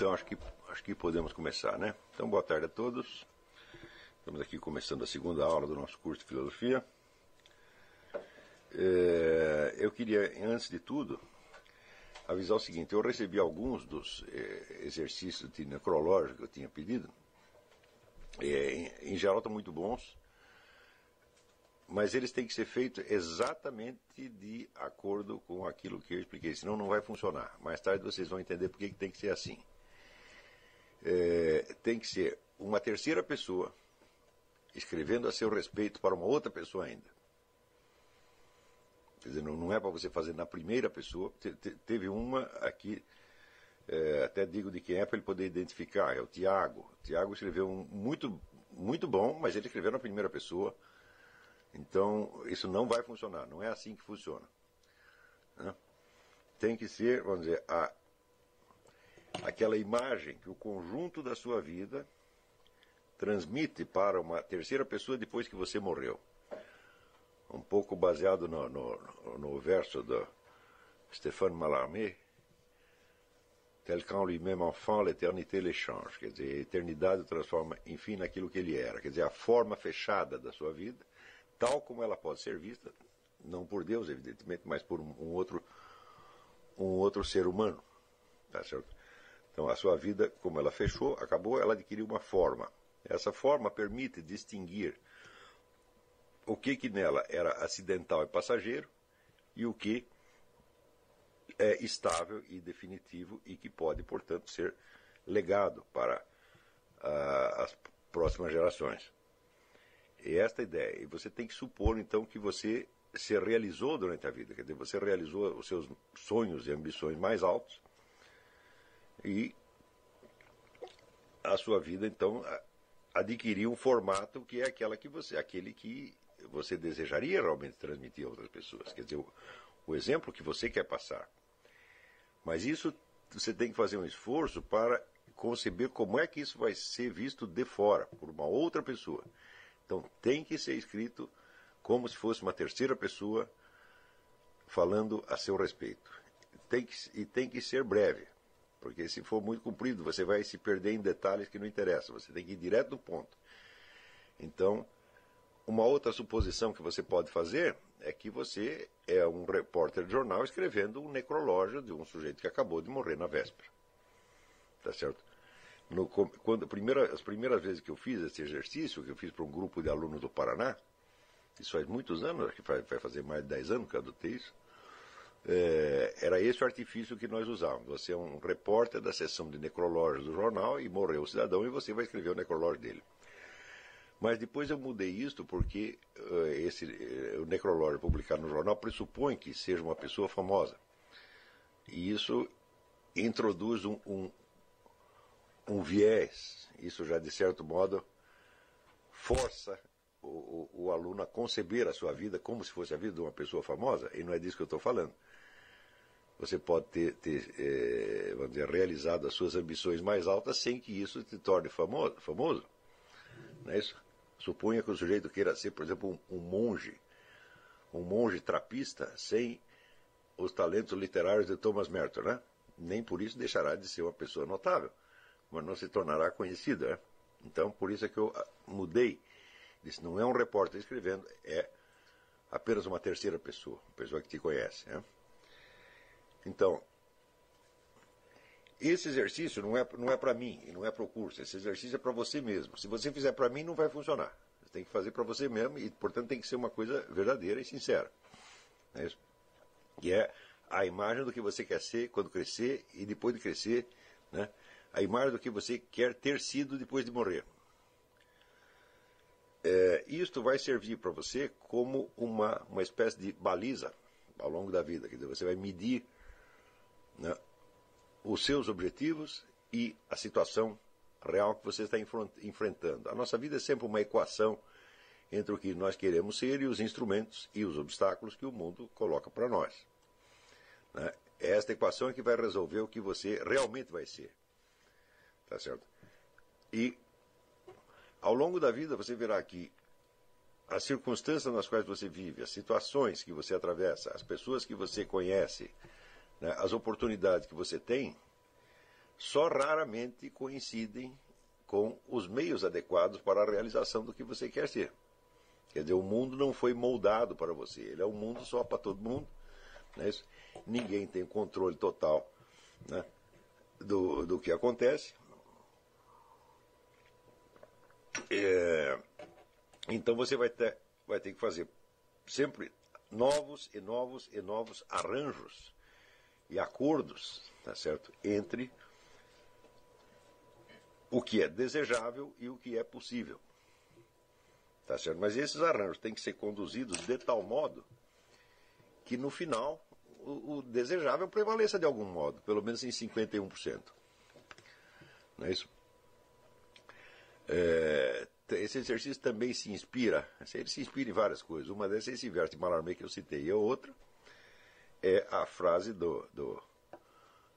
Então acho que, acho que podemos começar, né? Então boa tarde a todos. Estamos aqui começando a segunda aula do nosso curso de filosofia. É, eu queria, antes de tudo, avisar o seguinte: eu recebi alguns dos é, exercícios de necrológico que eu tinha pedido. É, em, em geral estão muito bons, mas eles têm que ser feitos exatamente de acordo com aquilo que eu expliquei, senão não vai funcionar. Mais tarde vocês vão entender por que tem que ser assim é, tem que ser uma terceira pessoa escrevendo a seu respeito para uma outra pessoa ainda. Quer dizer, não, é para você fazer na primeira pessoa. Te, te, teve uma aqui, é, até digo de quem é para ele poder identificar, é o Tiago. O Tiago escreveu um muito, muito bom, mas ele escreveu na primeira pessoa. Então, isso não vai funcionar, não é assim que funciona. Né? Tem que ser, vamos dizer, a aquela imagem que o conjunto da sua vida transmite para uma terceira pessoa depois que você morreu. Um pouco baseado no, no, no verso do Stéphane Mallarmé, tel qu'en lui-même enfant, l'éternité l'échange. Quer dizer, a eternidade transforma, enfim, naquilo que ele era. Quer dizer, a forma fechada da sua vida, tal como ela pode ser vista, não por Deus, evidentemente, mas por um outro, um outro ser humano. Tá certo? Então, a sua vida, como ela fechou, acabou, ela adquiriu uma forma. Essa forma permite distinguir o que, que nela era acidental e passageiro e o que é estável e definitivo e que pode, portanto, ser legado para uh, as próximas gerações. E esta ideia. E você tem que supor, então, que você se realizou durante a vida, quer dizer, você realizou os seus sonhos e ambições mais altos e a sua vida então adquiriu um formato que é aquela que você, aquele que você desejaria realmente transmitir a outras pessoas. Quer dizer, o, o exemplo que você quer passar. Mas isso você tem que fazer um esforço para conceber como é que isso vai ser visto de fora, por uma outra pessoa. Então tem que ser escrito como se fosse uma terceira pessoa falando a seu respeito. Tem que, e tem que ser breve. Porque se for muito comprido, você vai se perder em detalhes que não interessam. Você tem que ir direto no ponto. Então, uma outra suposição que você pode fazer é que você é um repórter de jornal escrevendo um necrológio de um sujeito que acabou de morrer na véspera. Tá certo? No, quando, primeira, as primeiras vezes que eu fiz esse exercício, que eu fiz para um grupo de alunos do Paraná, isso faz muitos anos, acho que vai, fazer mais de 10 anos que eu adotei isso, é, era esse o artifício que nós usávamos. Você é um repórter da seção de necrológios do jornal e morreu o cidadão e você vai escrever o necrológio dele. Mas depois eu mudei isto porque uh, esse, uh, o necrológio publicado no jornal pressupõe que seja uma pessoa famosa. E isso introduz um, um, um viés. Isso já, de certo modo, força o, o, o, aluno a conceber a sua vida como se fosse a vida de uma pessoa famosa, e não é disso que eu estou falando você pode ter, ter é, vamos dizer, realizado as suas ambições mais altas sem que isso te torne famoso. famoso. Não é isso? Suponha que o sujeito queira ser, por exemplo, um, um monge, um monge trapista sem os talentos literários de Thomas Merton, né? Nem por isso deixará de ser uma pessoa notável, mas não se tornará conhecido, né? Então, por isso é que eu ah, mudei. Disse, não é um repórter escrevendo, é apenas uma terceira pessoa, uma pessoa que te conhece, né? Então, esse exercício não é, não é para mim, não é para o curso. Esse exercício é para você mesmo. Se você fizer para mim, não vai funcionar. Você tem que fazer para você mesmo e, portanto, tem que ser uma coisa verdadeira e sincera. É isso. E é a imagem do que você quer ser quando crescer e depois de crescer, né? a imagem do que você quer ter sido depois de morrer. É, isto vai servir para você como uma, uma espécie de baliza ao longo da vida. Quer dizer, você vai medir né, os seus objetivos e a situação real que você está enfrentando. A nossa vida é sempre uma equação entre o que nós queremos ser e os instrumentos e os obstáculos que o mundo coloca para nós. Né? É esta equação é que vai resolver o que você realmente vai ser. Tá certo? E ao longo da vida você verá que as circunstâncias nas quais você vive, as situações que você atravessa, as pessoas que você conhece, né, as oportunidades que você tem só raramente coincidem com os meios adequados para a realização do que você quer ser. Quer dizer, o mundo não foi moldado para você, ele é um mundo só para todo mundo. Né? Ninguém tem controle total né, do, do que acontece. É, então você vai ter, vai ter que fazer sempre novos e novos e novos arranjos e acordos, tá certo? Entre o que é desejável e o que é possível. Tá certo? Mas esses arranjos têm que ser conduzidos de tal modo que no final o, o desejável prevaleça de algum modo, pelo menos em 51%. Não é isso? É, esse exercício também se inspira, ele se inspira em várias coisas. Uma dessas é esse verso de Mallarmé que eu citei, e a outra é a frase do, do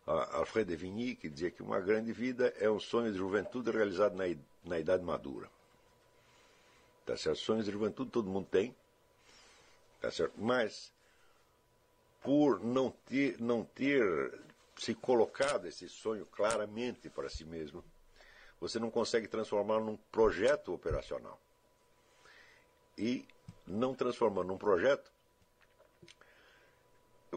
Alfred de Vigny, que dizia que uma grande vida é um sonho de juventude realizado na, na idade madura. Tá certo? Sonhos de juventude todo mundo tem, tá certo? Mas por não ter, não ter se colocado esse sonho claramente para si mesmo, você não consegue transformar num projeto operacional. E não transformando num projeto,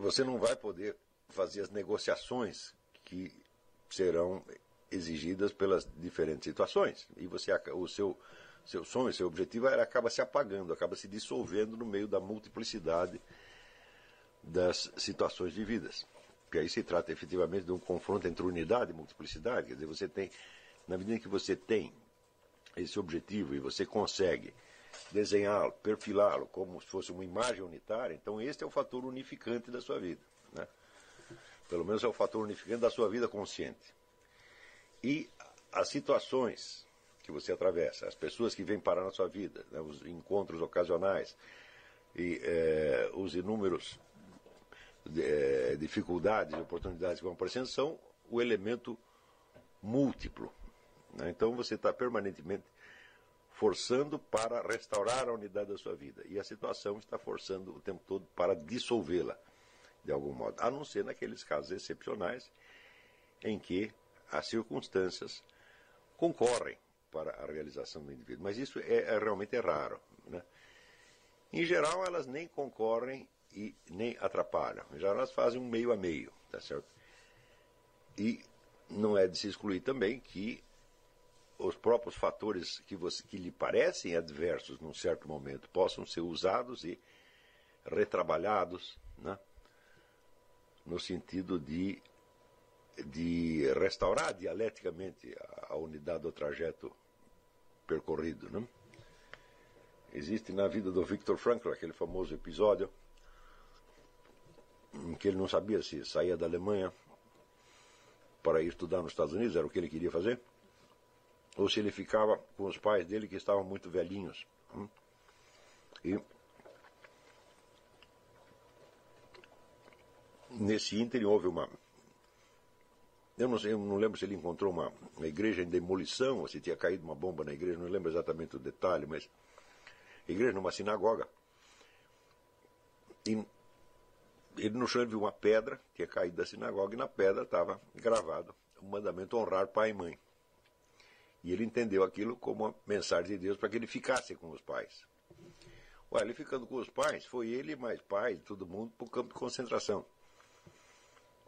você não vai poder fazer as negociações que serão exigidas pelas diferentes situações. E você o seu seu sonho, seu objetivo acaba se apagando, acaba se dissolvendo no meio da multiplicidade das situações vividas. Porque aí se trata efetivamente de um confronto entre unidade e multiplicidade. Quer dizer, você tem, na medida que você tem esse objetivo e você consegue desenhá-lo, perfilá-lo como se fosse uma imagem unitária, então este é o fator unificante da sua vida. Né? Pelo menos é o fator unificante da sua vida consciente. E as situações que você atravessa, as pessoas que vêm parar na sua vida, né, os encontros ocasionais e é, os inúmeros é, dificuldades e oportunidades que vão aparecendo são o elemento múltiplo. Né? Então você está permanentemente forçando para restaurar a unidade da sua vida. E a situação está forçando o tempo todo para dissolvê-la, de algum modo. A não ser naqueles casos excepcionais em que as circunstâncias concorrem para a realização do indivíduo. Mas isso é, é realmente é raro. Né? Em geral, elas nem concorrem e nem atrapalham. Em geral, elas fazem um meio a meio, tá certo? E não é de se excluir também que os próprios fatores que, você, que lhe parecem adversos num certo momento possam ser usados e retrabalhados, né? no sentido de, de restaurar dialeticamente a, unidade do trajeto percorrido. Né? Existe na vida do Viktor Frankl aquele famoso episódio em que ele não sabia se saía da Alemanha para ir estudar nos Estados Unidos, era o que ele queria fazer, ou se ele ficava com os pais dele que estavam muito velhinhos. Né? E nesse ínterim houve uma eu não, sei, eu não lembro se ele encontrou uma, uma, igreja em demolição, ou se tinha caído uma bomba na igreja, não lembro exatamente o detalhe, mas igreja numa sinagoga. E ele no chão viu uma pedra, tinha caído da sinagoga, e na pedra estava gravado o mandamento honrar pai e mãe. E ele entendeu aquilo como uma mensagem de Deus para que ele ficasse com os pais. Ué, ele ficando com os pais, foi ele mais pai, todo mundo, para o campo de concentração.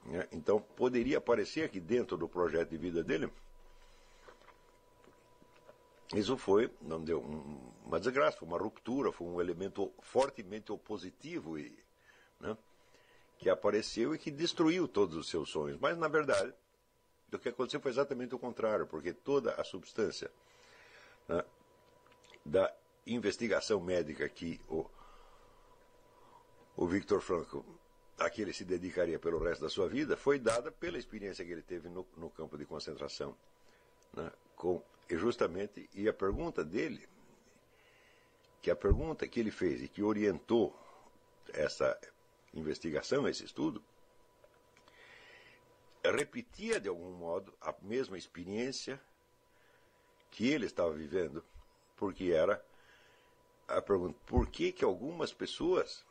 Né? Então, poderia parecer que dentro do projeto de vida dele, isso foi, não deu uma desgraça, foi uma ruptura, foi um elemento fortemente opositivo e, né, que apareceu e que destruiu todos os seus sonhos. Mas, na verdade, o que aconteceu foi exatamente o contrário, porque toda a substância né, da investigação médica que o, o Victor Frankl a que ele se dedicaria pelo resto da sua vida foi dada pela experiência que ele teve no, no campo de concentração. Né? Com, e justamente, e a pergunta dele, que a pergunta que ele fez e que orientou essa investigação, esse estudo, repetia de algum modo a mesma experiência que ele estava vivendo, porque era a pergunta: por que que algumas pessoas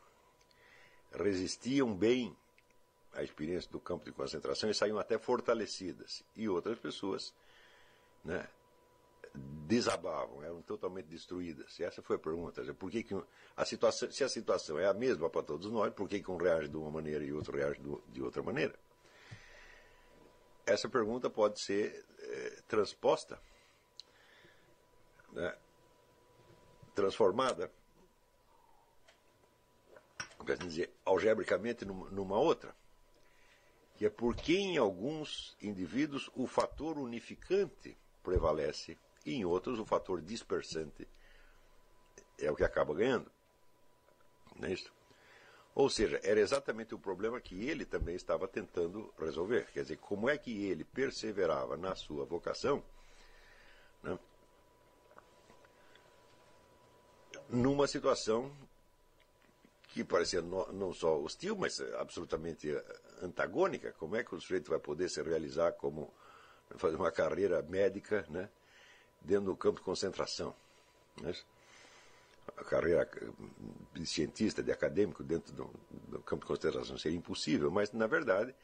resistiam bem a experiência do campo de concentração e saíam até fortalecidas. E outras pessoas né, desabavam, eram totalmente destruídas. E essa foi a pergunta. Por que, que a situação, se a situação é a mesma para todos nós, por que, que um reage de uma maneira e outro reage de outra maneira? Essa pergunta pode ser é, transposta, né, transformada, quer dizer, algebricamente numa, outra que é porque em alguns indivíduos o fator unificante prevalece e em outros o fator dispersante é o que acaba ganhando. Não é isso? Ou seja, era exatamente o problema que ele também estava tentando resolver. Quer dizer, como é que ele perseverava na sua vocação né, numa situação que parecia não só hostil, mas absolutamente antagônica. Como é que o sujeito vai poder se realizar como fazer uma carreira médica, né, dentro do campo de concentração? A carreira de cientista, de acadêmico dentro do, do campo de concentração seria impossível, mas na verdade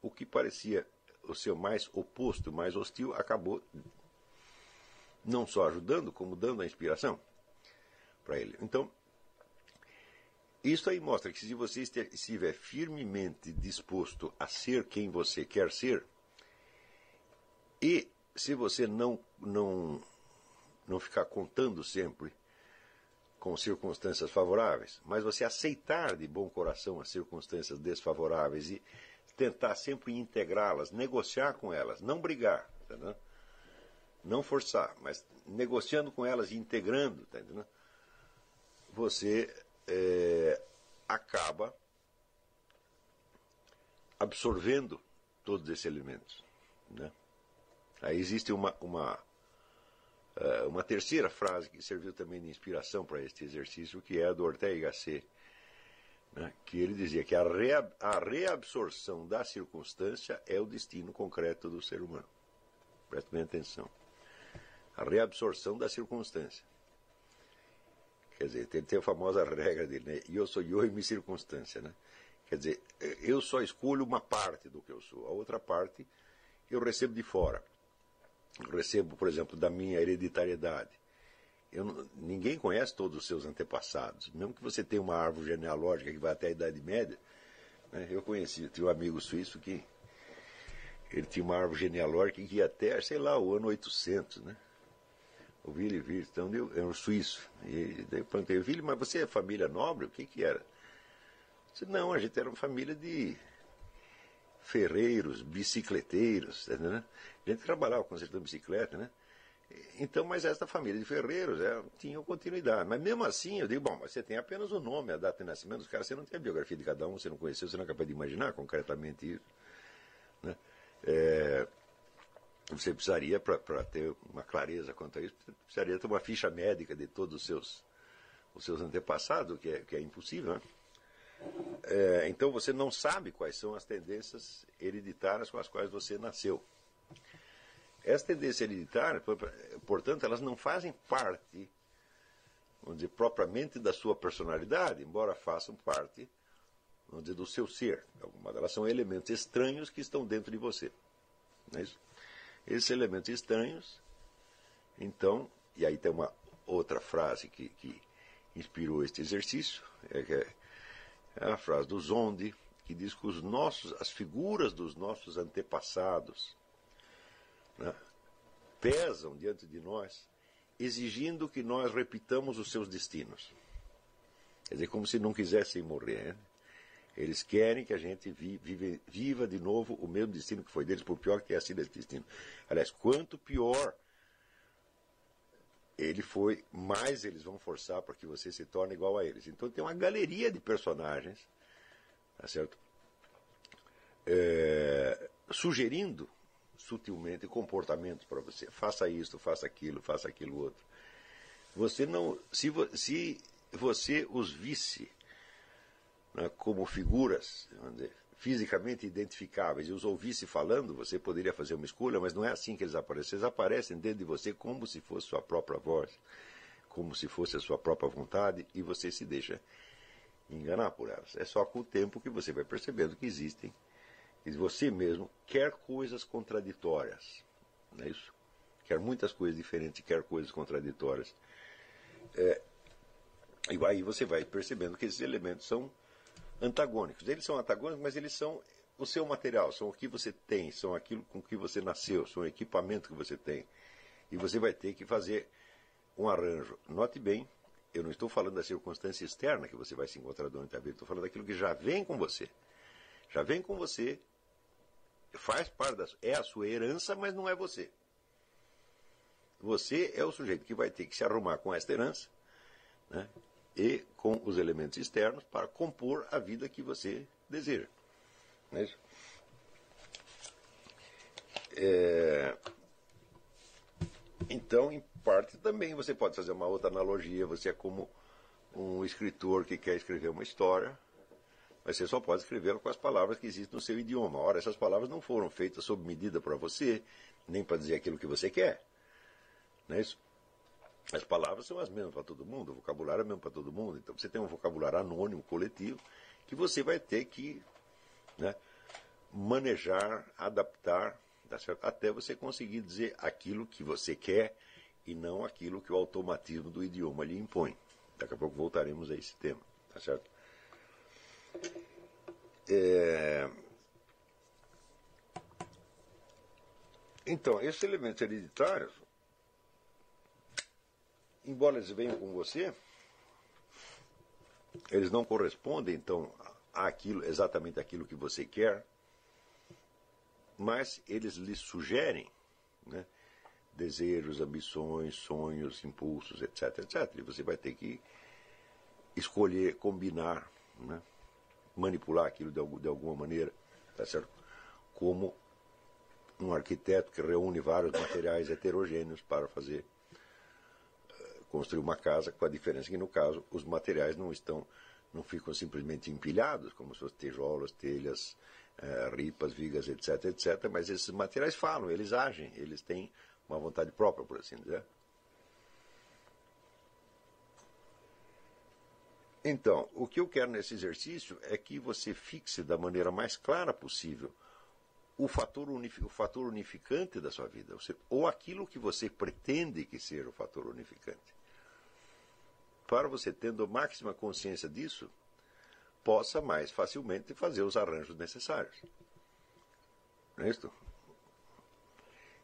o que parecia o seu mais oposto, mais hostil, acabou não só ajudando, como dando a inspiração para ele. Então, isso aí mostra que se você estiver firmemente disposto a ser quem você quer ser, e se você não, não, não ficar contando sempre com circunstâncias favoráveis, mas você aceitar de bom coração as circunstâncias desfavoráveis e tentar sempre integrá-las, negociar com elas, não brigar, tá não forçar, mas negociando com elas e integrando, tá você é, acaba absorvendo todos esses elementos. Né? Aí existe uma, uma, uma terceira frase que serviu também de inspiração para este exercício, que é a do Ortega y Gasset, né? que ele dizia que a, reab a reabsorção da circunstância é o destino concreto do ser humano. Preste bem atenção. A reabsorção da circunstância. Quer dizer, tem, tem a famosa regra dele, né? Eu sou eu e minha circunstância, né? Quer dizer, eu só escolho uma parte do que eu sou. A outra parte eu recebo de fora. Eu recebo, por exemplo, da minha hereditariedade. Eu, ninguém conhece todos os seus antepassados. Mesmo que você tenha uma árvore genealógica que vai até a Idade Média. Né? Eu conheci, tinha um amigo suíço que ele tinha uma árvore genealógica que ia até, sei lá, o ano 800, né? o Willy Wirtz, então eu, era um suíço. E daí eu perguntei, Willy, mas você é família nobre? O que que era? disse, não, a gente era uma família de ferreiros, bicicleteiros, tá? A gente trabalhava consertando bicicleta, né? Então, mas essa família de ferreiros é, tinha continuidade. Mas mesmo assim, eu digo, bom, mas você tem apenas o nome, a data de nascimento dos caras, você não tem a biografia de cada um, você não conheceu, você não é capaz de imaginar concretamente isso. Né? É, você precisaria, para ter uma clareza quanto a isso, precisaria ter uma ficha médica de todos os seus, os seus antepassados, que é, que é impossível. Né? É, então você não sabe quais são as tendências hereditárias com as quais você nasceu. Essas tendências hereditárias, portanto, elas não fazem parte, vamos dizer, propriamente da sua personalidade, embora façam parte, vamos dizer, do seu ser. Algumas delas são elementos estranhos que estão dentro de você. Não é isso? esses elementos estranhos. Então, e aí tem uma outra frase que, que inspirou este exercício, é, que é, é a frase do Zonde, que diz que os nossos, as figuras dos nossos antepassados né, pesam diante de nós, exigindo que nós repitamos os seus destinos. Quer dizer, como se não quisessem morrer. Né? Eles querem que a gente vive, viva de novo o mesmo destino que foi deles, por pior que tenha sido esse destino. Aliás, quanto pior ele foi, mais eles vão forçar para que você se torne igual a eles. Então tem uma galeria de personagens, tá certo? É, sugerindo sutilmente comportamentos para você. Faça isso, faça aquilo, faça aquilo outro. Você não, se, se você os visse né, como figuras dizer, fisicamente identificáveis e os ouvisse falando, você poderia fazer uma escolha, mas não é assim que eles aparecem. Eles aparecem dentro de você como se fosse sua própria voz, como se fosse a sua própria vontade, e você se deixa enganar por elas. É só com o tempo que você vai percebendo que existem E você mesmo quer coisas contraditórias. Não é isso? Quer muitas coisas diferentes, quer coisas contraditórias. É, e aí você vai percebendo que esses elementos são antagônicos. Eles são antagônicos, mas eles são o seu material, são o que você tem, são aquilo com que você nasceu, são o equipamento que você tem. E você vai ter que fazer um arranjo. Note bem, eu não estou falando da circunstância externa que você vai se encontrar durante a vida, estou falando daquilo que já vem com você. Já vem com você, faz parte da é a sua herança, mas não é você. Você é o sujeito que vai ter que se arrumar com esta herança né, e com os elementos externos para compor a vida que você deseja. É? É... Então, em parte também você pode fazer uma outra analogia. Você é como um escritor que quer escrever uma história, mas você só pode escrevê-la com as palavras que existem no seu idioma. Ora, essas palavras não foram feitas sob medida para você, nem para dizer aquilo que você quer. Não é isso? As palavras são as mesmas para todo mundo, o vocabulário é o mesmo para todo mundo. Então você tem um vocabulário anônimo, coletivo, que você vai ter que né, manejar, adaptar, tá até você conseguir dizer aquilo que você quer e não aquilo que o automatismo do idioma lhe impõe. Daqui a pouco voltaremos a esse tema, tá certo? É... Então, esses elementos hereditários, embora eles venham com você, eles não correspondem, então, àquilo, exatamente aquilo que você quer, mas eles lhe sugerem né, desejos, ambições, sonhos, impulsos, etc, etc. E você vai ter que escolher, combinar, né, manipular aquilo de, alguma maneira, tá certo? Como um arquiteto que reúne vários materiais heterogêneos para fazer construir uma casa, com a diferença que no caso os materiais não estão não ficam simplesmente empilhados, como se fossem tijolos, telhas, eh, ripas, vigas, etc, etc, mas esses materiais falam, eles agem, eles têm uma vontade própria, por assim dizer. Então, o que eu quero nesse exercício é que você fixe da maneira mais clara possível o fator, o fator unificante da sua vida, ou aquilo que você pretende que seja o fator unificante. Para você, tendo máxima consciência disso, possa mais facilmente fazer os arranjos necessários. Não é isso?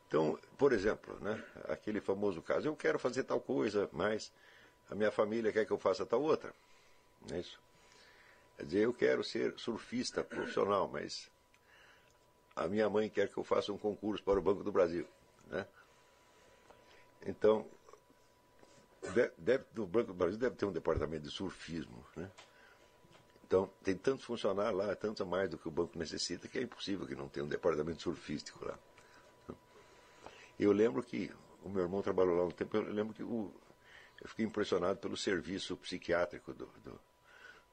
Então, por exemplo, né, aquele famoso caso, eu quero fazer tal coisa, mas a minha família quer que eu faça tal outra. Não é isso? Quer dizer, eu quero ser surfista profissional, mas a minha mãe quer que eu faça um concurso para o Banco do Brasil. Né? Então, deve, no Banco do Brasil deve ter um departamento de surfismo. Né? Então, tem tantos funcionários lá, tanto a mais do que o banco necessita, que é impossível que não tenha um departamento surfístico lá. Eu lembro que o meu irmão trabalhou lá um tempo, eu lembro que o, eu fiquei impressionado pelo serviço psiquiátrico do, do,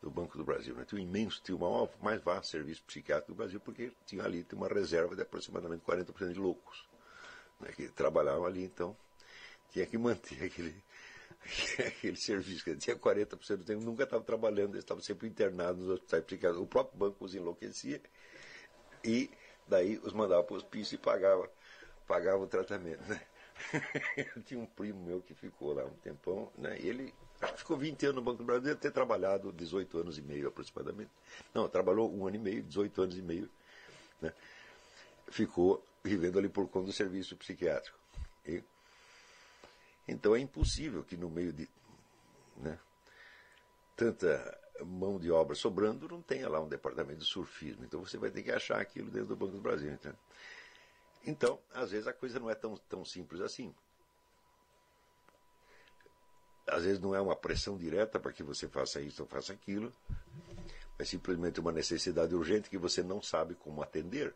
do Banco do Brasil. Né? Tinha um imenso, tinha o maior, mais vasto serviço psiquiátrico do Brasil, porque tinha ali tinha uma reserva de aproximadamente 40% de loucos né, que trabalhavam ali, então tinha que manter aquele, aquele serviço. Tinha 40% do tempo, nunca estava trabalhando, eles estavam sempre internados nos hospitais psiquiátricos. O próprio banco os enlouquecia e daí os mandava para o hospício e pagava pagava o tratamento, né? Eu tinha um primo meu que ficou lá um tempão, né? E ele ficou 20 anos no Banco do Brasil, deve ter trabalhado 18 anos e meio aproximadamente. Não, trabalhou um ano e meio, 18 anos e meio, né? Ficou vivendo ali por conta do serviço psiquiátrico. E, então é impossível que no meio de né, tanta mão de obra sobrando, não tenha lá um departamento de surfismo. Então você vai ter que achar aquilo dentro do Banco do Brasil. Então. Às vezes a coisa não é tão, tão simples assim. Às vezes não é uma pressão direta para que você faça isso ou faça aquilo, é simplesmente uma necessidade urgente que você não sabe como atender.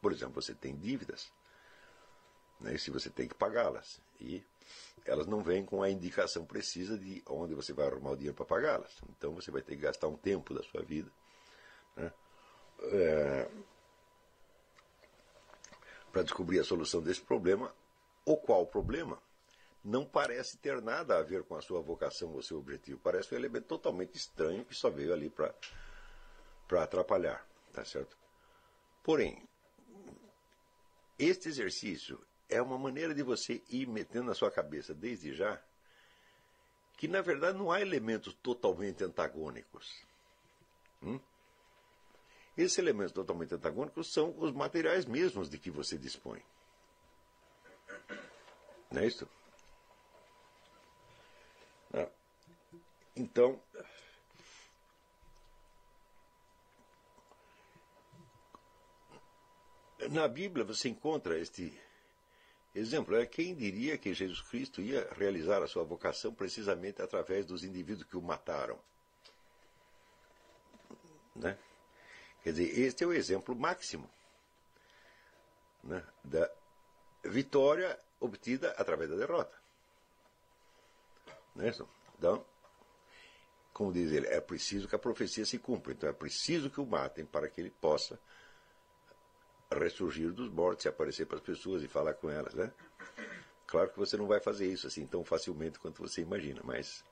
Por exemplo, você tem dívidas, né, se você tem que pagá-las, e elas não vêm com a indicação precisa de onde você vai arrumar o dinheiro para pagá-las. Então você vai ter que gastar um tempo da sua vida. Né, é, para descobrir a solução desse problema, o qual problema não parece ter nada a ver com a sua vocação ou seu objetivo. Parece um elemento totalmente estranho que só veio ali para atrapalhar, tá certo? Porém, este exercício é uma maneira de você ir metendo na sua cabeça desde já que na verdade não há elementos totalmente antagônicos. Hum? Esses elementos totalmente antagônicos são os materiais mesmos de que você dispõe. Não é isso? Não. Então, na Bíblia você encontra este exemplo. É quem diria que Jesus Cristo ia realizar a sua vocação precisamente através dos indivíduos que o mataram? Né? Quer dizer, este é o exemplo máximo né, da vitória obtida através da derrota. É isso? Então, como diz ele, é preciso que a profecia se cumpra. Então é preciso que o matem para que ele possa ressurgir dos mortos e aparecer para as pessoas e falar com elas. Né? Claro que você não vai fazer isso assim tão facilmente quanto você imagina, mas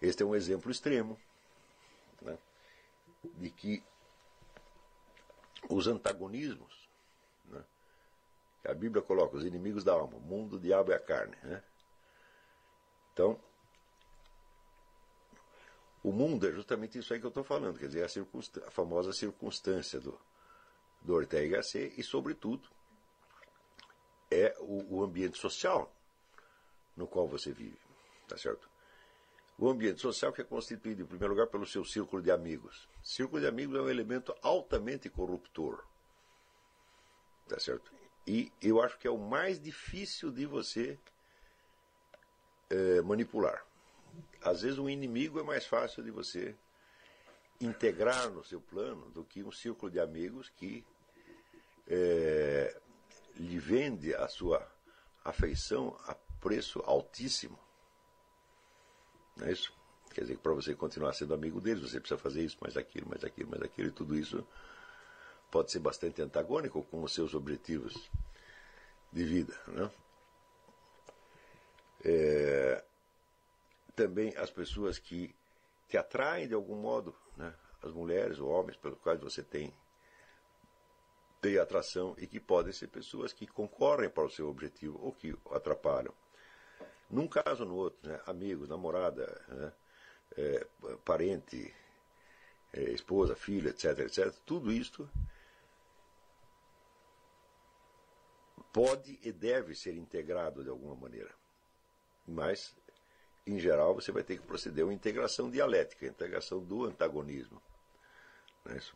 este é um exemplo extremo. Né? de que os antagonismos, né, a Bíblia coloca os inimigos da alma, o mundo, o diabo e a carne. Né? Então, o mundo é justamente isso aí que eu estou falando, quer dizer, a, a, famosa circunstância do, do Ortega C e, sobretudo, é o, o ambiente social no qual você vive. Tá certo? O ambiente social que é constituído, em primeiro lugar, pelo seu círculo de amigos. Círculo de amigos é um elemento altamente corruptor. Tá certo? E eu acho que é o mais difícil de você é, manipular. Às vezes, um inimigo é mais fácil de você integrar no seu plano do que um círculo de amigos que é, lhe vende a sua afeição a preço altíssimo. Não é isso? Quer dizer que para você continuar sendo amigo deles, você precisa fazer isso, mais aquilo, mais aquilo, mais aquilo, e tudo isso pode ser bastante antagônico com os seus objetivos de vida. Né? É, também as pessoas que te atraem de algum modo, né? as mulheres ou homens pelos quais você tem, tem atração e que podem ser pessoas que concorrem para o seu objetivo ou que o atrapalham. Num caso ou no outro, né? amigo, namorada, né? é, parente, é, esposa, filha, etc, etc, tudo isto pode e deve ser integrado de alguma maneira. Mas, em geral, você vai ter que proceder a uma integração dialética, a integração do antagonismo. Não é isso?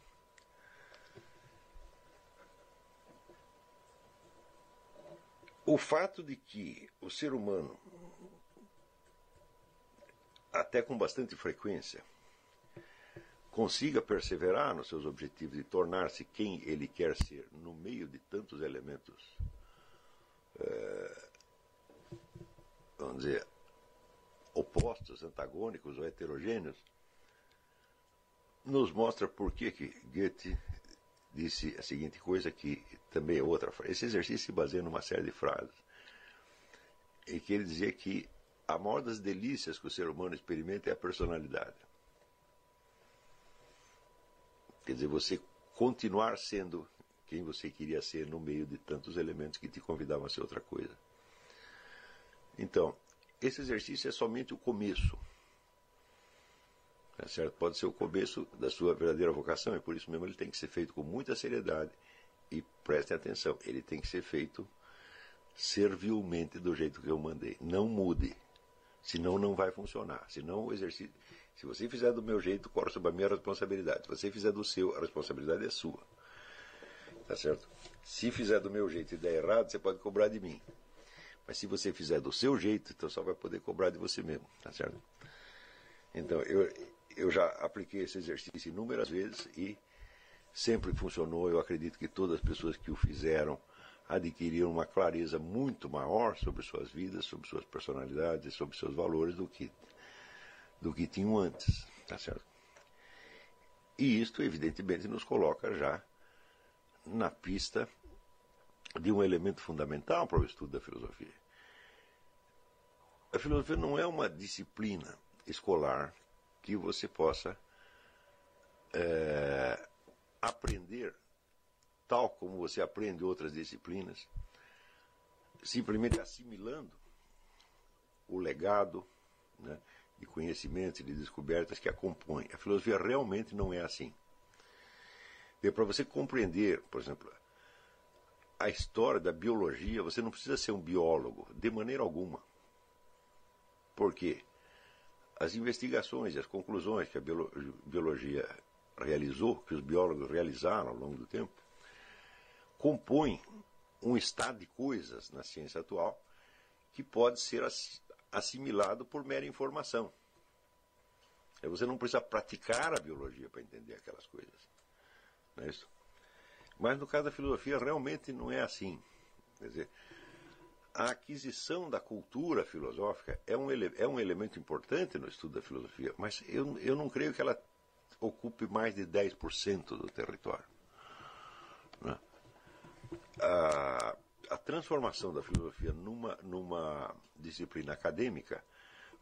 O fato de que o ser humano, até com bastante frequência, consiga perseverar nos seus objetivos e tornar-se quem ele quer ser no meio de tantos elementos, é, vamos dizer, opostos, antagônicos ou heterogêneos, nos mostra por que, que Goethe disse a seguinte coisa que também é outra frase. Esse exercício se baseia numa série de frases. E que ele dizia que a maior das delícias que o ser humano experimenta é a personalidade. Quer dizer, você continuar sendo quem você queria ser no meio de tantos elementos que te convidavam a ser outra coisa. Então, esse exercício é somente o começo. Tá certo? Pode ser o começo da sua verdadeira vocação, e por isso mesmo ele tem que ser feito com muita seriedade. E prestem atenção, ele tem que ser feito servilmente do jeito que eu mandei. Não mude, senão não vai funcionar. Senão o exercício. Se você fizer do meu jeito, corre sobre a minha responsabilidade. Se você fizer do seu, a responsabilidade é sua. Tá certo? Se fizer do meu jeito e der errado, você pode cobrar de mim. Mas se você fizer do seu jeito, então só vai poder cobrar de você mesmo. Tá certo? Então, eu, eu já apliquei esse exercício inúmeras vezes e sempre funcionou. Eu acredito que todas as pessoas que o fizeram adquiriram uma clareza muito maior sobre suas vidas, sobre suas personalidades sobre seus valores do que, do que tinham antes. Tá certo? E isto, evidentemente, nos coloca já na pista de um elemento fundamental para o estudo da filosofia. A filosofia não é uma disciplina escolar que você possa é, aprender tal como você aprende outras disciplinas, simplesmente assimilando o legado né, de conhecimentos e de descobertas que a compõem. A filosofia realmente não é assim. Para você compreender, por exemplo, a história da biologia, você não precisa ser um biólogo, de maneira alguma. Por quê? As investigações e as conclusões que a biologia realizou, que os biólogos realizaram ao longo do tempo, compõem um estado de coisas na ciência atual que pode ser assimilado por mera informação. Você não precisa praticar a biologia para entender aquelas coisas. Não é isso? Mas no caso da filosofia, realmente não é assim. Quer dizer, a aquisição da cultura filosófica é um, é um elemento importante no estudo da filosofia, mas eu, eu não creio que ela ocupe mais de 10% do território. Né? A, a transformação da filosofia numa, numa disciplina acadêmica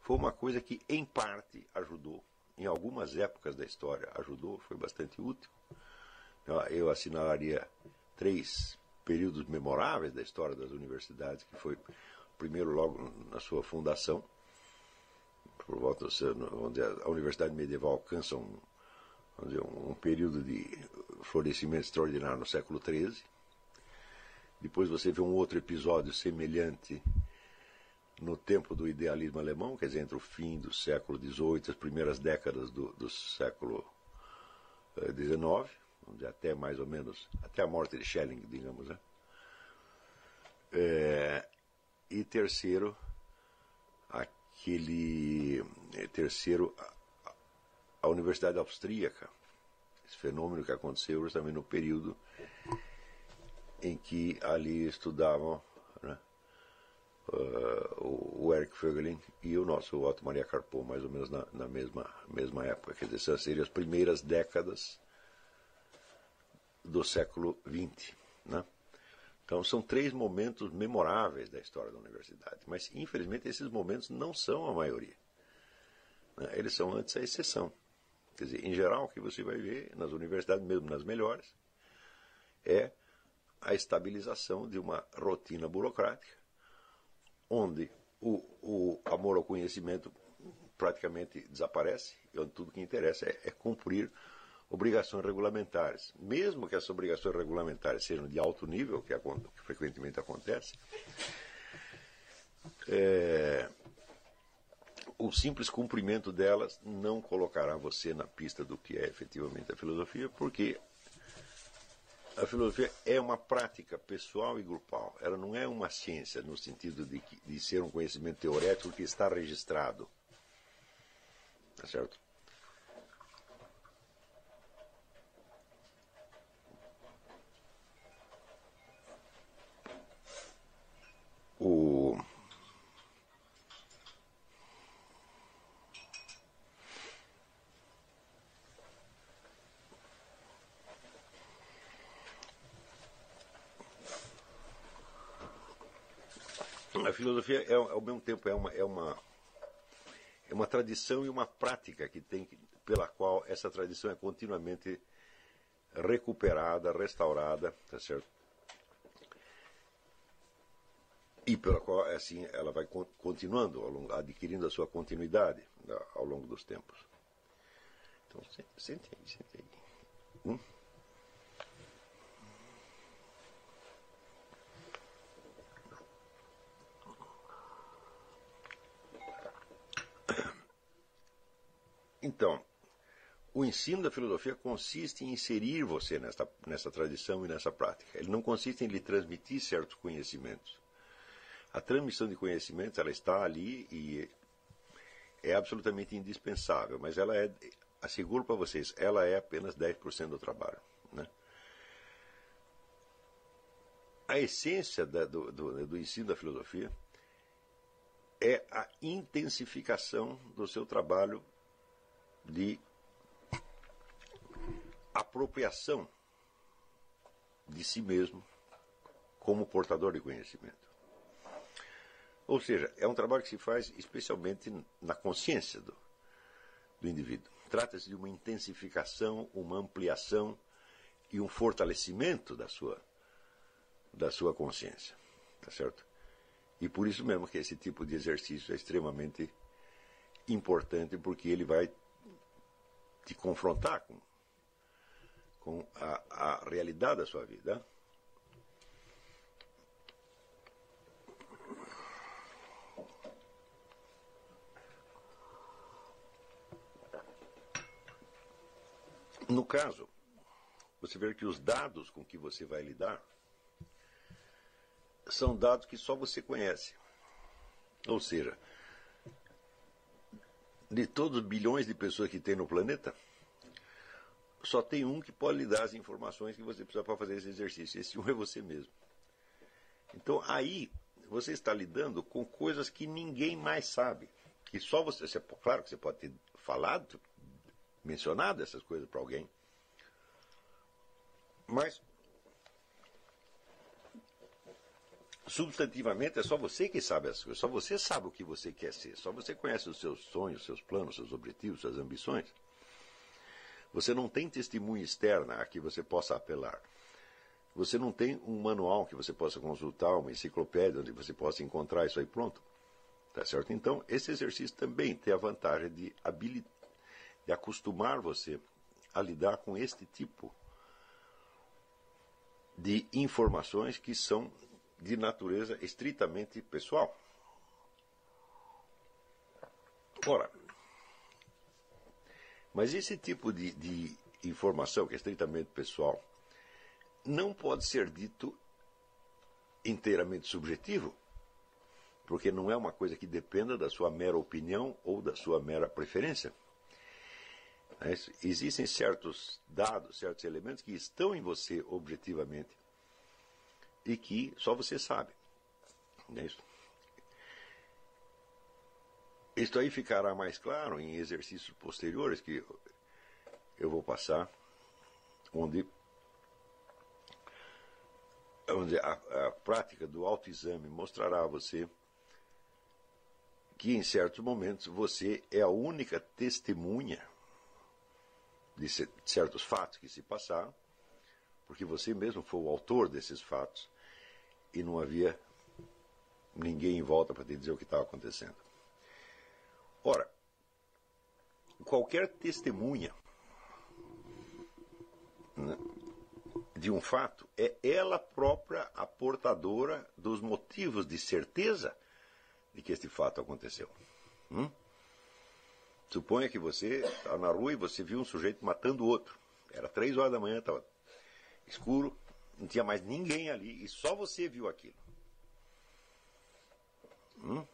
foi uma coisa que, em parte, ajudou. Em algumas épocas da história, ajudou, foi bastante útil. Eu assinalaria três períodos memoráveis da história das universidades, que foi primeiro logo na sua fundação, por volta onde a universidade medieval alcança um, dizer, um período de florescimento extraordinário no século XIII. Depois você vê um outro episódio semelhante no tempo do idealismo alemão, quer dizer, entre o fim do século XVIII e as primeiras décadas do, do século XIX. Dizer, até mais ou menos, até a morte de Schelling, digamos. Né? É, e terceiro, aquele. É, terceiro, a, a Universidade Austríaca. Esse fenômeno que aconteceu justamente no período em que ali estudavam né, uh, o Eric Fögelin e o nosso Otto Maria Carpo, mais ou menos na, na mesma, mesma época. Quer dizer, essas seriam as primeiras décadas do século XX. Né? Então, são três momentos memoráveis da história da universidade, mas infelizmente esses momentos não são a maioria. Né? Eles são antes a exceção. Quer dizer, em geral, o que você vai ver nas universidades, mesmo nas melhores, é a estabilização de uma rotina burocrática, onde o, o amor ao conhecimento praticamente desaparece, e onde tudo que interessa é, é cumprir obrigações regulamentares. Mesmo que essas obrigações regulamentares sejam de alto nível, que, é, que frequentemente acontece, é, o simples cumprimento delas não colocará você na pista do que é efetivamente a filosofia, porque a filosofia é uma prática pessoal e grupal. Ela não é uma ciência no sentido de, de ser um conhecimento teorético que está registrado. Tá certo? O... A filosofia é, ao mesmo tempo é uma, é uma é uma tradição e uma prática que tem pela qual essa tradição é continuamente recuperada, restaurada, tá certo? e pela qual assim ela vai continuando, longo, adquirindo a sua continuidade né, ao longo dos tempos. Então, aí, sente aí. Hum? Então, o ensino da filosofia consiste em inserir você nessa, nessa tradição e nessa prática. Ele não consiste em lhe transmitir certos conhecimentos. A transmissão de conhecimento ela está ali e é absolutamente indispensável, mas ela é, asseguro para vocês, ela é apenas 10% do trabalho. Né? A essência da, do, do, do ensino da filosofia é a intensificação do seu trabalho de apropriação de si mesmo como portador de conhecimento. Ou seja, é um trabalho que se faz especialmente na consciência do, do indivíduo. Trata-se de uma intensificação, uma ampliação e um fortalecimento da sua, da sua consciência. Tá certo? E por isso mesmo que esse tipo de exercício é extremamente importante, porque ele vai te confrontar com, com a, a realidade da sua vida. No caso, você vê que os dados com que você vai lidar são dados que só você conhece. Ou seja, de todos os bilhões de pessoas que tem no planeta, só tem um que pode lhe dar as informações que você precisa para fazer esse exercício. Esse um é você mesmo. Então aí você está lidando com coisas que ninguém mais sabe. Que só você. você claro que você pode ter falado, mencionado essas coisas para alguém. Mas substantivamente é só você que sabe as coisas, só você sabe o que você quer ser, só você conhece os seus sonhos, seus planos, seus objetivos, suas ambições. Você não tem testemunha externa a que você possa apelar. Você não tem um manual que você possa consultar, uma enciclopédia onde você possa encontrar isso aí pronto. Tá certo? Então, esse exercício também tem a vantagem de, de acostumar você a lidar com este tipo de informações que são de natureza estritamente pessoal. Ora, mas esse tipo de, de informação, que é estritamente pessoal, não pode ser dito inteiramente subjetivo, porque não é uma coisa que dependa da sua mera opinião ou da sua mera preferência. Existem certos dados, certos elementos que estão em você objetivamente e que só você sabe. É isso. Isto aí ficará mais claro em exercícios posteriores que eu vou passar, onde, onde a, a prática do autoexame mostrará a você que em certos momentos você é a única testemunha de certos fatos que se passaram porque você mesmo foi o autor desses fatos e não havia ninguém em volta para te dizer o que estava acontecendo. Ora, qualquer testemunha né, de um fato é ela própria a portadora dos motivos de certeza de que este fato aconteceu. Hum? Suponha que você está na rua e você viu um sujeito matando outro. Era três horas da manhã, estava escuro, não tinha mais ninguém ali e só você viu aquilo. Hum?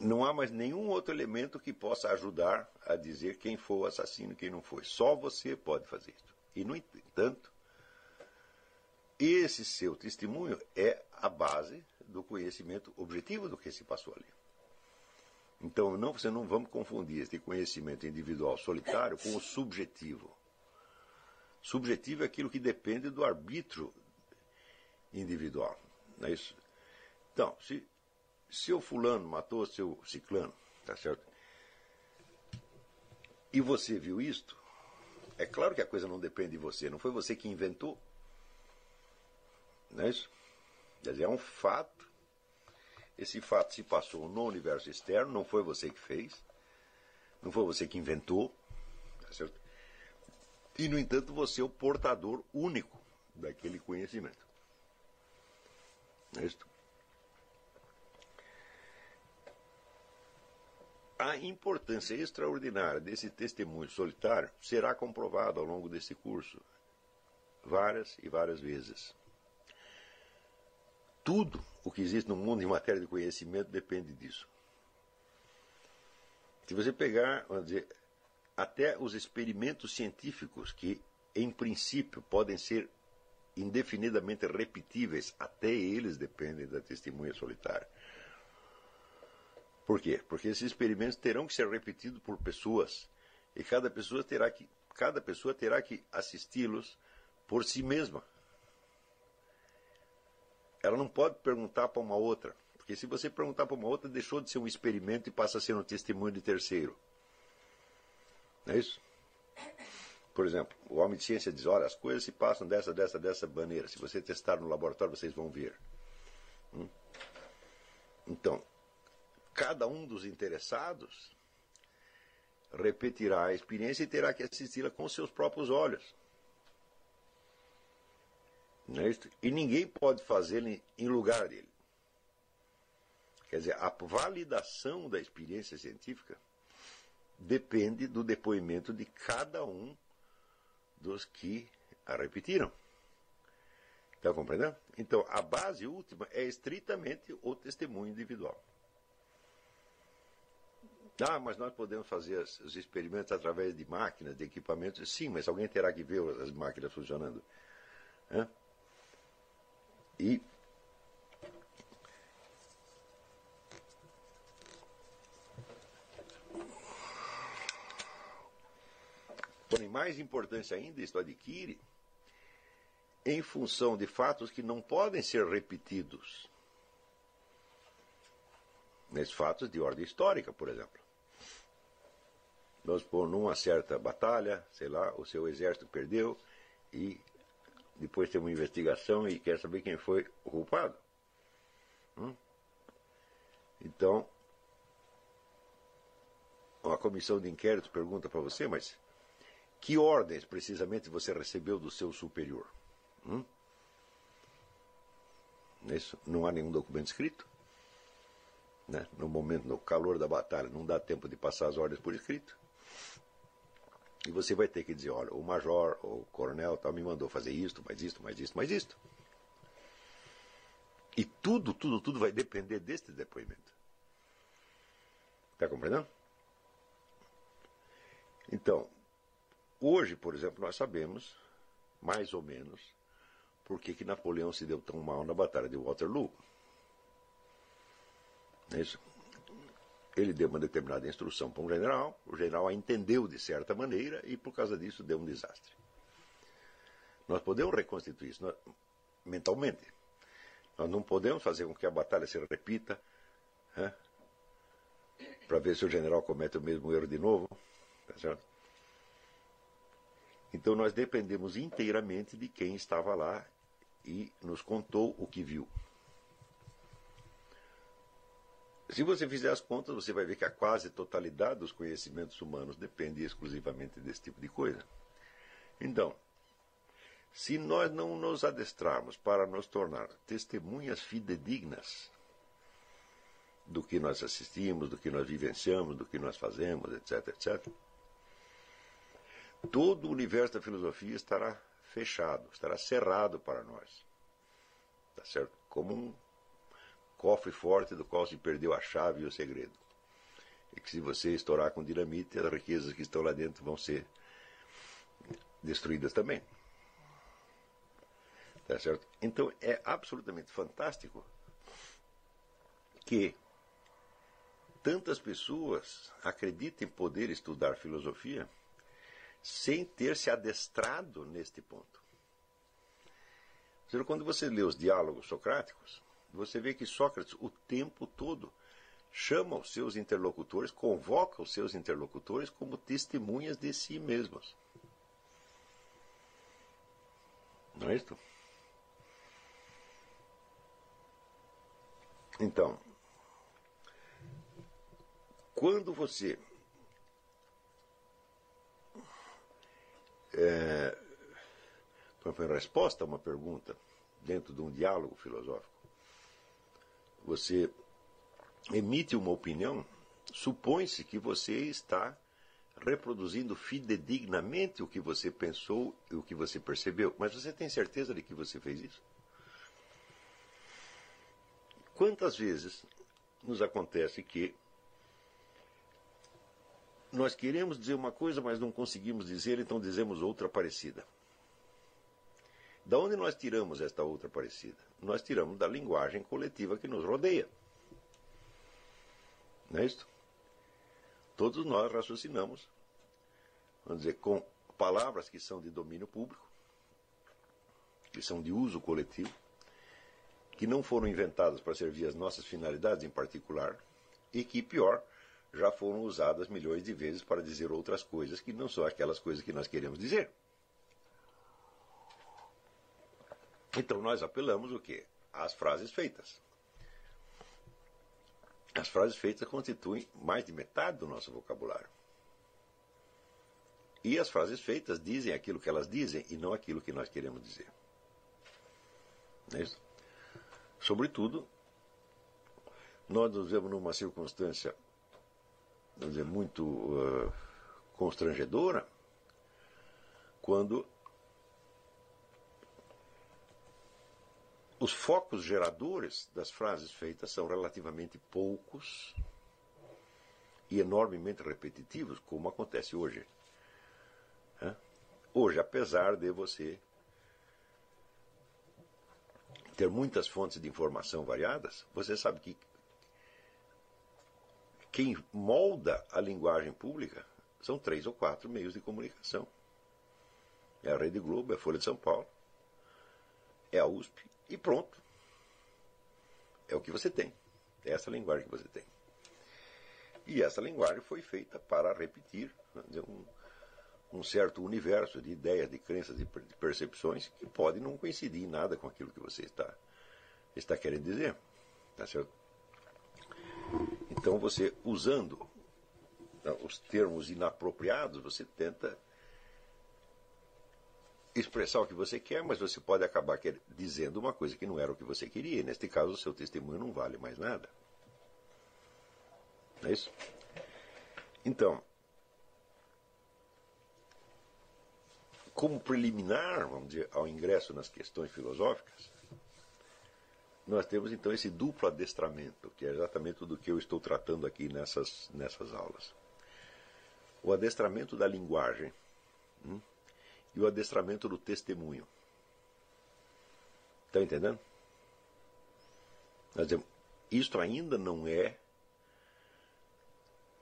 Não há mais nenhum outro elemento que possa ajudar a dizer quem foi o assassino e quem não foi. Só você pode fazer isso. E, no entanto, esse seu testemunho é a base do conhecimento objetivo do que se passou ali. Então, não, você não vamos confundir este conhecimento individual solitário com o subjetivo. Subjetivo é aquilo que depende do arbítrio individual. Não é isso? Então, se seu fulano matou seu ciclano, tá certo? E você viu isto, é claro que a coisa não depende de você, não foi você que inventou. Não é isso? Quer dizer, é um fato esse fato se passou no universo externo, não foi você que fez, não foi você que inventou, tá certo? E, no entanto, você é o portador único daquele conhecimento. É isto. A importância extraordinária desse testemunho solitário será comprovada ao longo desse curso várias e várias vezes tudo o que existe no mundo em matéria de conhecimento depende disso. Se você pegar, vamos dizer, até os experimentos científicos que, em princípio, podem ser indefinidamente repetíveis, até eles dependem da testemunha solitária. Por quê? Porque esses experimentos terão que ser repetidos por pessoas e cada pessoa terá que, cada pessoa terá que assisti-los por si mesma. Ela não pode perguntar para uma outra, porque se você perguntar para uma outra, deixou de ser um experimento e passa a ser um testemunho de terceiro. Não é isso? Por exemplo, o homem de ciência diz: olha, as coisas se passam dessa, dessa, dessa maneira. Se você testar no laboratório, vocês vão ver. Hum? Então, cada um dos interessados repetirá a experiência e terá que assisti-la com seus próprios olhos. É? E ninguém pode fazê-lo em lugar dele. Quer dizer, a validação da experiência científica depende do depoimento de cada um dos que a repetiram. Está compreendendo? Então, a base última é estritamente o testemunho individual. Ah, mas nós podemos fazer os experimentos através de máquinas, de equipamentos. Sim, mas alguém terá que ver as máquinas funcionando. E Porém, mais importância ainda, isto adquire em função de fatos que não podem ser repetidos. Nesses fatos de ordem histórica, por exemplo. Nós por numa certa batalha, sei lá, o seu exército perdeu e depois tem uma investigação e quer saber quem foi o culpado. Hum? Então, uma comissão de inquérito pergunta para você, mas que ordens precisamente você recebeu do seu superior? Hum? Isso, não há nenhum documento escrito. Né? No momento, no calor da batalha, não dá tempo de passar as ordens por escrito. E você vai ter que dizer, olha, o major, o coronel tal, me mandou fazer isto, mais isto, mais isto, mais isto. E tudo, tudo, tudo vai depender deste depoimento. Está compreendendo? Então, Hoje, por exemplo, nós sabemos, mais ou menos, por que, que Napoleão se deu tão mal na Batalha de Waterloo. É isso. Ele deu uma determinada instrução para um general, o general a entendeu de certa maneira e, por causa disso, deu um desastre. Nós podemos reconstituir isso mentalmente. Nós não podemos fazer com que a batalha se repita né, para ver se o general comete o mesmo erro de novo. Tá certo? Então nós dependemos inteiramente de quem estava lá e nos contou o que viu. Se você fizer as contas, você vai ver que a quase totalidade dos conhecimentos humanos depende exclusivamente desse tipo de coisa. Então, se nós não nos adestrarmos para nos tornar testemunhas fidedignas do que nós assistimos, do que nós vivenciamos, do que nós fazemos, etc., etc., todo o universo da filosofia estará fechado, estará cerrado para nós. Tá certo? Como um cofre forte do qual se perdeu a chave e o segredo. E que se você estourar com dinamite, as riquezas que estão lá dentro vão ser destruídas também. Tá certo? Então é absolutamente fantástico que tantas pessoas acreditem poder estudar filosofia sem ter se adestrado neste ponto. Quando você lê os diálogos socráticos, você vê que Sócrates o tempo todo chama os seus interlocutores, convoca os seus interlocutores como testemunhas de si mesmos. Não é isso? Então, quando você é, resposta a uma pergunta dentro de um diálogo filosófico, você emite uma opinião, supõe-se que você está reproduzindo fidedignamente o que você pensou e o que você percebeu. Mas você tem certeza de que você fez isso? Quantas vezes nos acontece que nós queremos dizer uma coisa, mas não conseguimos dizer, então dizemos outra parecida. Da onde nós tiramos esta outra parecida? Nós tiramos da linguagem coletiva que nos rodeia. Não é isto? Todos nós raciocinamos, vamos dizer, com palavras que são de domínio público, que são de uso coletivo, que não foram inventadas para servir as nossas finalidades em particular, e que, pior, já foram usadas milhões de vezes para dizer outras coisas que não são aquelas coisas que nós queremos dizer. Então nós apelamos o quê? Às frases feitas. As frases feitas constituem mais de metade do nosso vocabulário. E as frases feitas dizem aquilo que elas dizem e não aquilo que nós queremos dizer. É isso? Sobretudo, nós nos vemos numa circunstância vamos dizer, muito uh, constrangedora quando os focos geradores das frases feitas são relativamente poucos e enormemente repetitivos, como acontece hoje. Hoje, apesar de você ter muitas fontes de informação variadas, você sabe que quem molda a linguagem pública são três ou quatro meios de comunicação. É a Rede Globo, é a Folha de São Paulo, é a USP e pronto. É o que você tem. É essa linguagem que você tem. E essa linguagem foi feita para repetir um, um certo universo de ideias, de crenças, de percepções que podem não coincidir em nada com aquilo que você está, está querendo dizer. Tá certo? Então você, usando né, os termos inapropriados, você tenta expressar o que você quer, mas você pode acabar dizendo uma coisa que não era o que você queria. E neste caso, o seu testemunho não vale mais nada. Não é isso? Então, como preliminar, vamos dizer, ao ingresso nas questões filosóficas, nós temos então esse duplo adestramento, que é exatamente do que eu estou tratando aqui nessas, nessas aulas. O adestramento da linguagem hum, e o adestramento do testemunho. Está entendendo? Nós dizemos, isto ainda não é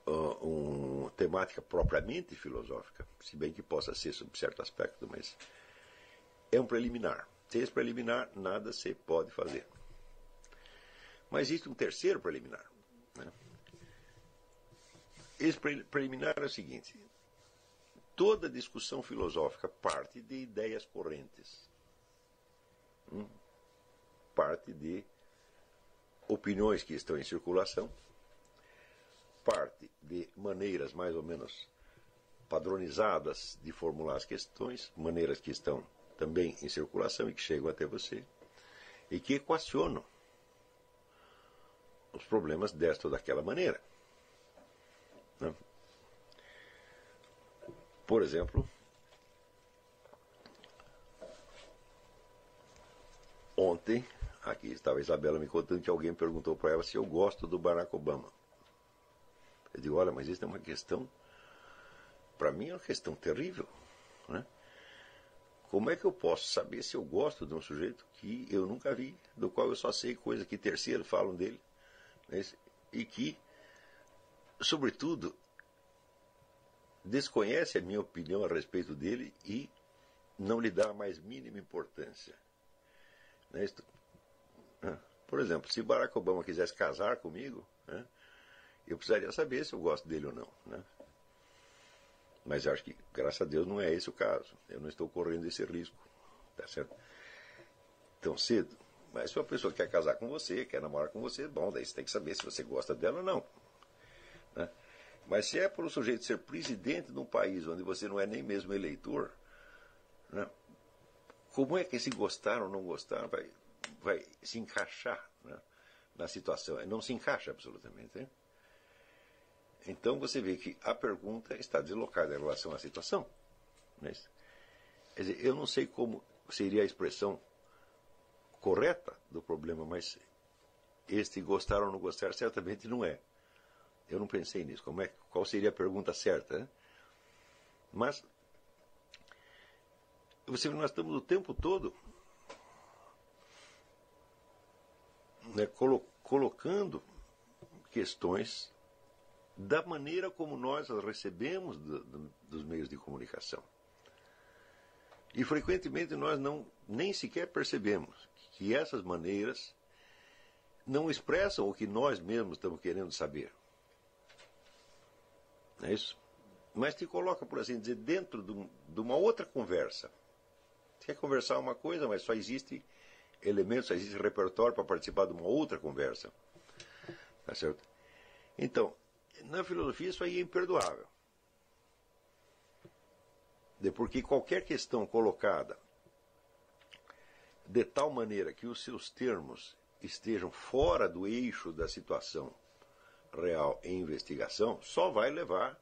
uh, uma temática propriamente filosófica, se bem que possa ser sob certo aspecto, mas é um preliminar. Sem esse preliminar, nada se pode fazer. Mas existe um terceiro preliminar. Né? Esse preliminar é o seguinte: toda discussão filosófica parte de ideias correntes, hum? parte de opiniões que estão em circulação parte de maneiras mais ou menos padronizadas de formular as questões, maneiras que estão também em circulação e que chegam até você, e que equacionam os problemas desta ou daquela maneira. Por exemplo, ontem, aqui estava a Isabela me contando que alguém perguntou para ela se eu gosto do Barack Obama. Eu digo, olha, mas isso é uma questão, para mim é uma questão terrível. Né? Como é que eu posso saber se eu gosto de um sujeito que eu nunca vi, do qual eu só sei coisas que terceiros falam dele, né? e que, sobretudo, desconhece a minha opinião a respeito dele e não lhe dá a mais mínima importância. Né? Por exemplo, se Barack Obama quisesse casar comigo, eu precisaria saber se eu gosto dele ou não. Né? Mas acho que, graças a Deus, não é esse o caso. Eu não estou correndo esse risco. Tá certo? Tão cedo. Mas se uma pessoa quer casar com você, quer namorar com você, bom, daí você tem que saber se você gosta dela ou não. Né? Mas se é por um sujeito ser presidente de um país onde você não é nem mesmo eleitor, né? como é que esse gostar ou não gostar vai, vai se encaixar né? na situação? Não se encaixa absolutamente. Hein? Então você vê que a pergunta está deslocada em relação à situação. Né? Quer dizer, eu não sei como seria a expressão correta do problema, mas este gostar ou não gostar certamente não é. Eu não pensei nisso. Como é, qual seria a pergunta certa? Né? Mas você nós estamos o tempo todo né, colo colocando questões da maneira como nós as recebemos do, do, dos meios de comunicação. E frequentemente nós não nem sequer percebemos que essas maneiras não expressam o que nós mesmos estamos querendo saber. É isso? Mas te coloca, por assim dizer, dentro de, um, uma outra conversa. Você quer conversar uma coisa, mas só existe elementos, só existe repertório para participar de uma outra conversa. Tá certo? Então, na filosofia isso aí é imperdoável. Porque qualquer questão colocada de tal maneira que os seus termos estejam fora do eixo da situação real em investigação, só vai levar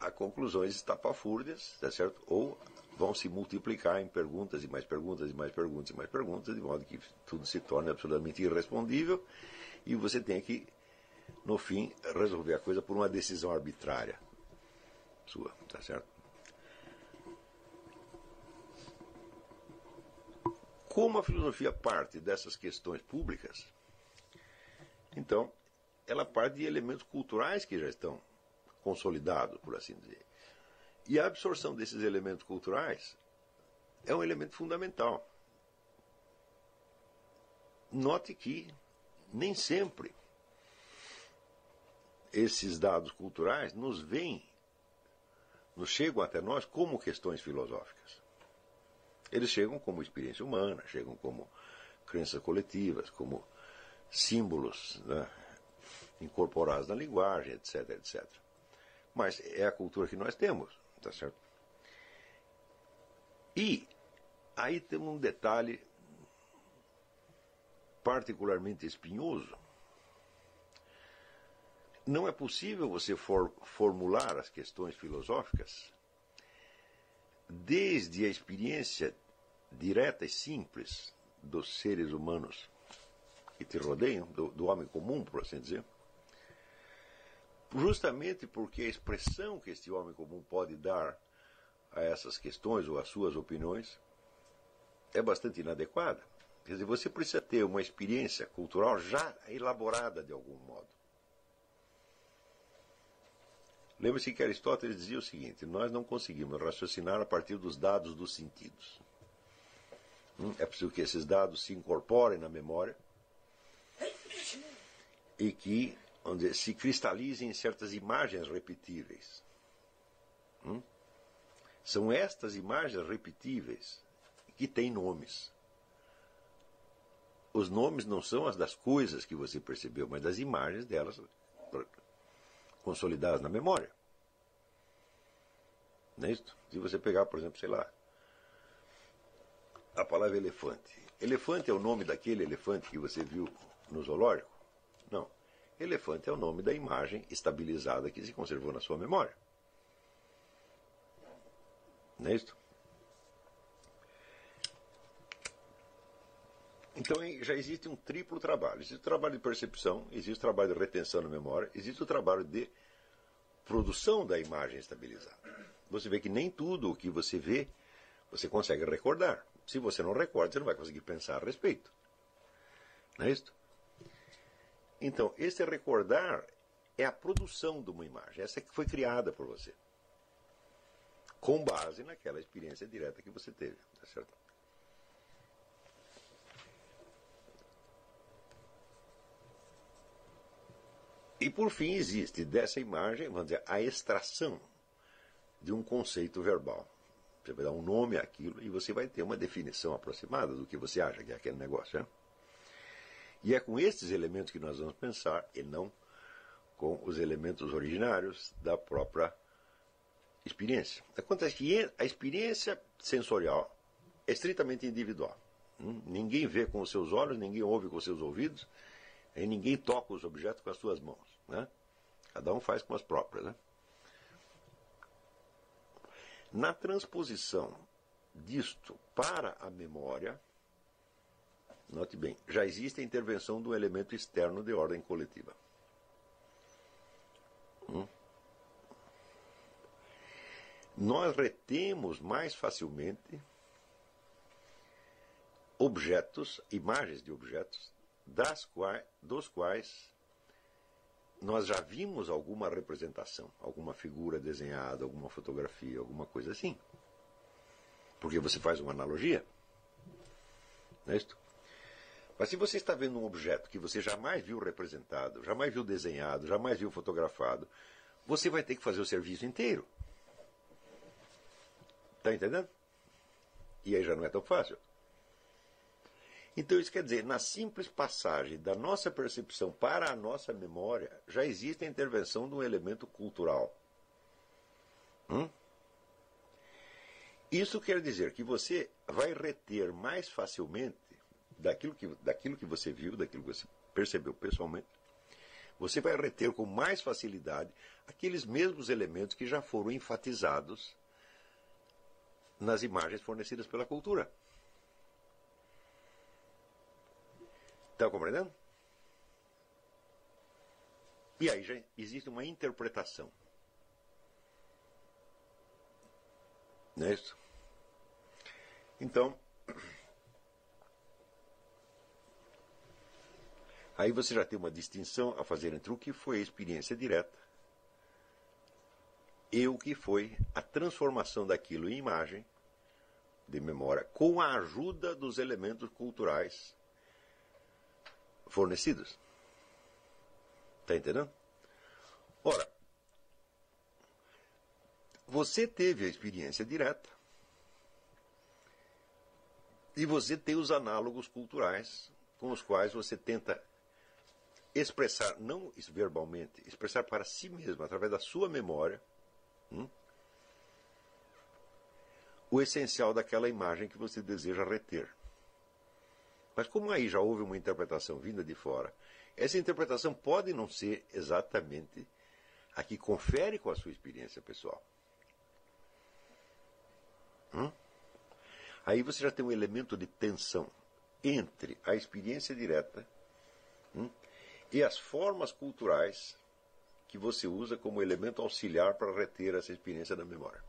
a conclusões estapafúrdias, tá certo? Ou vão se multiplicar em perguntas e mais perguntas e mais perguntas e mais perguntas, de modo que tudo se torne absolutamente irrespondível e você tem que, no fim, resolver a coisa por uma decisão arbitrária sua, tá certo? Como a filosofia parte dessas questões públicas, então ela parte de elementos culturais que já estão consolidados, por assim dizer. E a absorção desses elementos culturais é um elemento fundamental. Note que nem sempre esses dados culturais nos vêm, nos chegam até nós como questões filosóficas. Eles chegam como experiência humana, chegam como crenças coletivas, como símbolos né, incorporados na linguagem, etc, etc. Mas é a cultura que nós temos, tá certo? E aí tem um detalhe particularmente espinhoso. Não é possível você for, formular as questões filosóficas desde a experiência direta e simples dos seres humanos que te rodeiam, do, do homem comum, por assim dizer, justamente porque a expressão que este homem comum pode dar a essas questões ou às suas opiniões é bastante inadequada. Quer dizer, você precisa ter uma experiência cultural já elaborada de algum modo. Lembre-se que Aristóteles dizia o seguinte: nós não conseguimos raciocinar a partir dos dados dos sentidos. Hum, é preciso que esses dados se incorporem na memória e que onde se cristalizem em certas imagens repetíveis. Hum? São estas imagens repetíveis que têm nomes. Os nomes não são as das coisas que você percebeu, mas das imagens delas consolidadas na memória. Não é? Se você pegar, por exemplo, sei lá, a palavra elefante. Elefante é o nome daquele elefante que você viu no zoológico? Elefante é o nome da imagem estabilizada que se conservou na sua memória. Não é isso? Então já existe um triplo trabalho. Existe o trabalho de percepção, existe o trabalho de retenção na memória, existe o trabalho de produção da imagem estabilizada. Você vê que nem tudo o que você vê você consegue recordar. Se você não recorda, você não vai conseguir pensar a respeito. Não é isso? Então, esse recordar é a produção de uma imagem. Essa que foi criada por você. Com base naquela experiência direta que você teve. Tá certo? E por fim existe dessa imagem, vamos dizer, a extração de um conceito verbal. Você vai dar um nome àquilo e você vai ter uma definição aproximada do que você acha que é aquele negócio. Né? E é com esses elementos que nós vamos pensar e não com os elementos originários da própria experiência. Acontece que a experiência sensorial é estritamente individual. Hum? Ninguém vê com os seus olhos, ninguém ouve com os seus ouvidos, e ninguém toca os objetos com as suas mãos. Né? Cada um faz com as próprias. Né? Na transposição disto para a memória, note bem, já existe a intervenção do elemento externo de ordem coletiva. Hum? Nós retemos mais facilmente objetos, imagens de objetos, quais, dos quais nós já vimos alguma representação, alguma figura desenhada, alguma fotografia, alguma coisa assim. Porque você faz uma analogia. Não é isto? Mas se você está vendo um objeto que você jamais viu representado, jamais viu desenhado, jamais viu fotografado, você vai ter que fazer o serviço inteiro. Está entendendo? E aí já não é tão fácil. Então isso quer dizer, na simples passagem da nossa percepção para a nossa memória, já existe a intervenção de um elemento cultural. Hum? Isso quer dizer que você vai reter mais facilmente daquilo que, daquilo que você viu, daquilo que você percebeu pessoalmente, você vai reter com mais facilidade aqueles mesmos elementos que já foram enfatizados nas imagens fornecidas pela cultura. Está compreendendo? E aí já existe uma interpretação. Não é isso? Então, aí você já tem uma distinção a fazer entre o que foi a experiência direta e o que foi a transformação daquilo em imagem de memória com a ajuda dos elementos culturais fornecidos. Está entendendo? Ora, você teve a experiência direta e você tem os análogos culturais com os quais você tenta expressar, não verbalmente, expressar para si mesmo, através da sua memória, hum, o essencial daquela imagem que você deseja reter. Mas como aí já houve uma interpretação vinda de fora, essa interpretação pode não ser exatamente a que confere com a sua experiência pessoal. Hum? Aí você já tem um elemento de tensão entre a experiência direta e as formas culturais que você usa como elemento auxiliar para reter essa experiência da memória.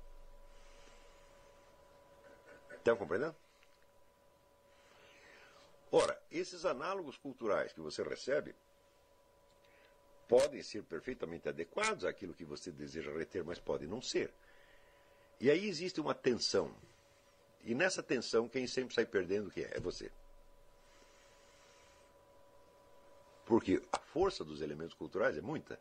Estão compreendendo? Ora, esses análogos culturais que você recebe podem ser perfeitamente adequados àquilo que você deseja reter, mas podem não ser. E aí existe uma tensão. E nessa tensão, quem sempre sai perdendo o que é? É você. Porque a força dos elementos culturais é muita.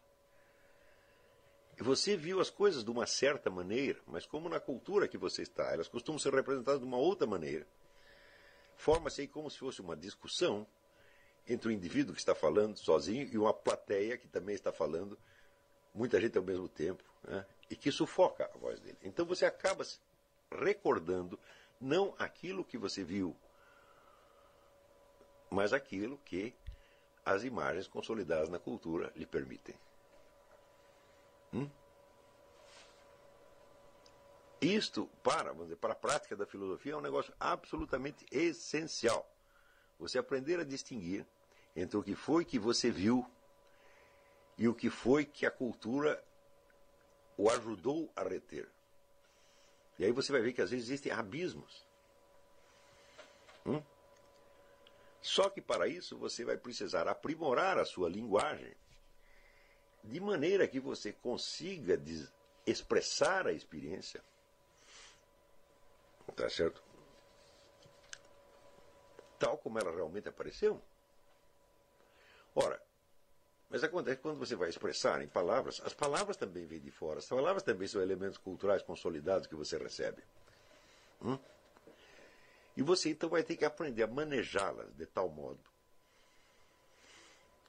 Você viu as coisas de uma certa maneira, mas como na cultura que você está, elas costumam ser representadas de uma outra maneira. Forma-se aí como se fosse uma discussão entre o indivíduo que está falando sozinho e uma plateia que também está falando, muita gente ao mesmo tempo, né, e que sufoca a voz dele. Então você acaba recordando não aquilo que você viu, mas aquilo que as imagens consolidadas na cultura lhe permitem. Hum? Isto, para, vamos dizer, para a prática da filosofia, é um negócio absolutamente essencial. Você aprender a distinguir entre o que foi que você viu e o que foi que a cultura o ajudou a reter. E aí você vai ver que às vezes existem abismos. Hum? Só que para isso você vai precisar aprimorar a sua linguagem de maneira que você consiga expressar a experiência. Tá certo? Tal como ela realmente apareceu. Ora, mas acontece que quando você vai expressar em palavras, as palavras também vêm de fora. As palavras também são elementos culturais consolidados que você recebe. Hum? E você então vai ter que aprender a manejá-las de tal modo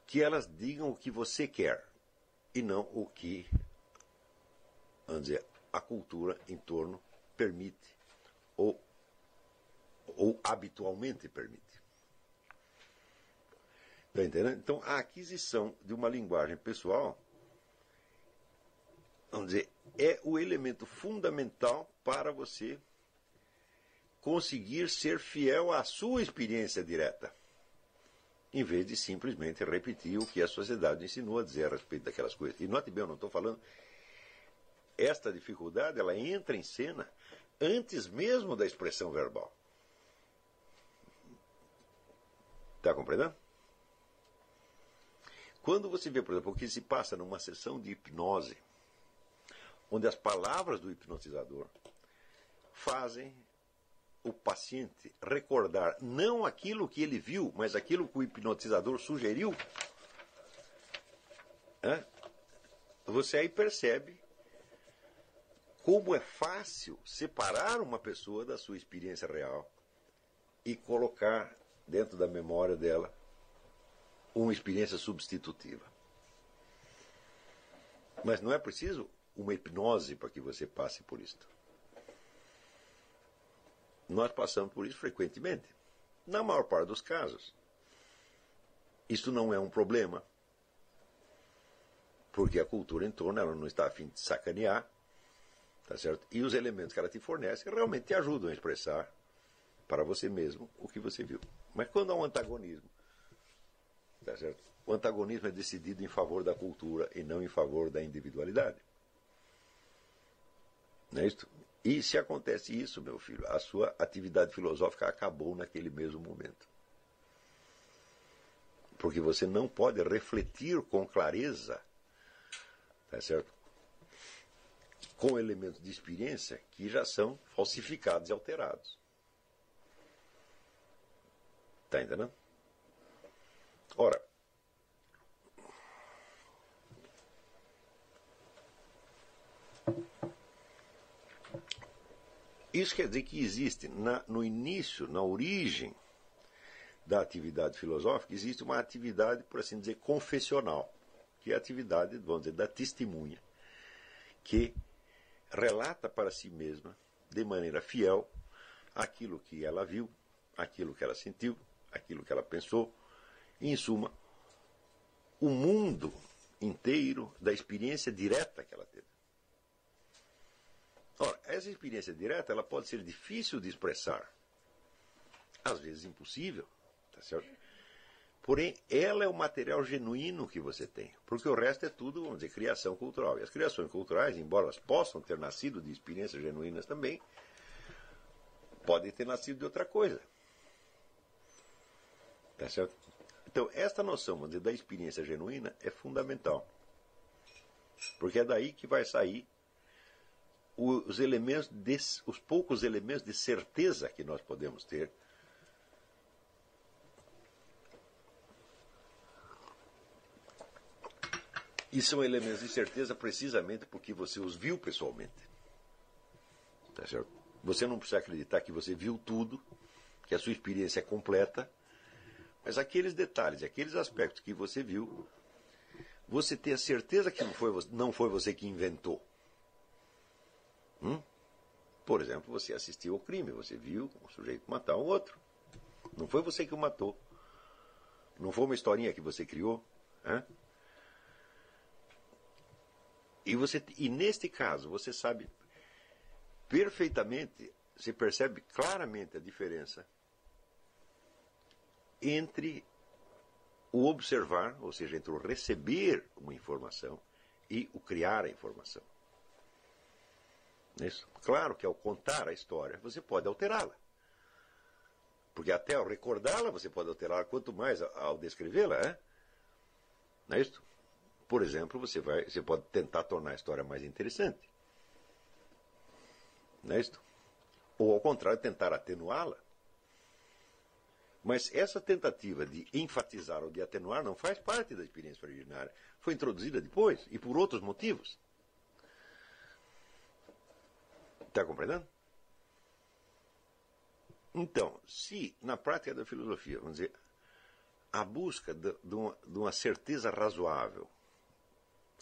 que elas digam o que você quer e não o que, vamos dizer, a cultura em torno permite ou, ou habitualmente permite. Está entendendo? Então, a aquisição de uma linguagem pessoal, vamos dizer, é o elemento fundamental para você conseguir ser fiel à sua experiência direta em vez de simplesmente repetir o que a sociedade ensinou a dizer a respeito daquelas coisas. E note bem, eu não estou falando. Esta dificuldade ela entra em cena antes mesmo da expressão verbal. Está compreendendo? Quando você vê, por exemplo, o que se passa numa sessão de hipnose, onde as palavras do hipnotizador fazem o paciente recordar não aquilo que ele viu, mas aquilo que o hipnotizador sugeriu, você aí percebe como é fácil separar uma pessoa da sua experiência real e colocar dentro da memória dela uma experiência substitutiva. Mas não é preciso uma hipnose para que você passe por isto. Nós passamos por isso frequentemente. Na maior parte dos casos, isso não é um problema, porque a cultura em torno ela não está a fim de sacanear, tá certo? E os elementos que ela te fornece realmente te ajudam a expressar para você mesmo o que você viu. Mas quando há um antagonismo, tá certo? O antagonismo é decidido em favor da cultura e não em favor da individualidade. Não é isso? E se acontece isso, meu filho, a sua atividade filosófica acabou naquele mesmo momento. Porque você não pode refletir com clareza, tá certo? Com elementos de experiência que já são falsificados e alterados. Está entendendo? Ora, Isso quer dizer que existe na, no início, na origem da atividade filosófica, existe uma atividade, por assim dizer, confessional, que é a atividade, vamos dizer, da testemunha, que relata para si mesma, de maneira fiel, aquilo que ela viu, aquilo que ela sentiu, aquilo que ela pensou, e, em suma, o mundo inteiro da experiência direta que ela teve. Ora, essa experiência direta ela pode ser difícil de expressar, às vezes impossível, tá certo? Porém, ela é o material genuíno que você tem, porque o resto é tudo, vamos dizer, criação cultural. E as criações culturais, embora elas possam ter nascido de experiências genuínas também, podem ter nascido de outra coisa. Tá certo? Então, esta noção vamos dizer, da experiência genuína é fundamental. Porque é daí que vai sair os elementos, de, os poucos elementos de certeza que nós podemos ter. E são elementos de certeza precisamente porque você os viu pessoalmente. Tá certo? Você não precisa acreditar que você viu tudo, que a sua experiência é completa, mas aqueles detalhes, aqueles aspectos que você viu, você tem a certeza que não foi, não foi você que inventou. Hum? Por exemplo, você assistiu ao crime, você viu um sujeito matar um outro. Não foi você que o matou. Não foi uma historinha que você criou. Hein? E, você, e neste caso, você sabe perfeitamente, você percebe claramente a diferença entre o observar, ou seja, entre o receber uma informação e o criar a informação. Isso. Claro que ao contar a história, você pode alterá-la. Porque até ao recordá-la, você pode alterá-la, quanto mais ao descrevê-la, é? Não é isso? Por exemplo, você, vai, você pode tentar tornar a história mais interessante. Não é isso? Ou ao contrário, tentar atenuá-la. Mas essa tentativa de enfatizar ou de atenuar não faz parte da experiência originária. Foi introduzida depois e por outros motivos. Está compreendendo? Então, se na prática da filosofia, vamos dizer, a busca de, de, uma, de uma, certeza razoável,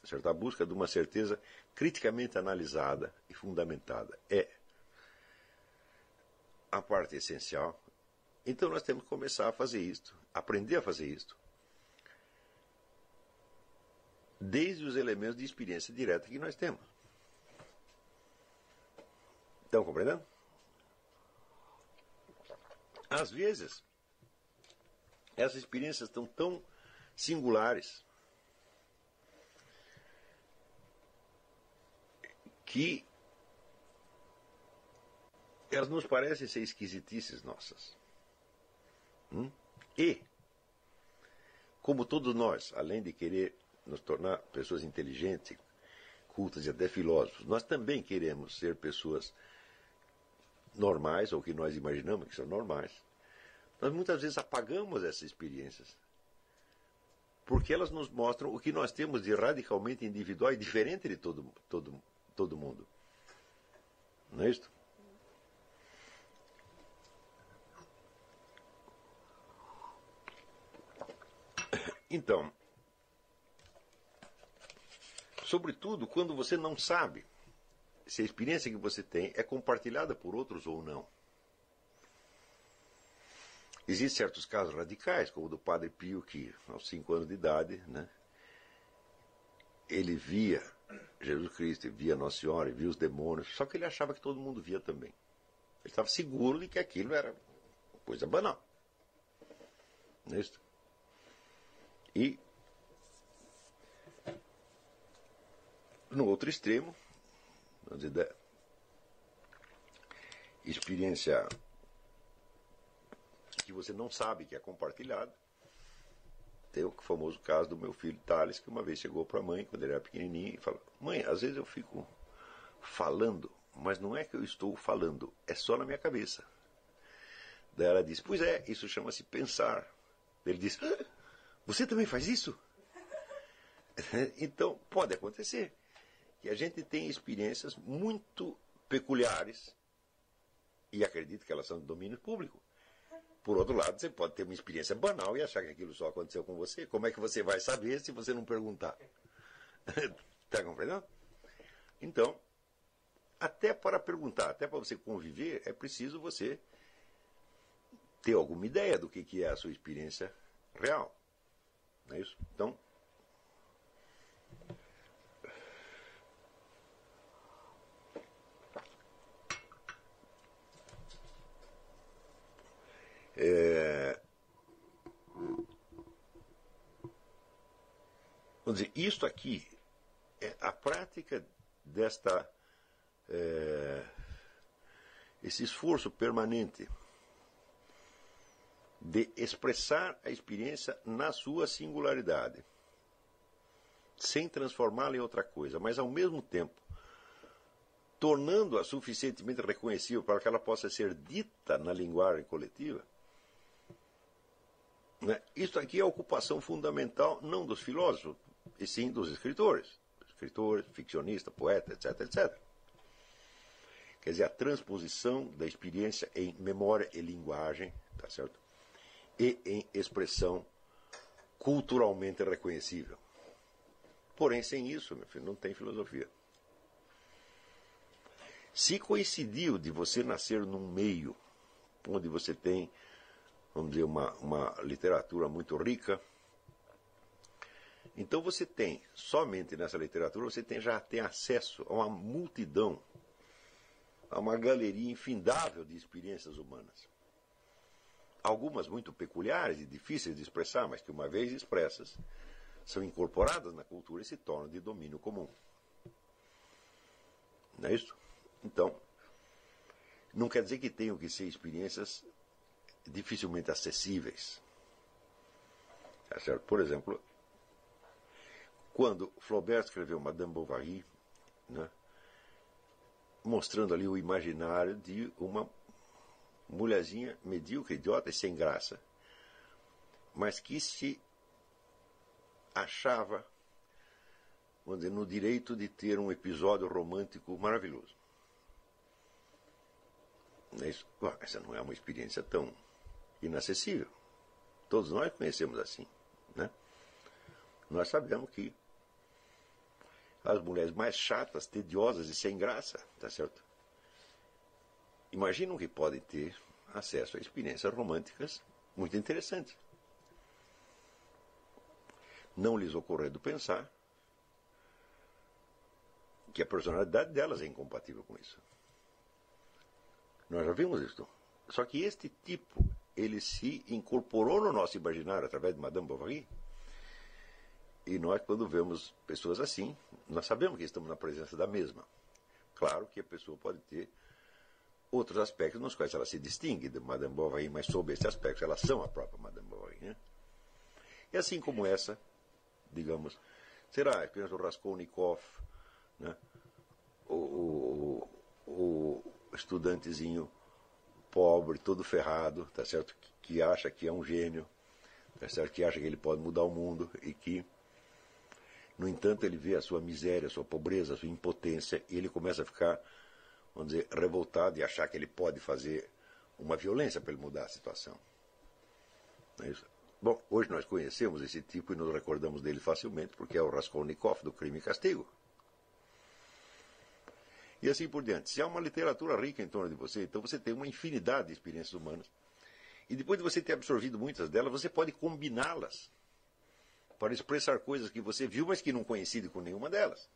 certo? a busca de uma certeza criticamente analisada e fundamentada é a parte essencial, então nós temos que começar a fazer isto, aprender a fazer isto, desde os elementos de experiência direta que nós temos. Estão compreendendo? Às vezes, essas experiências estão tão singulares que elas nos parecem ser esquisitices nossas. Hum? E, como todos nós, além de querer nos tornar pessoas inteligentes, cultas e até filósofos, nós também queremos ser pessoas normais, ou que nós imaginamos que são normais, nós muitas vezes apagamos essas experiências porque elas nos mostram o que nós temos de radicalmente individual e diferente de todo, todo, todo mundo. Não é isto? Então, sobretudo quando você não sabe se a experiência que você tem é compartilhada por outros ou não. Existem certos casos radicais, como o do Padre Pio, que aos cinco anos de idade, né, ele via Jesus Cristo, via Nossa Senhora, via os demônios, só que ele achava que todo mundo via também. Ele estava seguro de que aquilo era coisa banal. É isso? E no outro extremo, vamos dizer, experiência que você não sabe que é compartilhado. Tem o famoso caso do meu filho Thales, que uma vez chegou para a mãe, quando ele era pequenininho, e falou: Mãe, às vezes eu fico falando, mas não é que eu estou falando, é só na minha cabeça. Daí ela disse: Pois é, isso chama-se pensar. Ele disse: ah, Você também faz isso? então, pode acontecer que a gente tem experiências muito peculiares, e acredito que elas são de domínio público. Por outro lado, você pode ter uma experiência banal e achar que aquilo só aconteceu com você. Como é que você vai saber se você não perguntar? Está compreendendo? Então, até para perguntar, até para você conviver, é preciso você ter alguma ideia do que, é a sua experiência real. Não é isso? Então, É... Vamos dizer, isto aqui é a prática desta. É, esse esforço permanente de expressar a experiência na sua singularidade, sem transformá-la em outra coisa, mas ao mesmo tempo tornando-a suficientemente reconhecível para que ela possa ser dita na linguagem coletiva né? Isso aqui é a ocupação fundamental não dos filósofos, e sim dos escritores. Escritores, ficcionistas, poetas, etc, etc. Quer dizer, a transposição da experiência em memória e linguagem, tá certo? E em expressão culturalmente reconhecível. Porém, sem isso, meu filho, não tem filosofia. Se coincidiu de você nascer num meio onde você tem vamos dizer, uma, uma literatura muito rica. Então você tem, somente nessa literatura, você tem, já tem acesso a uma multidão, a uma galeria infindável de experiências humanas. Algumas muito peculiares e difíceis de expressar, mas que, uma vez expressas, são incorporadas na cultura e se tornam de domínio comum. Não é isso? Então, não quer dizer que tenham que ser experiências dificilmente acessíveis. Tá? Por exemplo, quando Flaubert escreveu Madame Bovary, né, mostrando ali o imaginário de uma mulherzinha medíocre, idiota e sem graça, mas que se achava dizer, no direito de ter um episódio romântico maravilhoso. Isso, essa não é uma experiência tão inacessível. Todos nós conhecemos assim. Né? Nós sabemos que as mulheres mais chatas, tediosas e sem graça, tá certo? Imaginam que podem ter acesso a experiências românticas muito interessantes. Não lhes ocorrendo pensar que a personalidade delas é incompatível com isso. Nós já vimos isso. Só que este tipo ele se incorporou no nosso imaginário através de Madame Bovary. E nós, quando vemos pessoas assim, nós sabemos que estamos na presença da mesma. Claro que a pessoa pode ter outros aspectos nos quais ela se distingue de Madame Bovary, mas sob esse aspecto elas são a própria Madame Bovary. Né? E assim como essa, digamos, será experiência do Raskolnikov, né? o, o, o estudantezinho pobre, todo ferrado, tá certo? Que, acha que é um gênio, é certo? que acha que ele pode mudar o mundo e que, no entanto, ele vê a sua miséria, a sua pobreza, a sua impotência e ele começa a ficar, vamos dizer, revoltado e achar que ele pode fazer uma violência para ele mudar a situação. Não é isso? Bom, hoje nós conhecemos esse tipo e nos recordamos dele facilmente, porque é o Raskolnikov do Crime e Castigo. E assim por diante. Se há uma literatura rica em torno de você, então você tem uma infinidade de experiências humanas. E depois de você ter absorvido muitas delas, você pode combiná-las para expressar coisas que você viu, mas que não coincide com nenhuma delas.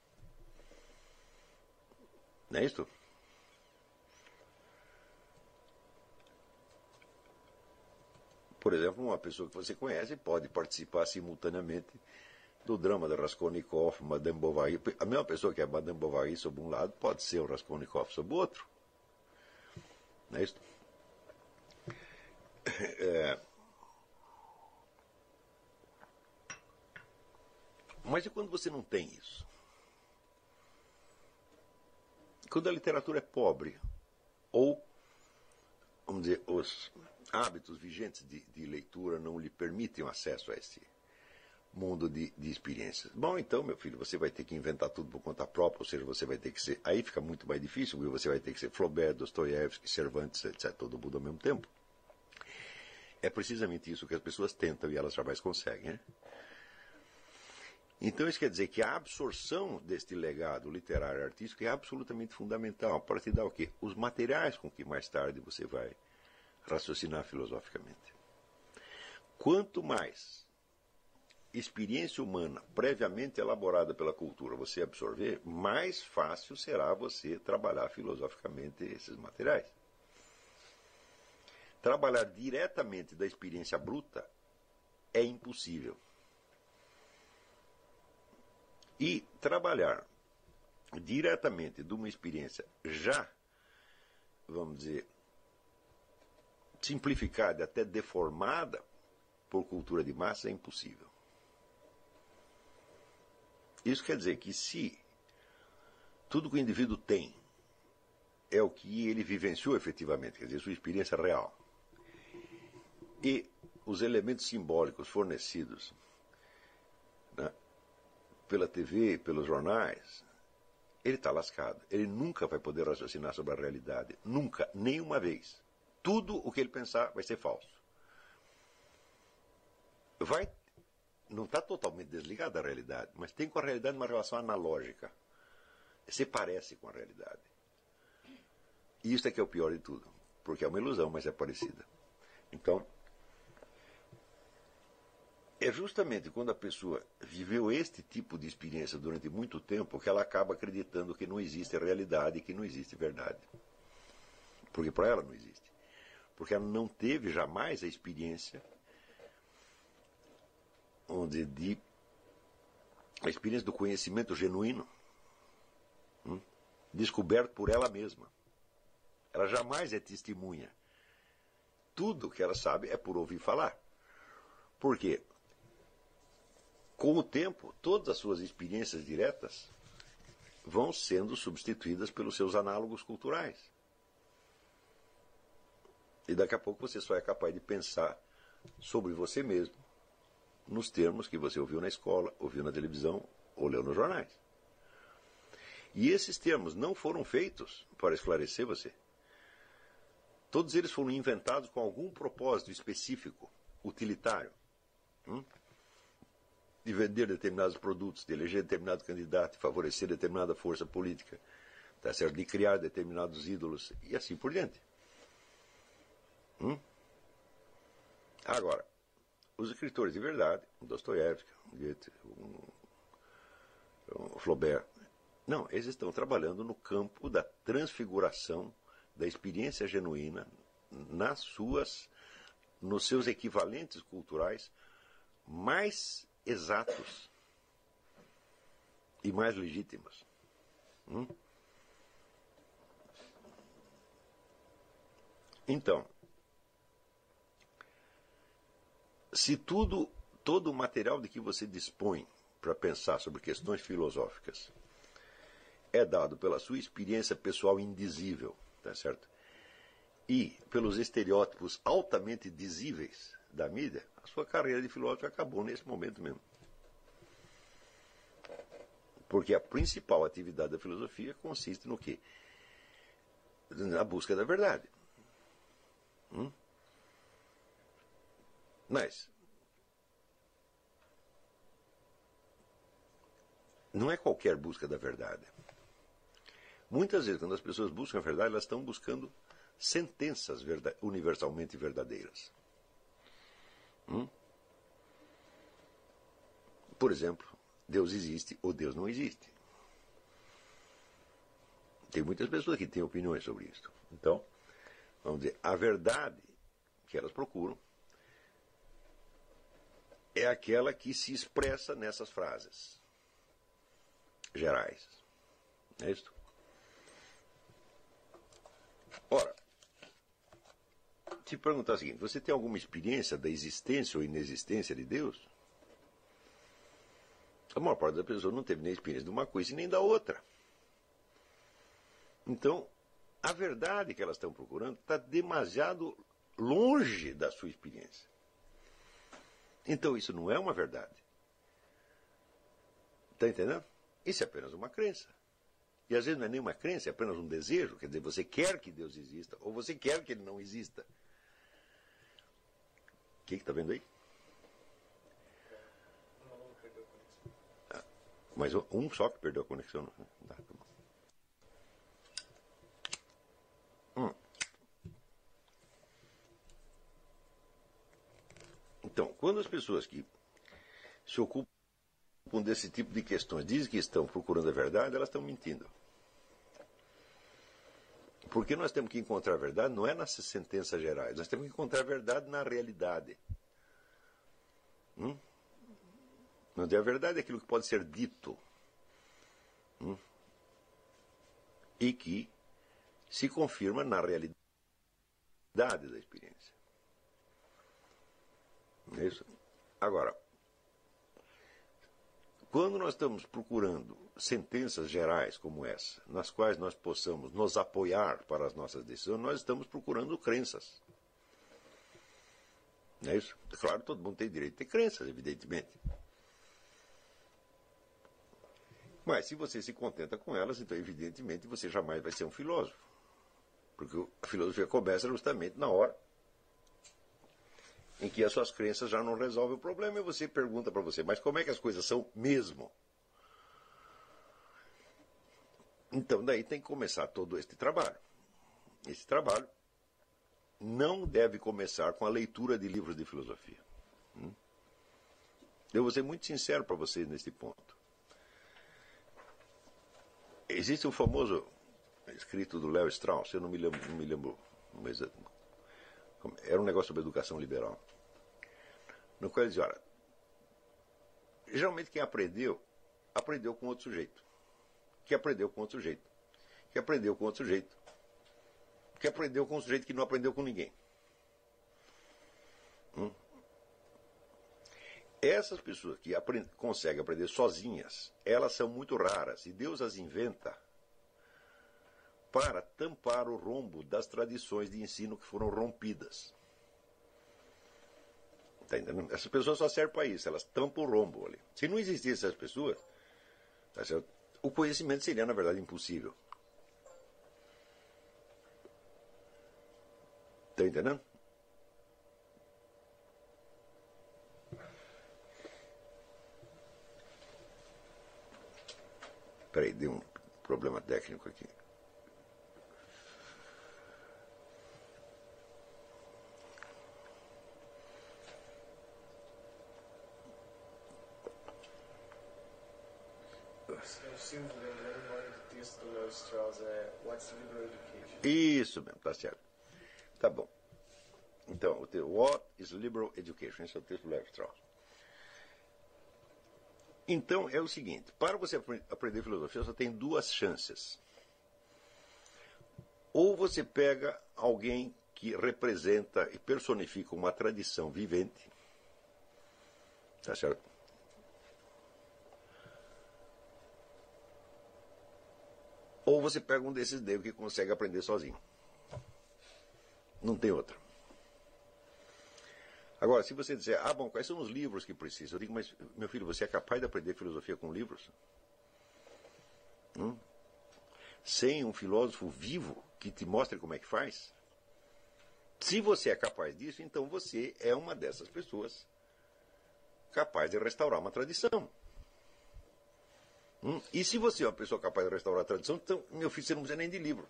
Não é isto? Por exemplo, uma pessoa que você conhece pode participar simultaneamente do drama de Raskolnikov, Madame Bovary. A mesma pessoa que é Madame Bovary sob um lado pode ser o Raskolnikov sob o outro. Não é isso? É... Mas e quando você não tem isso? Quando a literatura é pobre, ou, vamos dizer, os hábitos vigentes de, de leitura não lhe permitem acesso a esse mundo de, de experiências. Bom, então, meu filho, você vai ter que inventar tudo por conta própria, ou seja, você vai ter que ser. Aí fica muito mais difícil, porque você vai ter que ser Flaubert, Dostoiévski, Cervantes, etc., todo mundo ao mesmo tempo. É precisamente isso que as pessoas tentam e elas jamais conseguem. Né? Então, isso quer dizer que a absorção deste legado literário e artístico é absolutamente fundamental para te dar o quê? Os materiais com que mais tarde você vai raciocinar filosoficamente. Quanto mais experiência humana previamente elaborada pela cultura você absorver, mais fácil será você trabalhar filosoficamente esses materiais. Trabalhar diretamente da experiência bruta é impossível. E trabalhar diretamente de uma experiência já, vamos dizer, simplificada, até deformada por cultura de massa, é impossível. Isso quer dizer que se tudo que o indivíduo tem é o que ele vivenciou efetivamente, quer dizer, sua experiência real, e os elementos simbólicos fornecidos né, pela TV, pelos jornais, ele está lascado. Ele nunca vai poder raciocinar sobre a realidade. Nunca, nenhuma vez tudo o que ele pensar vai ser falso. Vai, não está totalmente desligado da realidade, mas tem com a realidade uma relação analógica. Se parece com a realidade. E isso é que é o pior de tudo, porque é uma ilusão, mas é parecida. Então, é justamente quando a pessoa viveu este tipo de experiência durante muito tempo que ela acaba acreditando que não existe realidade e que não existe verdade. Porque para ela não existe porque ela não teve jamais a experiência onde de a experiência do conhecimento genuíno hum, descoberto por ela mesma. Ela jamais é testemunha. Tudo que ela sabe é por ouvir falar. Por quê? Com o tempo, todas as suas experiências diretas vão sendo substituídas pelos seus análogos culturais. E daqui a pouco você só é capaz de pensar sobre você mesmo nos termos que você ouviu na escola, ouviu na televisão ou leu nos jornais. E esses termos não foram feitos para esclarecer você. Todos eles foram inventados com algum propósito específico, utilitário. Hum? De vender determinados produtos, de eleger determinado candidato, de favorecer determinada força política, tá certo? de criar determinados ídolos e assim por diante. Hum? Agora, os escritores de verdade, Dostoiévski, Goethe, um, um Flaubert, não, eles estão trabalhando no campo da transfiguração da experiência genuína nas suas, nos seus equivalentes culturais mais exatos e mais legítimos. Hum? Então, se tudo, todo o material de que você dispõe para pensar sobre questões filosóficas é dado pela sua experiência pessoal indizível, tá certo? E pelos estereótipos altamente dizíveis da mídia, a sua carreira de filósofo acabou nesse momento mesmo. Porque a principal atividade da filosofia consiste no quê? Na busca da verdade. Hum? Mas não é qualquer busca da verdade. Muitas vezes, quando as pessoas buscam a verdade, elas estão buscando sentenças universalmente verdadeiras. Hum? Por exemplo, Deus existe ou Deus não existe. Tem muitas pessoas que têm opiniões sobre isso. Então, vamos dizer, a verdade que elas procuram é aquela que se expressa nessas frases gerais. É isso? Ora, te perguntar o seguinte: você tem alguma experiência da existência ou inexistência de Deus? A maior parte das pessoas não teve nem experiência de uma coisa e nem da outra. Então, a verdade que elas estão procurando está demasiado longe da sua experiência. Então, isso não é uma verdade. Está entendendo? Isso é apenas uma crença. E às vezes não é nem uma crença, é apenas um desejo. Quer dizer, você quer que Deus exista, ou você quer que ele não exista. O que está vendo aí? Ah, mas um só que perdeu a conexão. Tá hum. Então, quando as pessoas que se ocupam desse tipo de questões dizem que estão procurando a verdade, elas estão mentindo. Porque nós temos que encontrar a verdade não é nas sentenças gerais, nós temos que encontrar a verdade na realidade. Hum? Não é a verdade é aquilo que pode ser dito. Hum? E que se confirma na realidade da experiência. É isso? Agora, quando nós estamos procurando sentenças gerais como essa, nas quais nós possamos nos apoiar para as nossas decisões, nós estamos procurando crenças. Não é isso? Claro, todo mundo tem direito a ter crenças, evidentemente. Mas se você se contenta com elas, então evidentemente você jamais vai ser um filósofo. Porque a filosofia começa justamente na hora em que as suas crenças já não resolvem o problema e você pergunta para você, mas como é que as coisas são mesmo? Então daí tem que começar todo este trabalho. Esse trabalho não deve começar com a leitura de livros de filosofia. Hum? Eu vou ser muito sincero para vocês nesse ponto. Existe um famoso escrito do Léo Strauss, eu não me lembro, não me lembro mas era um negócio sobre educação liberal. No qual ele dizia, olha, geralmente quem aprendeu, aprendeu com outro sujeito. Que aprendeu com outro sujeito. Que aprendeu com outro sujeito. Que aprendeu com um sujeito que não aprendeu com ninguém. Hum? Essas pessoas que aprend conseguem aprender sozinhas, elas são muito raras. E Deus as inventa para tampar o rombo das tradições de ensino que foram rompidas. Tá Essas pessoas só servem para isso, elas tampam o rombo ali. Se não existissem essas pessoas, tá o conhecimento seria, na verdade, impossível. Está entendendo? Peraí, deu um problema técnico aqui. Isso mesmo, tá certo. Tá bom. Então, o texto, What is Liberal Education? Esse é o texto do Levi Strauss. Então, é o seguinte: para você aprender filosofia, só tem duas chances. Ou você pega alguém que representa e personifica uma tradição vivente, tá certo? Ou você pega um desses negros que consegue aprender sozinho. Não tem outra. Agora, se você disser, ah, bom, quais são os livros que precisa? Eu digo, mas, meu filho, você é capaz de aprender filosofia com livros? Hum? Sem um filósofo vivo que te mostre como é que faz? Se você é capaz disso, então você é uma dessas pessoas capaz de restaurar uma tradição. Hum? E se você é uma pessoa capaz de restaurar a tradição, então, meu filho, você não precisa nem de livro.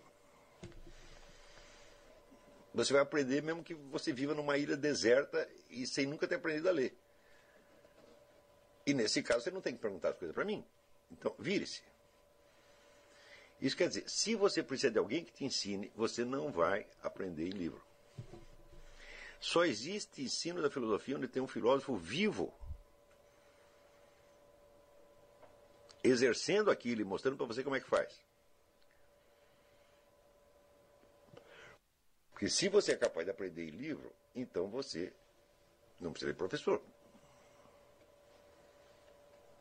Você vai aprender mesmo que você viva numa ilha deserta e sem nunca ter aprendido a ler. E nesse caso você não tem que perguntar as coisas para mim. Então, vire-se. Isso quer dizer, se você precisa de alguém que te ensine, você não vai aprender em livro. Só existe ensino da filosofia onde tem um filósofo vivo exercendo aquilo e mostrando para você como é que faz. Porque se você é capaz de aprender em livro, então você não precisa de professor.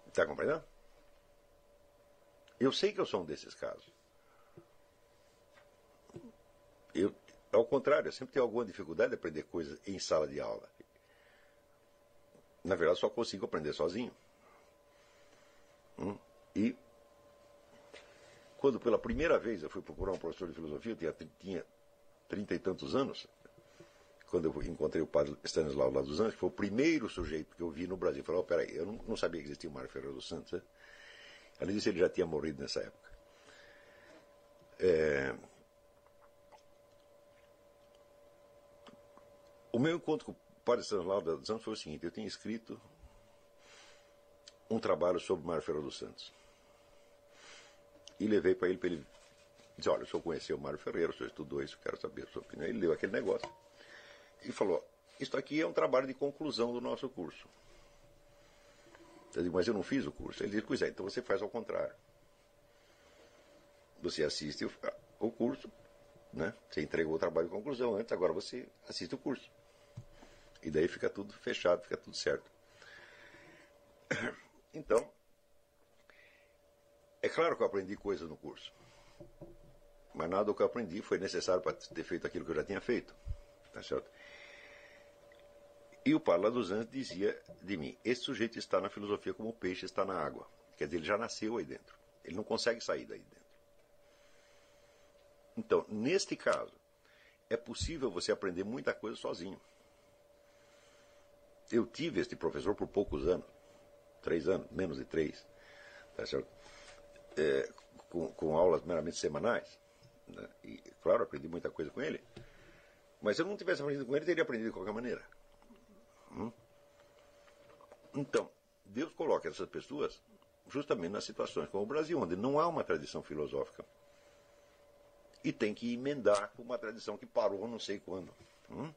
Está compreendendo? Eu sei que eu sou um desses casos. Eu, ao contrário, eu sempre tenho alguma dificuldade de aprender coisas em sala de aula. Na verdade, só consigo aprender sozinho. Hum? E quando pela primeira vez eu fui procurar um professor de filosofia, eu tinha, trinta e tantos anos, quando eu encontrei o padre Stanislau lá dos Anjos, que foi o primeiro sujeito que eu vi no Brasil. Eu falei, oh, peraí, eu não, não, sabia que existia o Mário Ferreira dos Santos. Né? Além disso, ele já tinha morrido nessa época. É... O meu encontro com o padre Stanislau dos Santos foi o seguinte, eu tinha escrito um trabalho sobre Mário Ferreira dos Santos. E levei para ele para ele Diz, olha, o senhor conheceu o Mário Ferreira, o senhor estudou isso, quero saber a sua opinião. Ele leu aquele negócio e falou, isso aqui é um trabalho de conclusão do nosso curso. Eu digo, mas eu não fiz o curso. Ele disse, pois é, então você faz ao contrário. Você assiste o curso, né? Você entregou o trabalho de conclusão antes, agora você assiste o curso. E daí fica tudo fechado, fica tudo certo. Então, é claro que eu aprendi coisas no curso. Mas nada do que eu aprendi foi necessário para ter feito aquilo que eu já tinha feito. Tá certo? E o Parla dos Anjos dizia de mim: esse sujeito está na filosofia como o peixe está na água. Quer dizer, ele já nasceu aí dentro. Ele não consegue sair daí dentro. Então, neste caso, é possível você aprender muita coisa sozinho. Eu tive este professor por poucos anos três anos, menos de três. Tá certo? É, com, com aulas meramente semanais. Né? E, claro, aprendi muita coisa com ele. Mas se eu não tivesse aprendido com ele, teria aprendido de qualquer maneira. Hum? Então, Deus coloca essas pessoas justamente nas situações como o Brasil, onde não há uma tradição filosófica. E tem que emendar com uma tradição que parou não sei quando. Hum?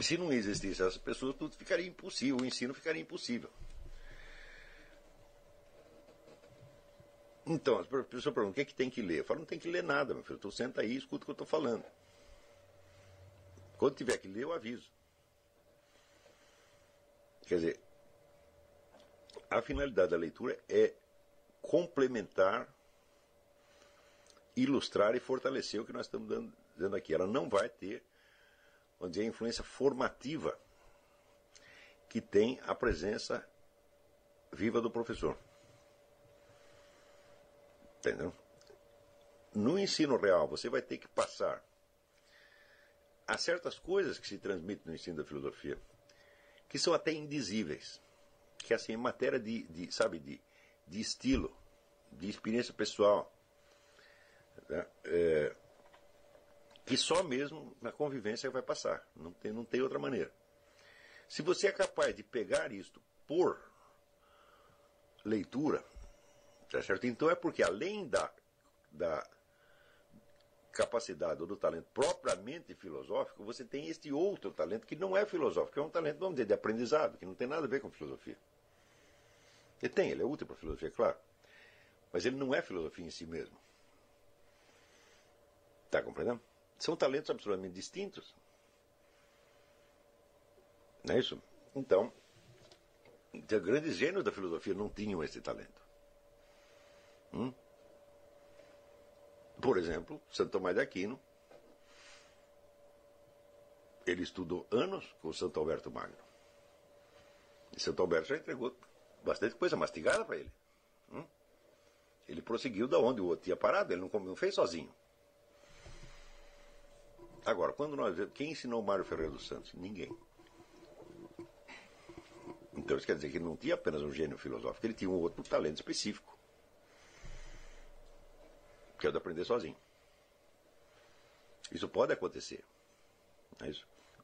Se não existisse essas pessoas, tudo ficaria impossível, o ensino ficaria impossível. Então, as pessoas perguntam, o que, é que tem que ler? Eu falo, não tem que ler nada, meu filho. Tu senta aí e escuta o que eu estou falando. Quando tiver que ler, eu aviso. Quer dizer, a finalidade da leitura é complementar, ilustrar e fortalecer o que nós estamos dando, dando aqui. Ela não vai ter, vamos dizer, a influência formativa que tem a presença viva do professor. Entendeu? No ensino real, você vai ter que passar a certas coisas que se transmitem no ensino da filosofia, que são até indizíveis. Que assim, em matéria de, de sabe, de, de estilo, de experiência pessoal, né? é, que só mesmo na convivência vai passar. Não tem, não tem outra maneira. Se você é capaz de pegar isto por leitura, Tá certo? Então é porque além da, da capacidade ou do talento propriamente filosófico, você tem este outro talento que não é filosófico, é um talento, vamos dizer, de aprendizado, que não tem nada a ver com filosofia. Ele tem, ele é útil para a filosofia, claro. Mas ele não é filosofia em si mesmo. Está compreendendo? São talentos absolutamente distintos. Não é isso? Então, grandes gênios da filosofia não tinham esse talento. Hum? Por exemplo, Santo Tomás de Aquino ele estudou anos com Santo Alberto Magno. E Santo Alberto já entregou bastante coisa mastigada para ele. Hum? Ele prosseguiu da onde o outro tinha parado, ele não, fez sozinho. Agora, quando nós. Quem ensinou Mário Ferreira dos Santos? Ninguém. Então isso quer dizer que ele não tinha apenas um gênio filosófico, ele tinha um outro talento específico. Que é de aprender sozinho. Isso pode acontecer. É.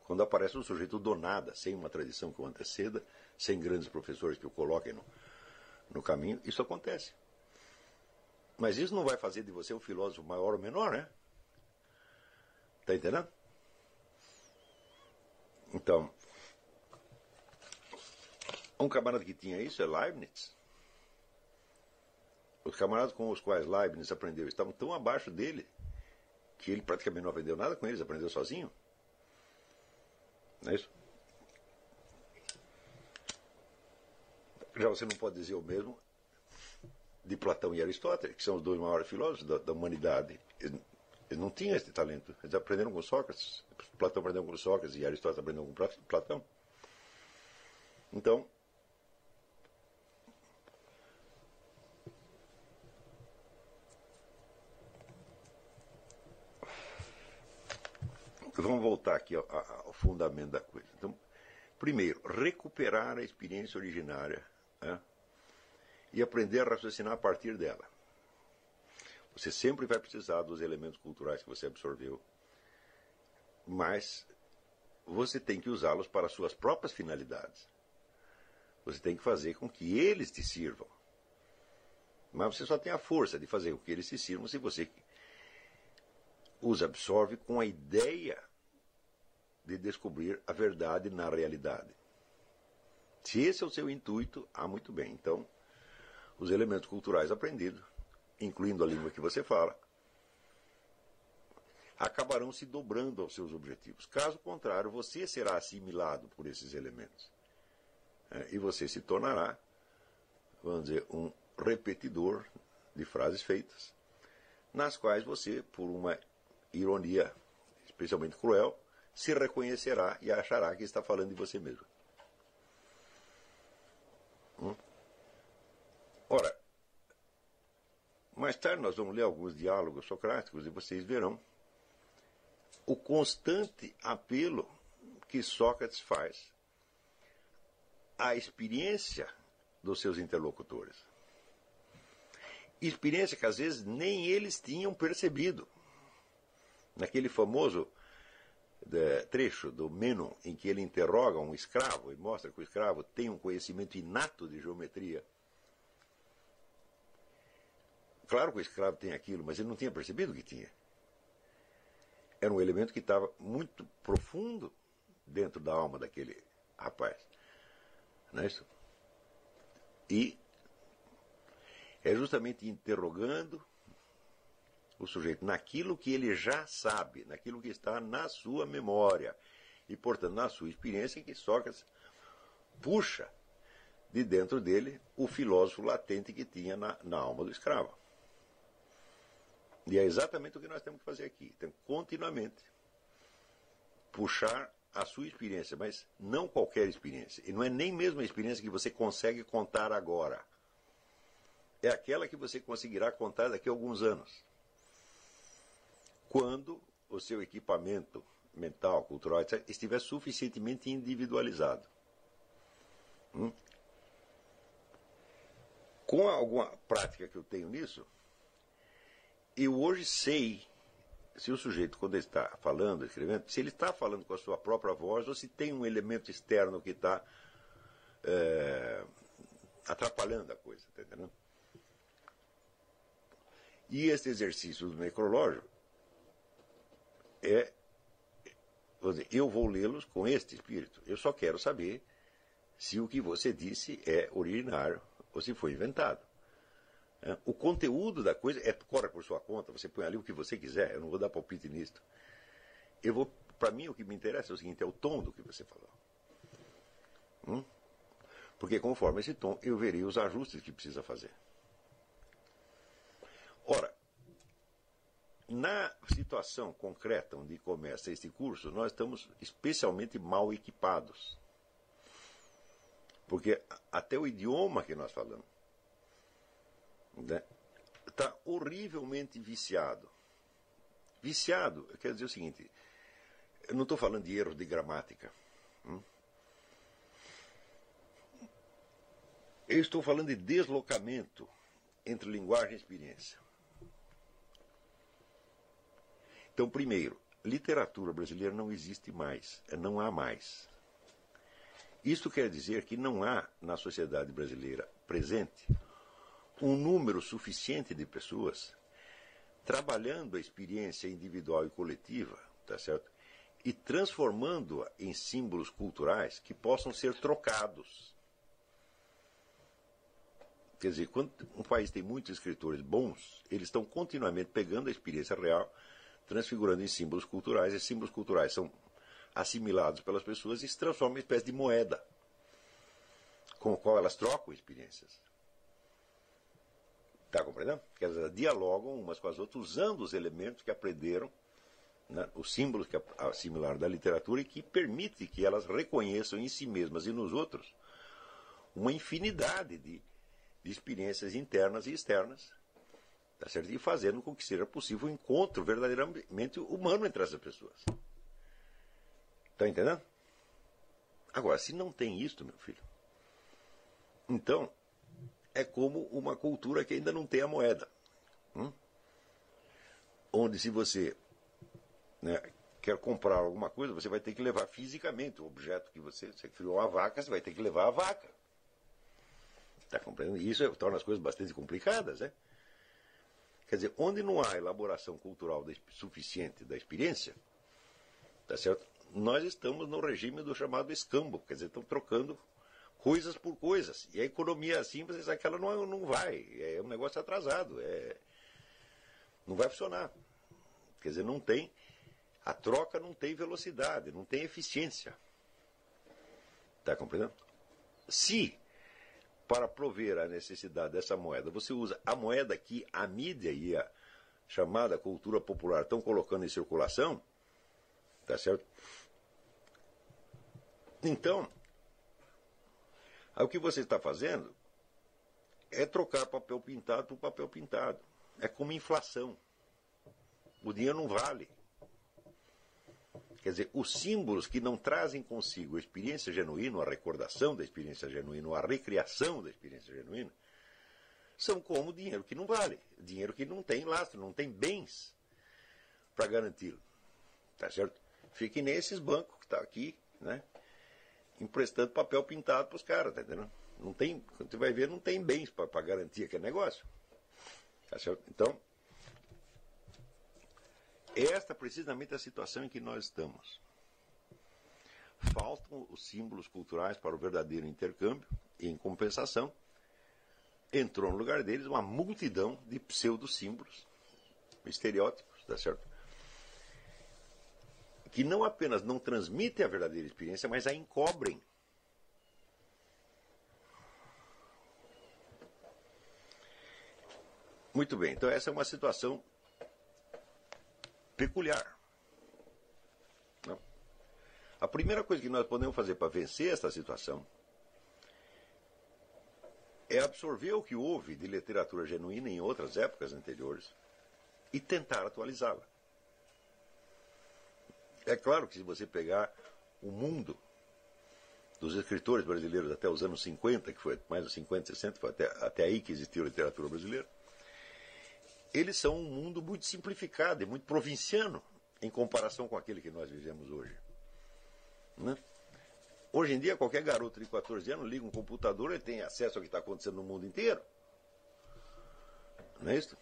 Quando aparece um sujeito do nada, sem uma tradição que o anteceda, sem grandes professores que o coloquem no, no caminho, isso acontece. Mas isso não vai fazer de você um filósofo maior ou menor, né? Está entendendo? Então, um camarada que tinha isso é Leibniz. Os camaradas com os quais Leibniz aprendeu estavam tão abaixo dele que ele praticamente não aprendeu nada com eles, aprendeu sozinho. Não é isso? Já você não pode dizer o mesmo de Platão e Aristóteles, que são os dois maiores filósofos da, da humanidade. Eles, eles, não tinham esse talento. Eles aprenderam com Sócrates. Platão aprendeu com Sócrates e Aristóteles aprendeu com Platão. Então, Vamos voltar aqui ao, ao fundamento da coisa. Então, primeiro, recuperar a experiência originária né? e aprender a raciocinar a partir dela. Você sempre vai precisar dos elementos culturais que você absorveu, mas você tem que usá-los para suas próprias finalidades. Você tem que fazer com que eles te sirvam. Mas você só tem a força de fazer com que eles te sirvam se você os absorve com a ideia de descobrir a verdade na realidade. Se esse é o seu intuito, há muito bem. Então, os elementos culturais aprendidos, incluindo a língua que você fala, acabarão se dobrando aos seus objetivos. Caso contrário, você será assimilado por esses elementos. É, e você se tornará, vamos dizer, um repetidor de frases feitas, nas quais você, por uma ironia especialmente cruel, se reconhecerá e achará que está falando de você mesmo. Hum? Ora, mais tarde nós vamos ler alguns diálogos socráticos e vocês verão o constante apelo que Sócrates faz à experiência dos seus interlocutores. Experiência que às vezes nem eles tinham percebido naquele famoso é, trecho do Menon em que ele interroga um escravo e mostra que o escravo tem um conhecimento inato de geometria. Claro que o escravo tem aquilo, mas ele não tinha percebido que tinha. Era um elemento que estava muito profundo dentro da alma daquele rapaz. Não é isso? E é justamente interrogando o sujeito naquilo que ele já sabe, naquilo que está na sua memória e, portanto, na sua experiência, que Sócrates puxa de dentro dele o filósofo latente que tinha na, na alma do escravo. E é exatamente o que nós temos que fazer aqui. Temos continuamente puxar a sua experiência, mas não qualquer experiência. E não é nem mesmo a experiência que você consegue contar agora. É aquela que você conseguirá contar daqui a alguns anos quando o seu equipamento mental, cultural, etc., estiver suficientemente individualizado. Hum? Com alguma prática que eu tenho nisso, eu hoje sei se o sujeito, quando ele está falando, escrevendo, se ele está falando com a sua própria voz ou se tem um elemento externo que está é, atrapalhando a coisa, tá entendendo? E esse exercício do necrológio é. Dizer, eu vou lê-los com este espírito. Eu só quero saber se o que você disse é originário ou se foi inventado. É, o conteúdo da coisa é corre por sua conta, você põe ali o que você quiser, eu não vou dar palpite nisto. Eu vou, para mim o que me interessa é o seguinte, é o tom do que você falou. Hum? Porque conforme esse tom, eu verei os ajustes que precisa fazer. Ora, na situação concreta onde começa este curso, nós estamos especialmente mal equipados. Porque até o idioma que nós falamos está né, tá horrivelmente viciado. Viciado quer dizer o seguinte: eu não estou falando de erros de gramática. Hum? Eu estou falando de deslocamento entre linguagem e experiência. Então, primeiro, literatura brasileira não existe mais, não há mais. Isso quer dizer que não há na sociedade brasileira presente um número suficiente de pessoas trabalhando a experiência individual e coletiva, tá certo? E transformando-a em símbolos culturais que possam ser trocados. Quer dizer, quando um país tem muitos escritores bons, eles estão continuamente pegando a experiência real transfigurando em símbolos culturais. Esses símbolos culturais são assimilados pelas pessoas e se transformam em espécie de moeda com a qual elas trocam experiências. Está compreendendo? Que elas dialogam umas com as outras usando os elementos que aprenderam, né, os símbolos que assimilaram da literatura e que permite que elas reconheçam em si mesmas e nos outros uma infinidade de, de experiências internas e externas Tá certo? E fazendo com que seja possível o um encontro verdadeiramente humano entre essas pessoas. Está entendendo? Agora, se não tem isso, meu filho, então é como uma cultura que ainda não tem a moeda. Hum? Onde se você né, quer comprar alguma coisa, você vai ter que levar fisicamente o objeto que você, você criou uma vaca, você vai ter que levar a vaca. Está compreendendo? Isso torna as coisas bastante complicadas, né? Quer dizer, onde não há elaboração cultural suficiente da experiência, tá certo? nós estamos no regime do chamado escambo, quer dizer, estão trocando coisas por coisas. E a economia assim, você sabe que ela não, não vai, é um negócio atrasado, é, não vai funcionar. Quer dizer, não tem, a troca não tem velocidade, não tem eficiência. Está compreendendo? Se para prover a necessidade dessa moeda. Você usa a moeda que a mídia e a chamada cultura popular estão colocando em circulação, tá certo? Então, o que você está fazendo é trocar papel pintado por papel pintado. É como inflação. O dinheiro não vale. Quer dizer, os símbolos que não trazem consigo a experiência genuína, a recordação da experiência genuína, a recriação da experiência genuína, são como dinheiro que não vale, dinheiro que não tem lastro, não tem bens para garanti-lo. Tá certo? Fique nesses bancos que está aqui, né? Emprestando papel pintado para os caras, tá entendendo? Não tem, quando você vai ver, não tem bens para garantir aquele negócio. Tá certo? Então, esta precisamente é a situação em que nós estamos. Faltam os símbolos culturais para o verdadeiro intercâmbio e, em compensação, entrou no lugar deles uma multidão de pseudo-símbolos, estereótipos, tá certo? Que não apenas não transmitem a verdadeira experiência, mas a encobrem. Muito bem, então essa é uma situação peculiar. A primeira coisa que nós podemos fazer para vencer esta situação é absorver o que houve de literatura genuína em outras épocas anteriores e tentar atualizá-la. É claro que se você pegar o mundo dos escritores brasileiros até os anos 50, que foi mais de 50, 60, foi até, até aí que existiu literatura brasileira, eles são um mundo muito simplificado e muito provinciano em comparação com aquele que nós vivemos hoje. Né? Hoje em dia, qualquer garoto de 14 anos liga um computador e tem acesso ao que está acontecendo no mundo inteiro. Não é isso?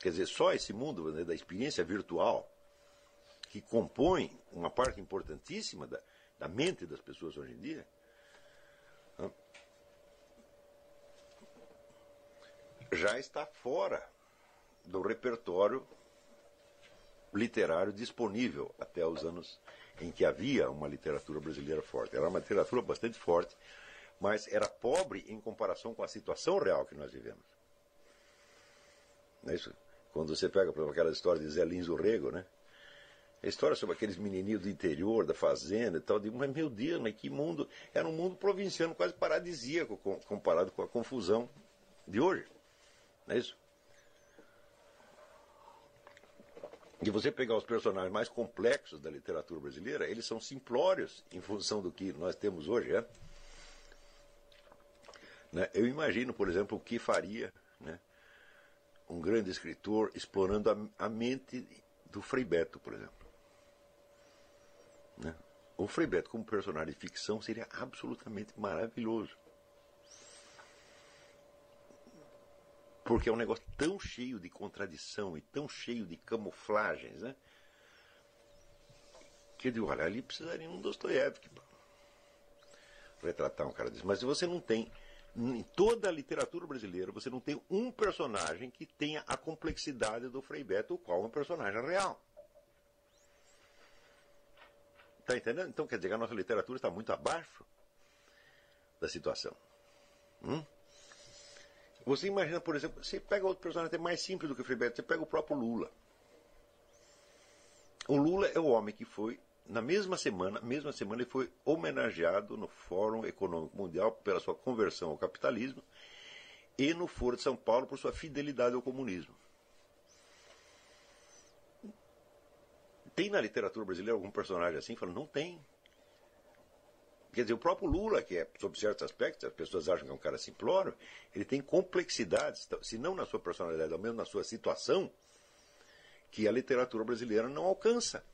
Quer dizer, só esse mundo né, da experiência virtual que compõe uma parte importantíssima da, da mente das pessoas hoje em dia. Já está fora do repertório literário disponível até os anos em que havia uma literatura brasileira forte. Era uma literatura bastante forte, mas era pobre em comparação com a situação real que nós vivemos. Não é isso? Quando você pega, por exemplo, aquela história de Zé Lins Rego, né? A história sobre aqueles menininhos do interior, da fazenda e tal. Digo, mas meu Deus, mas que mundo. Era um mundo provinciano, quase paradisíaco comparado com a confusão de hoje. Não é isso? E você pegar os personagens mais complexos da literatura brasileira, eles são simplórios em função do que nós temos hoje. É? Né? Eu imagino, por exemplo, o que faria né, um grande escritor explorando a, a mente do Frei Beto, por exemplo. Né? O Frei Beto como personagem de ficção seria absolutamente maravilhoso. Porque é um negócio tão cheio de contradição e tão cheio de camuflagens, né? Que eu digo, olha, ali precisaria um Dostoiévski para retratar um cara desse. Mas você não tem, em toda a literatura brasileira, você não tem um personagem que tenha a complexidade do Frei Beto, o qual é um personagem real. Está entendendo? Então quer dizer que a nossa literatura está muito abaixo da situação. Hum? Você imagina, por exemplo, você pega outro personagem até mais simples do que o Frei Beto, você pega o próprio Lula. O Lula é o homem que foi, na mesma semana, mesma semana, ele foi homenageado no Fórum Econômico Mundial pela sua conversão ao capitalismo e no Foro de São Paulo por sua fidelidade ao comunismo. Tem na literatura brasileira algum personagem assim? Fala, não tem. Quer dizer, o próprio Lula, que é, sob certos aspectos, as pessoas acham que é um cara simplório, ele tem complexidades, então, se não na sua personalidade, ao menos na sua situação, que a literatura brasileira não alcança.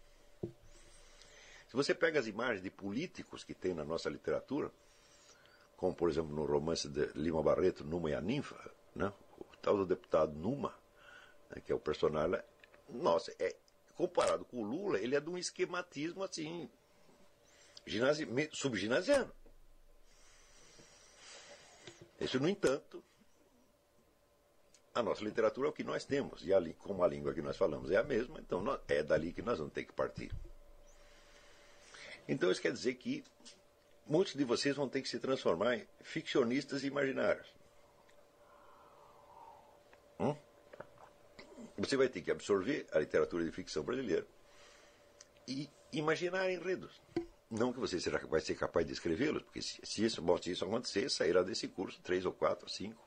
Se você pega as imagens de políticos que tem na nossa literatura, como por exemplo no romance de Lima Barreto, Numa e a Ninfa, né? o tal do deputado Numa, né? que é o personagem, nossa, é, comparado com o Lula, ele é de um esquematismo assim subginasiano. Isso, no entanto, a nossa literatura é o que nós temos, e ali, como a língua que nós falamos é a mesma, então é dali que nós vamos ter que partir. Então isso quer dizer que muitos de vocês vão ter que se transformar em ficcionistas imaginários. Hum? Você vai ter que absorver a literatura de ficção brasileira e imaginar enredos. Não que você será, vai ser capaz de escrevê-los, porque se, se, isso, bom, se isso acontecer, sairá desse curso três ou quatro, cinco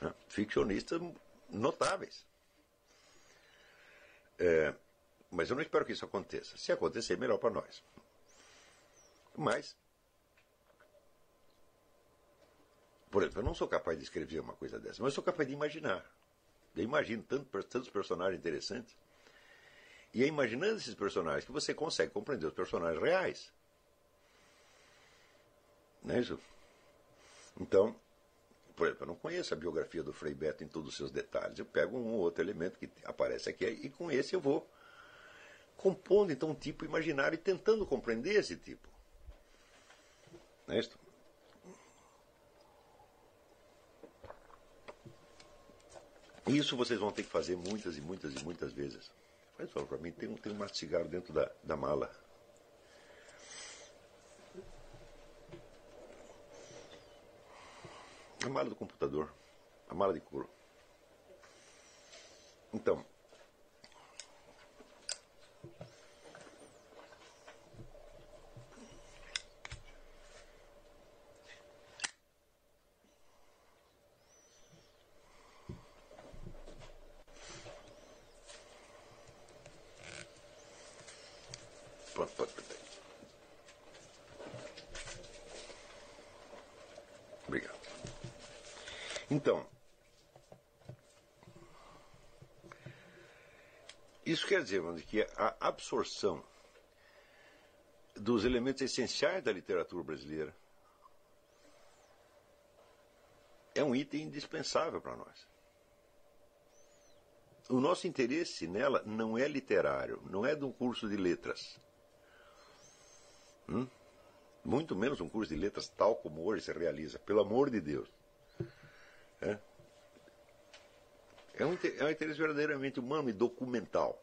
né, ficcionistas notáveis. É, mas eu não espero que isso aconteça. Se acontecer, melhor para nós. Mas, por exemplo, eu não sou capaz de escrever uma coisa dessa, mas eu sou capaz de imaginar. Eu imagino tanto, tantos personagens interessantes. E é imaginando esses personagens que você consegue compreender os personagens reais. Não é isso? Então, por exemplo, eu não conheço a biografia do Frei Beto em todos os seus detalhes. Eu pego um ou outro elemento que aparece aqui e com esse eu vou compondo então um tipo imaginário e tentando compreender esse tipo. Não é isso? Isso vocês vão ter que fazer muitas e muitas e muitas vezes. Faz favor para mim, tem um, tem um cigarro dentro da, da mala. A mala do computador. A mala de couro. Então, Isso quer dizer mano, que a absorção dos elementos essenciais da literatura brasileira é um item indispensável para nós. O nosso interesse nela não é literário, não é de um curso de letras. Hum? Muito menos um curso de letras tal como hoje se realiza, pelo amor de Deus. É, é um, é um interesse verdadeiramente humano e documental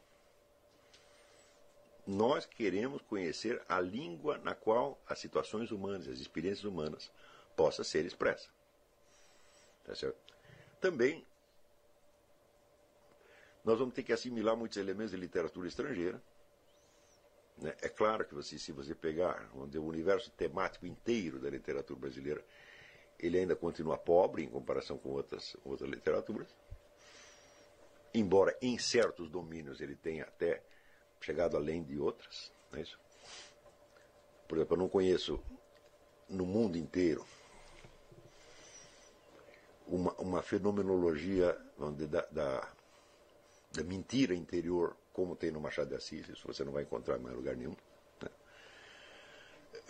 nós queremos conhecer a língua na qual as situações humanas, as experiências humanas, possa ser expressa. Tá? Também nós vamos ter que assimilar muitos elementos de literatura estrangeira. Né? É claro que você, se você pegar o universo temático inteiro da literatura brasileira, ele ainda continua pobre em comparação com outras, outras literaturas. Embora em certos domínios ele tenha até chegado além de outras. Não é isso? Por exemplo, eu não conheço no mundo inteiro uma, uma fenomenologia dizer, da, da, da, mentira interior como tem no Machado de Assis, isso você não vai encontrar em mais lugar nenhum. Né?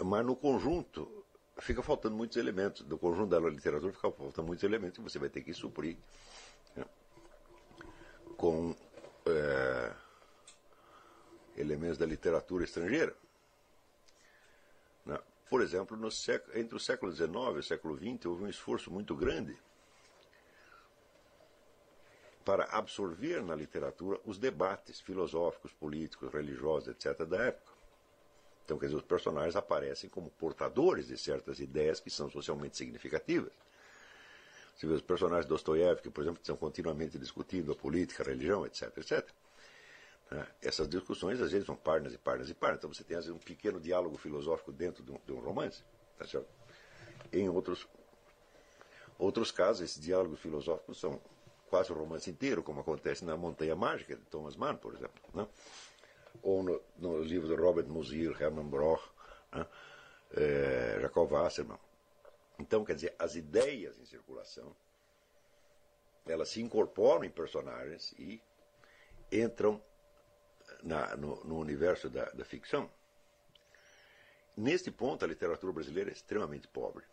Mas no conjunto fica faltando muitos elementos, do conjunto da literatura fica faltando muitos elementos que você vai ter que suprir né? com é, elementos da literatura estrangeira. Né? Por exemplo, século, entre o século XIX e o século XX houve um esforço muito grande para absorver na literatura os debates filosóficos, políticos, religiosos, etc., da época. Então, quer dizer, os personagens aparecem como portadores de certas ideias que são socialmente significativas. Você vê os personagens de Dostoiévski, por exemplo, que estão continuamente discutindo a política, a religião, etc., etc. Né? Essas discussões, às vezes, são páginas e páginas e páginas. Então, você tem, às vezes, um pequeno diálogo filosófico dentro de um, de um romance. Tá certo? Em outros, outros casos, esses diálogos filosóficos são quase o romance inteiro, como acontece na Montanha Mágica, de Thomas Mann, por exemplo. Né? Ou no, no livro de Robert Musil, Hermann Broch, né? é, Jacob Wasserman. Então, quer dizer, as ideias em circulação, elas se incorporam em personagens e entram na, no, no, universo da, da ficção. Neste ponto, a literatura brasileira é extremamente pobre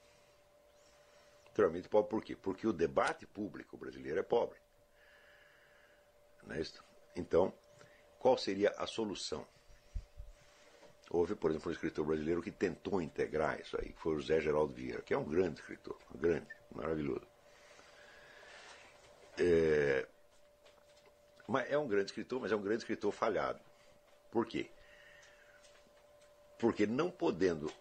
extremamente pobre. Por quê? Porque o debate público brasileiro é pobre. Não é isso? Então, qual seria a solução? Houve, por exemplo, um escritor brasileiro que tentou integrar isso aí, que foi o José Geraldo Vieira, que é um grande escritor, um grande, maravilhoso. É, mas é um grande escritor, mas é um grande escritor falhado. Por quê? Porque não podendo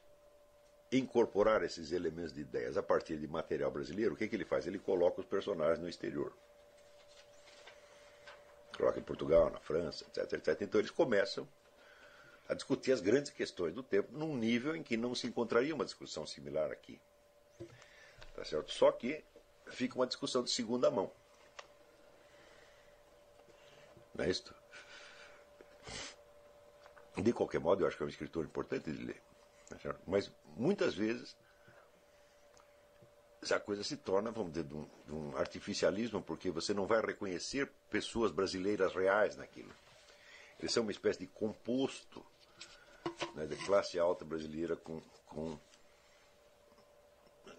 incorporar esses elementos de ideias a partir de material brasileiro, o que, que ele faz? Ele coloca os personagens no exterior. Coloca em Portugal, na França, etc, etc. Então eles começam a discutir as grandes questões do tempo num nível em que não se encontraria uma discussão similar aqui. Tá certo? Só que fica uma discussão de segunda mão. Não é? De qualquer modo, eu acho que é um escritor importante de ler. Mas muitas vezes a coisa se torna, vamos dizer, de um, de um, artificialismo, porque você não vai reconhecer pessoas brasileiras reais naquilo. Eles são uma espécie de composto né, de classe alta brasileira com, com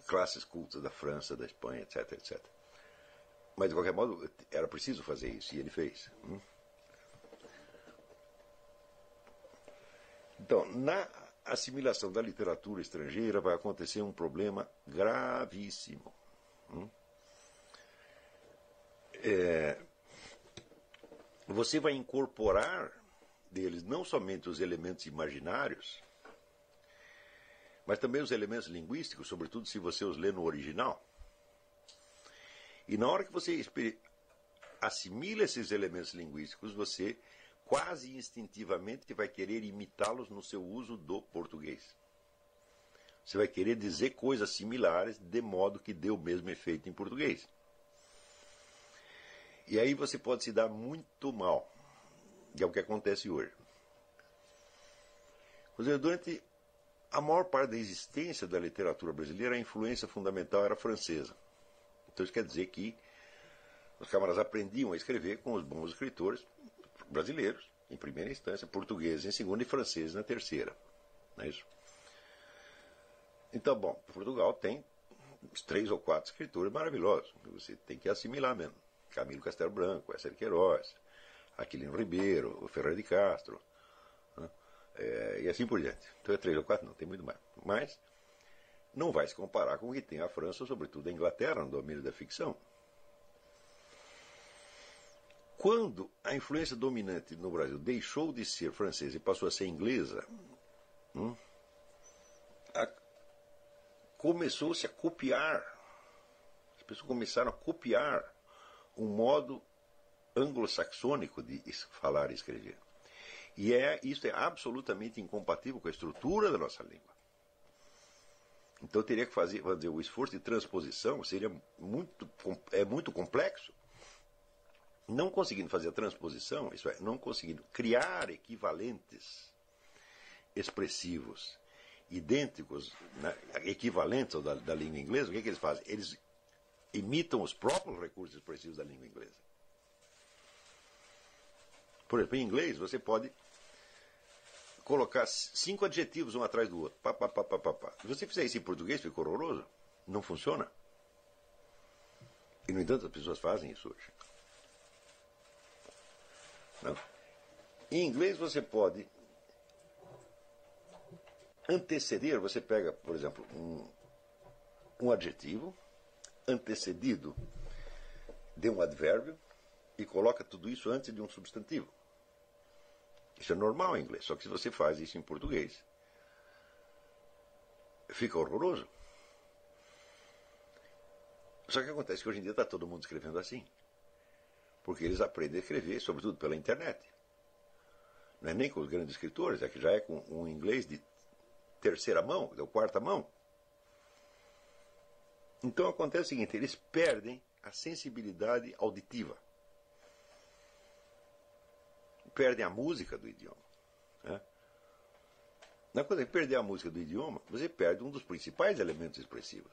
classes cultas da França, da Espanha, etc, etc. Mas, de qualquer modo, era preciso fazer isso, e ele fez. Hum? Então, na assimilação da literatura estrangeira vai acontecer um problema gravíssimo. Hum? É, você vai incorporar deles não somente os elementos imaginários, mas também os elementos linguísticos, sobretudo se você os lê no original. E na hora que você assimila esses elementos linguísticos, você quase instintivamente vai querer imitá-los no seu uso do português. Você vai querer dizer coisas similares de modo que dê o mesmo efeito em português. E aí você pode se dar muito mal, que é o que acontece hoje. Durante a maior parte da existência da literatura brasileira, a influência fundamental era francesa. Então isso quer dizer que os camaradas aprendiam a escrever com os bons escritores brasileiros, em primeira instância, portugueses em segunda e franceses na terceira. Não é isso? Então, bom, Portugal tem três ou quatro escritores maravilhosos. Você tem que assimilar mesmo. Camilo Castelo Branco, Esser Queiroz, Aquilino Ribeiro, Ferreira de Castro, né? é, e assim por diante. Então é três ou quatro, não, tem muito mais. Mas não vai se comparar com o que tem a França, sobretudo a Inglaterra, no domínio da ficção. Quando a influência dominante no Brasil deixou de ser francesa e passou a ser inglesa, hum, começou-se a copiar. As pessoas começaram a copiar um modo anglo-saxônico de falar e escrever. E é, isso é absolutamente incompatível com a estrutura da nossa língua. Então teria que fazer, fazer o esforço de transposição, seria muito, é muito complexo. Não conseguindo fazer a transposição, isso é, não conseguindo criar equivalentes expressivos idênticos, né, equivalentes da, da língua inglesa, o que, é que eles fazem? Eles imitam os próprios recursos expressivos da língua inglesa. Por exemplo, em inglês você pode colocar cinco adjetivos um atrás do outro. Pá, pá, pá, pá, pá, pá. Se você fizer isso em português, fica horroroso. Não funciona. E, no entanto, as pessoas fazem isso hoje. Não. Em inglês você pode anteceder, você pega, por exemplo, um, um adjetivo antecedido de um advérbio e coloca tudo isso antes de um substantivo. Isso é normal em inglês, só que se você faz isso em português, fica horroroso. Só que acontece que hoje em dia está todo mundo escrevendo assim. Porque eles aprendem a escrever, sobretudo pela internet. Não é nem com os grandes escritores, é que já é com um inglês de terceira mão, ou quarta mão. Então acontece o seguinte: eles perdem a sensibilidade auditiva. Perdem a música do idioma. Né? Na coisa de perder a música do idioma, você perde um dos principais elementos expressivos.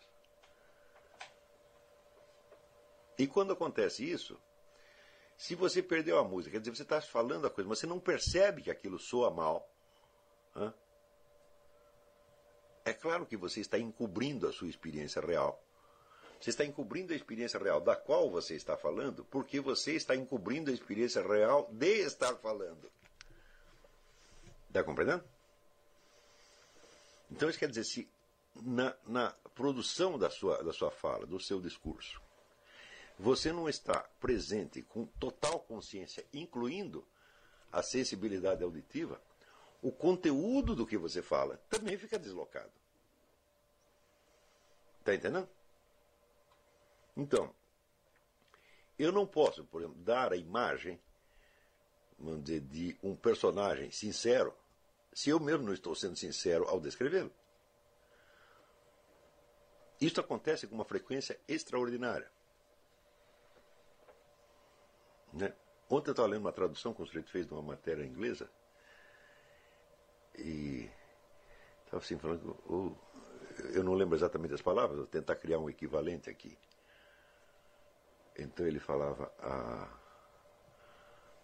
E quando acontece isso, se você perdeu a música, quer dizer, você está falando a coisa, mas você não percebe que aquilo soa mal. É claro que você está encobrindo a sua experiência real. Você está encobrindo a experiência real da qual você está falando, porque você está encobrindo a experiência real de estar falando. Está compreendendo? Então isso quer dizer, se na, na produção da sua, da sua fala, do seu discurso, você não está presente com total consciência, incluindo a sensibilidade auditiva, o conteúdo do que você fala também fica deslocado. Está entendendo? Então, eu não posso, por exemplo, dar a imagem vamos dizer, de um personagem sincero se eu mesmo não estou sendo sincero ao descrevê-lo. Isso acontece com uma frequência extraordinária. Né? Ontem eu estava lendo uma tradução que o sujeito fez de uma matéria inglesa e estava assim falando, eu não lembro exatamente as palavras, vou tentar criar um equivalente aqui. Então ele falava, a,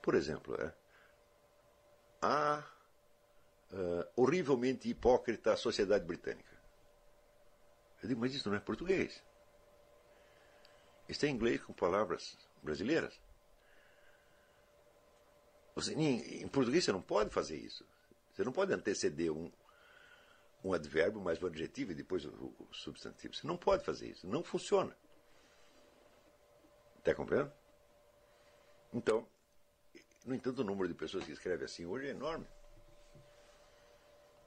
por exemplo, é, a uh, horrivelmente hipócrita sociedade britânica. Eu digo, mas isso não é português. Isso é inglês com palavras brasileiras. Você, em, em português você não pode fazer isso. Você não pode anteceder um, um advérbio mais o adjetivo e depois o, o substantivo. Você não pode fazer isso. Não funciona. Está compreendendo? Então, no entanto, o número de pessoas que escrevem assim hoje é enorme.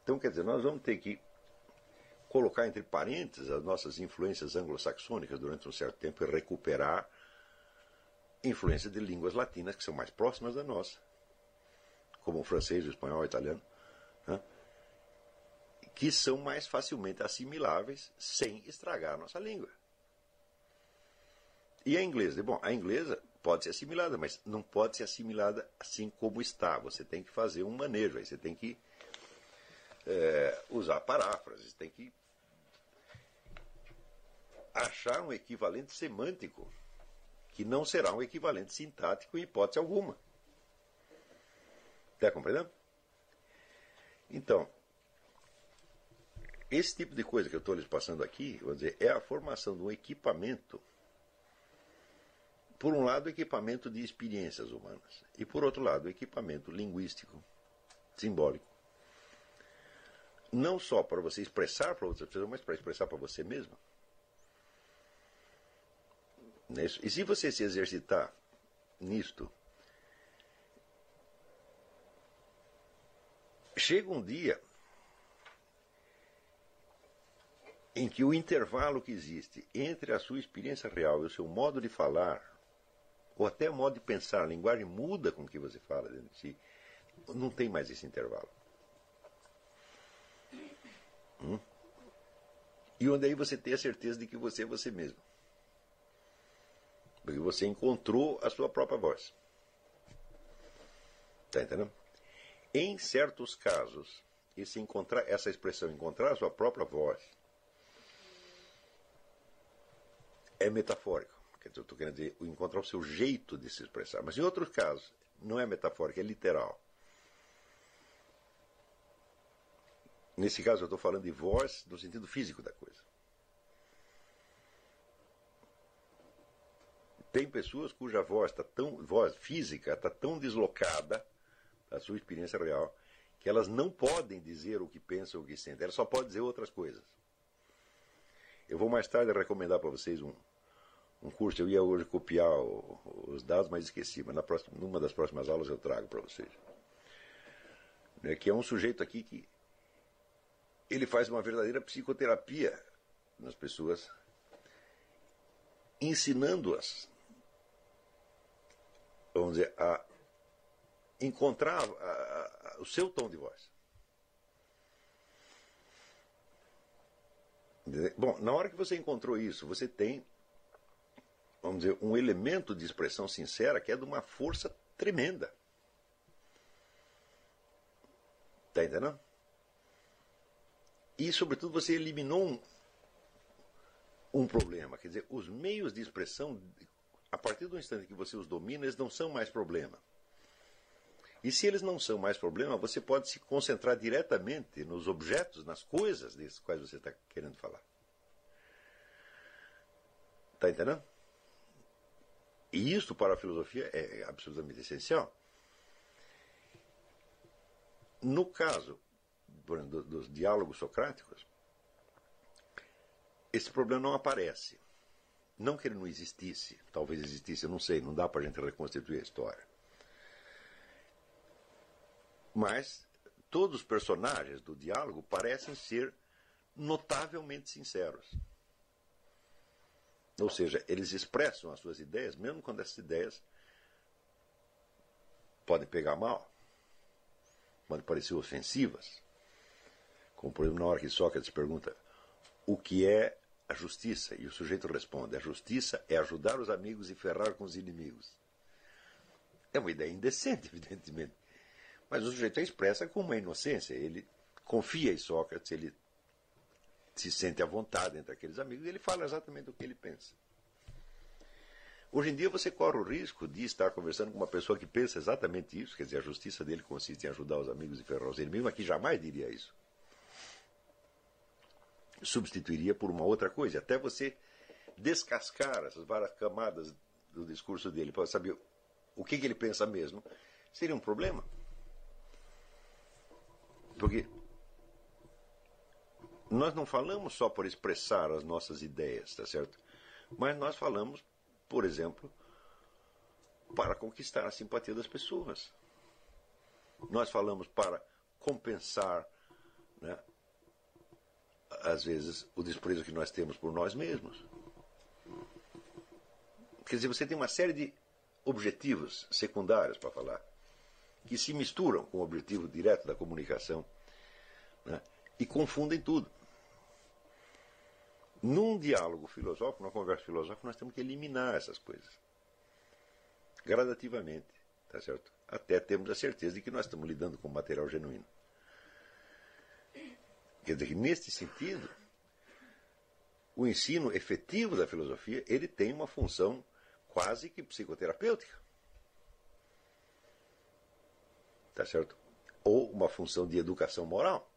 Então, quer dizer, nós vamos ter que colocar entre parênteses as nossas influências anglo-saxônicas durante um certo tempo e recuperar influência de línguas latinas que são mais próximas da nossa, como o francês, o espanhol, o italiano, né? que são mais facilmente assimiláveis sem estragar a nossa língua. E a inglesa? Bom, a inglesa pode ser assimilada, mas não pode ser assimilada assim como está. Você tem que fazer um manejo, aí você tem que é, usar paráfrases, tem que achar um equivalente semântico que não será um equivalente sintático em hipótese alguma. Está compreendendo? Então, esse tipo de coisa que eu estou lhes passando aqui, vou dizer, é a formação de um equipamento por um lado, equipamento de experiências humanas, e por outro lado, equipamento linguístico, simbólico. Não só para você expressar para outras pessoas, mas para expressar para você mesmo. E se você se exercitar nisto, chega um dia em que o intervalo que existe entre a sua experiência real e o seu modo de falar ou até o modo de pensar, a linguagem muda com o que você fala dentro de si. Não tem mais esse intervalo. Hum? E onde aí você tem a certeza de que você é você mesmo. Porque você encontrou a sua própria voz. Está entendendo? Em certos casos, esse encontrar, essa expressão, encontrar a sua própria voz, é metafórico. Quer dizer, eu estou querendo dizer, encontrar o seu jeito de se expressar. Mas em outros casos, não é metafórico, é literal. Nesse caso, eu estou falando de voz no sentido físico da coisa. Tem pessoas cuja voz está tão voz física está tão deslocada da sua experiência real que elas não podem dizer o que pensam ou o que sentem. Elas só podem dizer outras coisas. Eu vou mais tarde recomendar para vocês um, um curso. Eu ia hoje copiar o, os dados, mas esqueci. Mas na próxima, numa das próximas aulas eu trago para vocês. É, que é um sujeito aqui que ele faz uma verdadeira psicoterapia nas pessoas, ensinando-as, vamos dizer, a encontrar a, a, o seu tom de voz. Bom, na hora que você encontrou isso, você tem, vamos dizer, um elemento de expressão sincera que é de uma força tremenda. Está entendendo? E, sobretudo, você eliminou um, um problema. Quer dizer, os meios de expressão, a partir do instante que você os domina, eles não são mais problema. E se eles não são mais problema, você pode se concentrar diretamente nos objetos, nas coisas desses quais você está querendo falar. Está entendendo? E isso para a filosofia é absolutamente essencial. No caso exemplo, dos diálogos socráticos, esse problema não aparece. Não que ele não existisse, talvez existisse, eu não sei, não dá para a gente reconstituir a história. Mas todos os personagens do diálogo parecem ser notavelmente sinceros. Ou seja, eles expressam as suas ideias, mesmo quando essas ideias podem pegar mal, podem parecer ofensivas. Como, por exemplo, na hora que Sócrates pergunta o que é a justiça, e o sujeito responde: a justiça é ajudar os amigos e ferrar com os inimigos. É uma ideia indecente, evidentemente. Mas o sujeito a expressa com uma inocência. Ele confia em Sócrates, ele se sente à vontade entre aqueles amigos e ele fala exatamente o que ele pensa. Hoje em dia você corre o risco de estar conversando com uma pessoa que pensa exatamente isso, quer dizer, a justiça dele consiste em ajudar os amigos e ferrar os inimigos, mas que jamais diria isso substituiria por uma outra coisa. Até você descascar essas várias camadas do discurso dele para saber o que, que ele pensa mesmo, seria um problema. Porque nós não falamos só por expressar as nossas ideias, tá certo? Mas nós falamos, por exemplo, para conquistar a simpatia das pessoas. Nós falamos para compensar né, às vezes, o desprezo que nós temos por nós mesmos. Quer dizer, você tem uma série de objetivos secundários para falar, que se misturam com o objetivo direto da comunicação né, e confundem tudo. Num diálogo filosófico, numa conversa filosófica, nós temos que eliminar essas coisas. Gradativamente, tá certo? Até termos a certeza de que nós estamos lidando com material genuíno. Quer dizer que, neste sentido, o ensino efetivo da filosofia ele tem uma função quase que psicoterapêutica. Tá certo? Ou uma função de educação moral.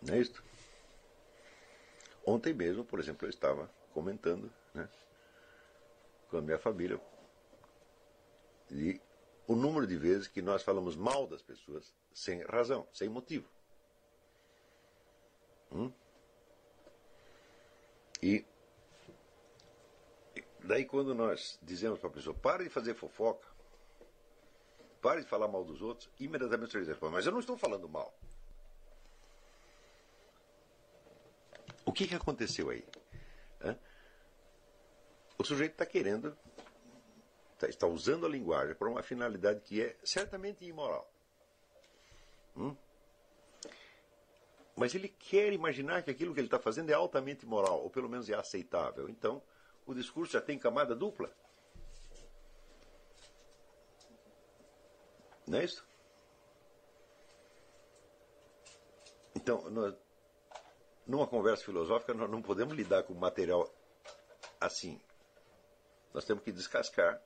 Não é isso? Ontem mesmo, por exemplo, eu estava comentando né, com a minha família e o número de vezes que nós falamos mal das pessoas sem razão, sem motivo. Hum? E daí quando nós dizemos para a pessoa, pare de fazer fofoca, pare de falar mal dos outros, imediatamente ele diz, mas eu não estou falando mal. O que, que aconteceu aí? O sujeito está querendo, tá, está usando a linguagem para uma finalidade que é certamente imoral. Hum? Mas ele quer imaginar que aquilo que ele está fazendo é altamente moral, ou pelo menos é aceitável. Então, o discurso já tem camada dupla. Não é isso? Então, nós, numa conversa filosófica, nós não podemos lidar com material assim. Nós temos que descascar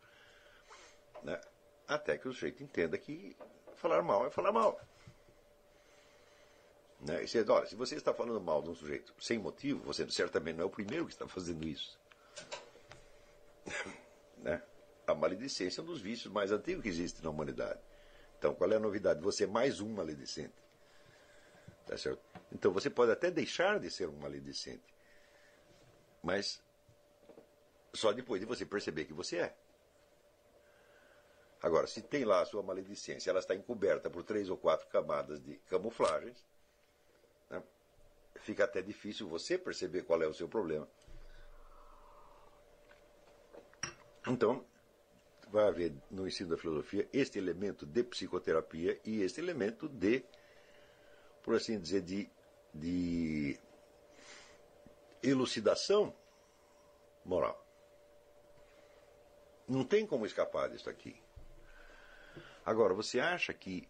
né, até que o sujeito entenda que falar mal é falar mal. Né? E você, olha, se você está falando mal de um sujeito sem motivo, você certamente não é o primeiro que está fazendo isso. né? A maledicência é um dos vícios mais antigos que existe na humanidade. Então, qual é a novidade? Você é mais um maledicente. Tá certo? Então, você pode até deixar de ser um maledicente, mas só depois de você perceber que você é. Agora, se tem lá a sua maledicência, ela está encoberta por três ou quatro camadas de camuflagens, né? fica até difícil você perceber qual é o seu problema. Então, vai haver no ensino da filosofia este elemento de psicoterapia e este elemento de, por assim dizer, de, de elucidação moral. Não tem como escapar disso aqui. Agora, você acha que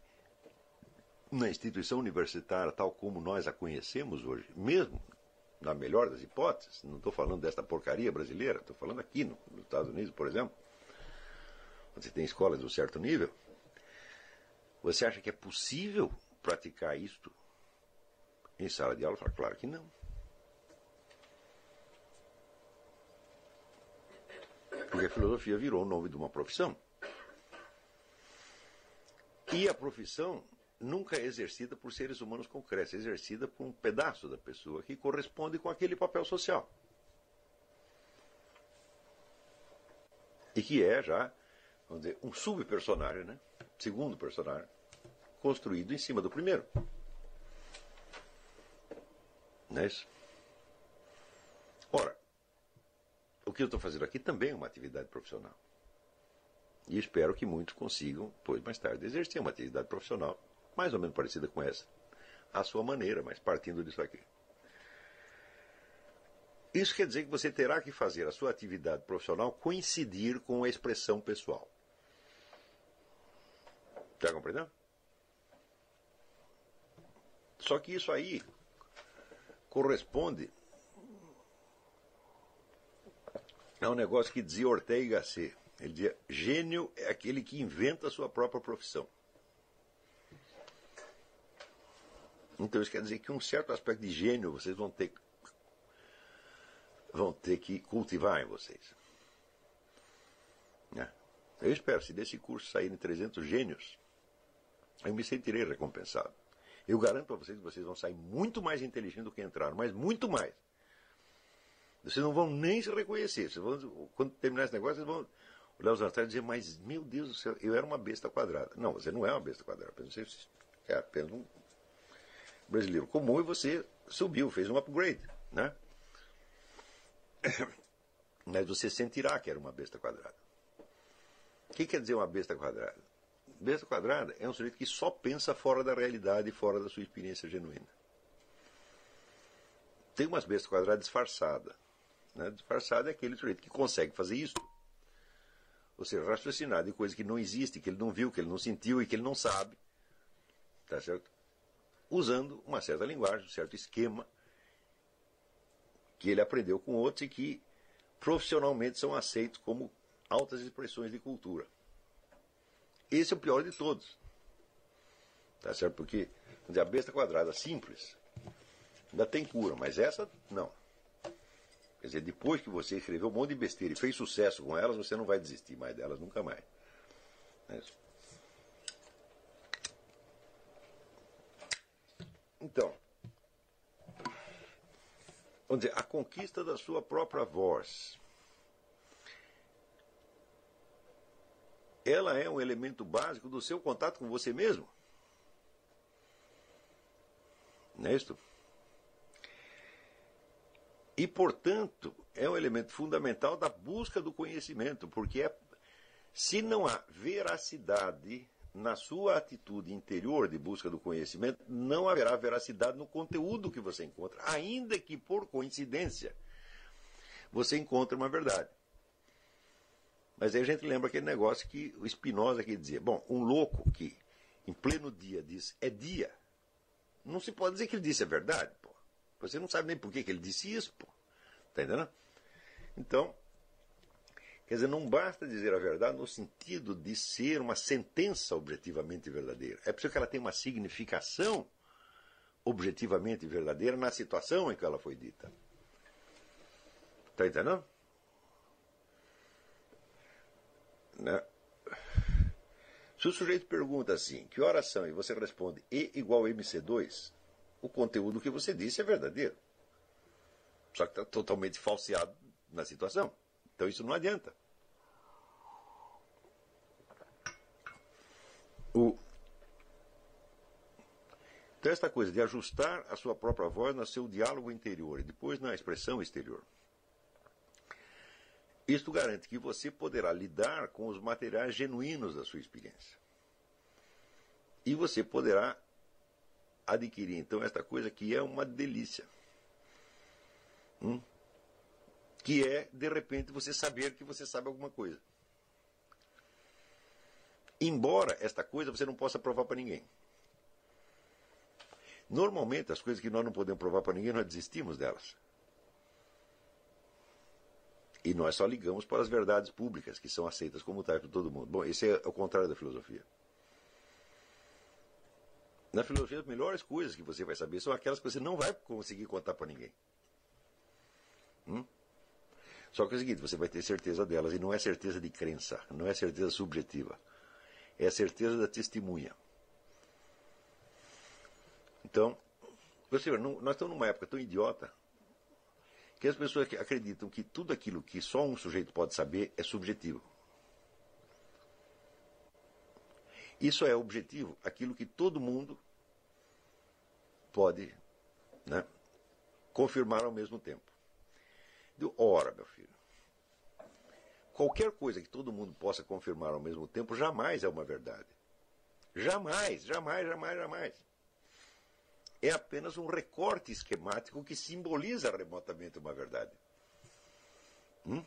na instituição universitária, tal como nós a conhecemos hoje, mesmo na melhor das hipóteses, não estou falando desta porcaria brasileira, estou falando aqui no, nos Estados Unidos, por exemplo, onde você tem escolas de um certo nível, você acha que é possível praticar isto em sala de aula? Claro que não. Porque a filosofia virou o nome de uma profissão. E a profissão nunca é exercida por seres humanos concretos, é exercida por um pedaço da pessoa que corresponde com aquele papel social. E que é já, vamos dizer, um subpersonagem, né? Segundo personagem, construído em cima do primeiro. Não é isso? Ora, o que eu estou fazendo aqui também é uma atividade profissional. E espero que muitos consigam, pois mais tarde, exercer uma atividade profissional mais ou menos parecida com essa. À sua maneira, mas partindo disso aqui. Isso quer dizer que você terá que fazer a sua atividade profissional coincidir com a expressão pessoal. Está compreendendo? Só que isso aí corresponde a um negócio que dizia Ortega Gasset. Ele dizia: gênio é aquele que inventa a sua própria profissão. Então isso quer dizer que um certo aspecto de gênio vocês vão ter, vão ter que cultivar em vocês. Né? Eu espero, se desse curso saírem 300 gênios, eu me sentirei recompensado. Eu garanto para vocês que vocês vão sair muito mais inteligentes do que entraram, mas muito mais. Vocês não vão nem se reconhecer. Vão, quando terminar esse negócio, vocês vão olhar os atrás e dizer, mas meu Deus do céu, eu era uma besta quadrada. Não, você não é uma besta quadrada. Você é apenas um brasileiro comum e você subiu, fez um upgrade, né? Mas você sentirá que era uma besta quadrada. O que quer dizer uma besta quadrada? Besta quadrada é um sujeito que só pensa fora da realidade e fora da sua experiência genuína. Tem umas bestas quadradas disfarçadas. Né? Disfarçada é aquele sujeito que consegue fazer isso. Ou seja, raciocinar de coisa que não existe, que ele não viu, que ele não sentiu e que ele não sabe. Tá certo? usando uma certa linguagem, um certo esquema que ele aprendeu com outros e que profissionalmente são aceitos como altas expressões de cultura. Esse é o pior de todos. Tá certo? Porque a besta quadrada simples ainda tem cura, mas essa não. Quer dizer, depois que você escreveu um monte de besteira e fez sucesso com elas, você não vai desistir mais delas nunca mais. É. Então, vamos dizer, a conquista da sua própria voz. Ela é um elemento básico do seu contato com você mesmo. Não é? E, portanto, é um elemento fundamental da busca do conhecimento, porque é, se não há veracidade na sua atitude interior de busca do conhecimento, não haverá veracidade no conteúdo que você encontra, ainda que por coincidência você encontre uma verdade. Mas aí a gente lembra aquele negócio que o Spinoza que dizia: bom, um louco que em pleno dia diz é dia, não se pode dizer que ele disse a verdade, pô. Você não sabe nem por que, que ele disse isso, pô. Tá entendendo? Então, quer dizer, não basta dizer a verdade no sentido de ser uma sentença objetivamente verdadeira. É preciso que ela tenha uma significação objetivamente verdadeira na situação em que ela foi dita. Tá entendendo? Né? Se o sujeito pergunta assim, que horas são? E você responde E igual a MC2, o conteúdo que você disse é verdadeiro. Só que está totalmente falseado na situação. Então isso não adianta. O... Então, esta coisa de ajustar a sua própria voz no seu diálogo interior e depois na expressão exterior. Isto garante que você poderá lidar com os materiais genuínos da sua experiência. E você poderá adquirir, então, esta coisa que é uma delícia. Hum? Que é, de repente, você saber que você sabe alguma coisa. Embora esta coisa você não possa provar para ninguém. Normalmente, as coisas que nós não podemos provar para ninguém, nós desistimos delas. E nós só ligamos para as verdades públicas, que são aceitas como tais por todo mundo. Bom, esse é o contrário da filosofia. Na filosofia, as melhores coisas que você vai saber são aquelas que você não vai conseguir contar para ninguém. Hum? Só que é o seguinte, você vai ter certeza delas, e não é certeza de crença, não é certeza subjetiva. É a certeza da testemunha. Então, você nós estamos numa época tão idiota que as pessoas acreditam que tudo aquilo que só um sujeito pode saber é subjetivo. Isso é objetivo, aquilo que todo mundo pode né, confirmar ao mesmo tempo. Ora, meu filho, qualquer coisa que todo mundo possa confirmar ao mesmo tempo jamais é uma verdade. Jamais, jamais, jamais, jamais é apenas um recorte esquemático que simboliza remotamente uma verdade. Hum?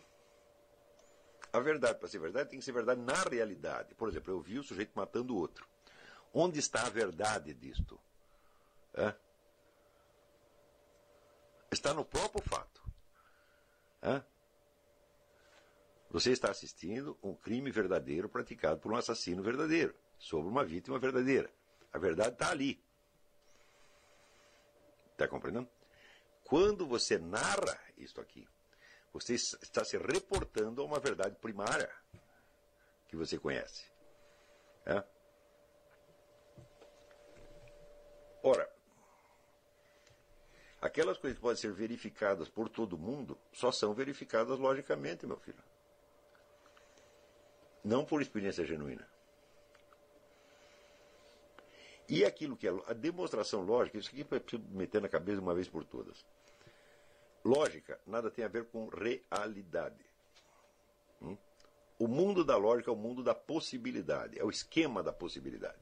A verdade, para ser verdade, tem que ser verdade na realidade. Por exemplo, eu vi o sujeito matando o outro. Onde está a verdade disto? É? Está no próprio fato. É? Você está assistindo um crime verdadeiro praticado por um assassino verdadeiro, sobre uma vítima verdadeira. A verdade está ali. Está compreendendo? Quando você narra isto aqui, você está se reportando a uma verdade primária que você conhece. É? Ora, aquelas coisas que podem ser verificadas por todo mundo só são verificadas logicamente, meu filho. Não por experiência genuína. E aquilo que é a demonstração lógica, isso aqui eu preciso meter na cabeça uma vez por todas. Lógica nada tem a ver com realidade. Hum? O mundo da lógica é o mundo da possibilidade, é o esquema da possibilidade.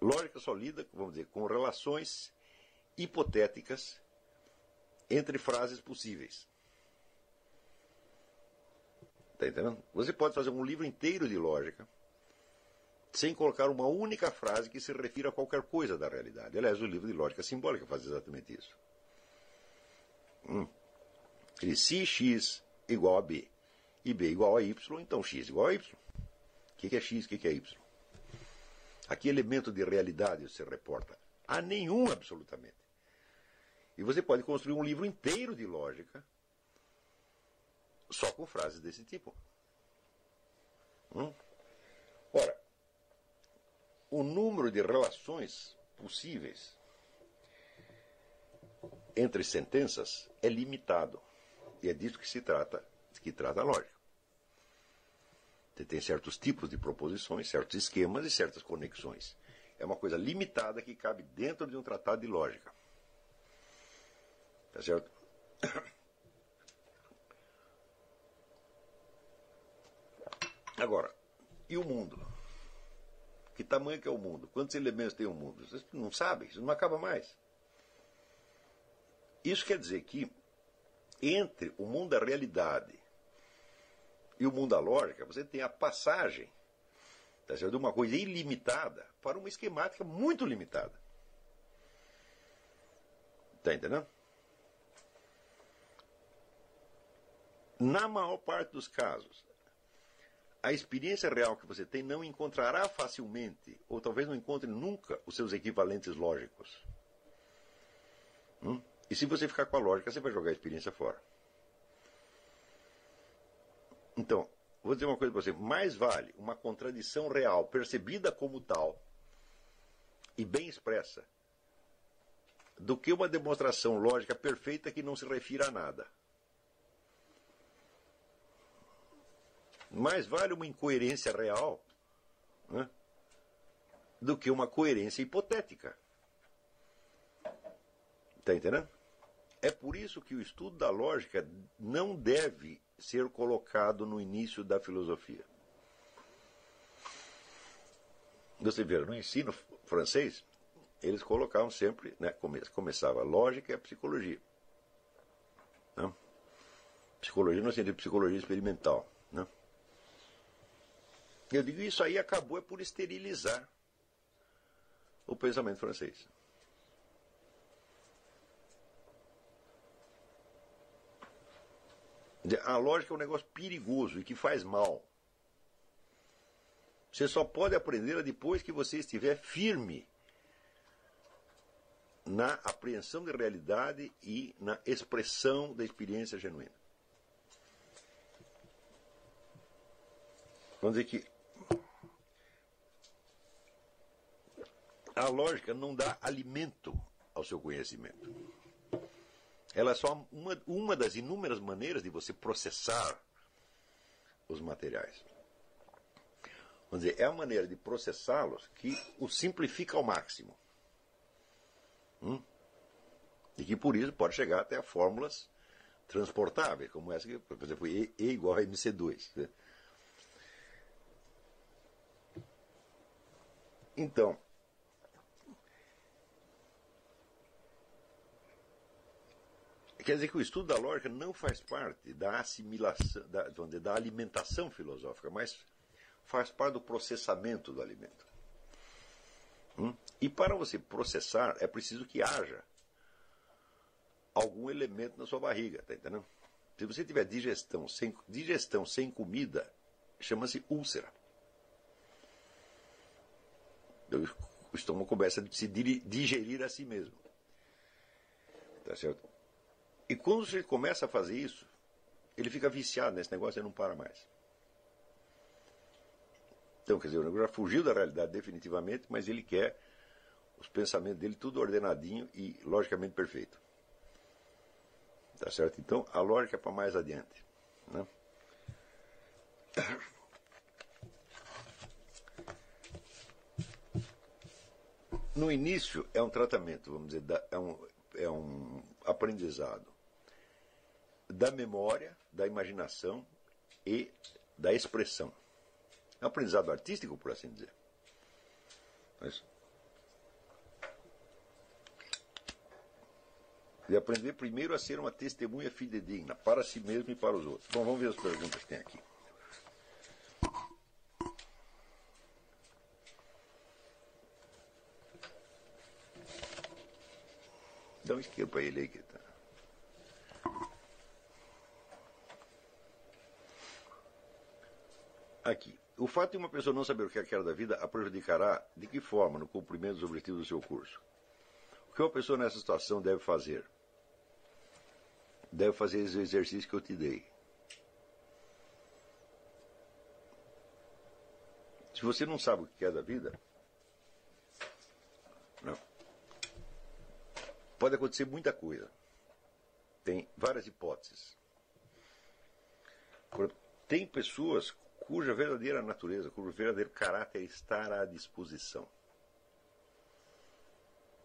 Lógica só lida, vamos dizer, com relações hipotéticas entre frases possíveis. Está entendendo? Você pode fazer um livro inteiro de lógica sem colocar uma única frase que se refira a qualquer coisa da realidade. Aliás, o livro de lógica simbólica faz exatamente isso. Hum. Se x igual a b e b igual a y, então x igual a y. O que é x? O que é y? A que elemento de realidade se reporta? A nenhum, absolutamente. E você pode construir um livro inteiro de lógica só com frases desse tipo. Hum? Ora, o número de relações possíveis entre sentenças é limitado. E é disso que se trata, que trata a lógica. Você tem certos tipos de proposições, certos esquemas e certas conexões. É uma coisa limitada que cabe dentro de um tratado de lógica. Tá certo? Agora, e o mundo? Que tamanho que é o mundo? Quantos elementos tem o mundo? Vocês não sabem, isso não acaba mais. Isso quer dizer que entre o mundo da realidade e o mundo da lógica, você tem a passagem tá de uma coisa ilimitada para uma esquemática muito limitada. Está entendendo? Na maior parte dos casos, a experiência real que você tem não encontrará facilmente, ou talvez não encontre nunca, os seus equivalentes lógicos. Hum? E se você ficar com a lógica, você vai jogar a experiência fora. Então, vou dizer uma coisa para você: mais vale uma contradição real, percebida como tal, e bem expressa, do que uma demonstração lógica perfeita que não se refira a nada. Mais vale uma incoerência real né, do que uma coerência hipotética. Está entendendo? É por isso que o estudo da lógica não deve ser colocado no início da filosofia. Você vê, no ensino francês, eles colocavam sempre, né, começava a lógica e a psicologia. Né? Psicologia no sentido de psicologia experimental. Eu digo, isso aí acabou é por esterilizar o pensamento francês. A lógica é um negócio perigoso e que faz mal. Você só pode aprendê-la depois que você estiver firme na apreensão da realidade e na expressão da experiência genuína. Vamos dizer que a lógica não dá alimento ao seu conhecimento. Ela é só uma, uma das inúmeras maneiras de você processar os materiais. Vamos dizer, é a maneira de processá-los que o simplifica ao máximo. Hum? E que por isso pode chegar até a fórmulas transportáveis, como essa que, por exemplo, E, e igual a MC2. Né? Então, Quer dizer que o estudo da lógica não faz parte da assimilação, da, da alimentação filosófica, mas faz parte do processamento do alimento. Hum? E para você processar, é preciso que haja algum elemento na sua barriga, tá entendendo? Se você tiver digestão sem, digestão sem comida, chama-se úlcera. O estômago começa a se digerir a si mesmo. Tá certo? E quando você começa a fazer isso, ele fica viciado nesse negócio e não para mais. Então, quer dizer, o negócio já fugiu da realidade definitivamente, mas ele quer os pensamentos dele tudo ordenadinho e logicamente perfeito. Tá certo? Então, a lógica é para mais adiante. Né? No início é um tratamento, vamos dizer, é um, é um aprendizado da memória, da imaginação e da expressão. É um aprendizado artístico, por assim dizer. Mas, de aprender primeiro a ser uma testemunha fidedigna para si mesmo e para os outros. Bom, vamos ver as perguntas que tem aqui. Dá um para ele aí, que tá. Aqui. O fato de uma pessoa não saber o que é quer da vida a prejudicará de que forma no cumprimento dos objetivos do seu curso? O que uma pessoa nessa situação deve fazer? Deve fazer esse exercício que eu te dei. Se você não sabe o que é da vida, não. pode acontecer muita coisa. Tem várias hipóteses. Tem pessoas cuja verdadeira natureza, cujo verdadeiro caráter está à disposição.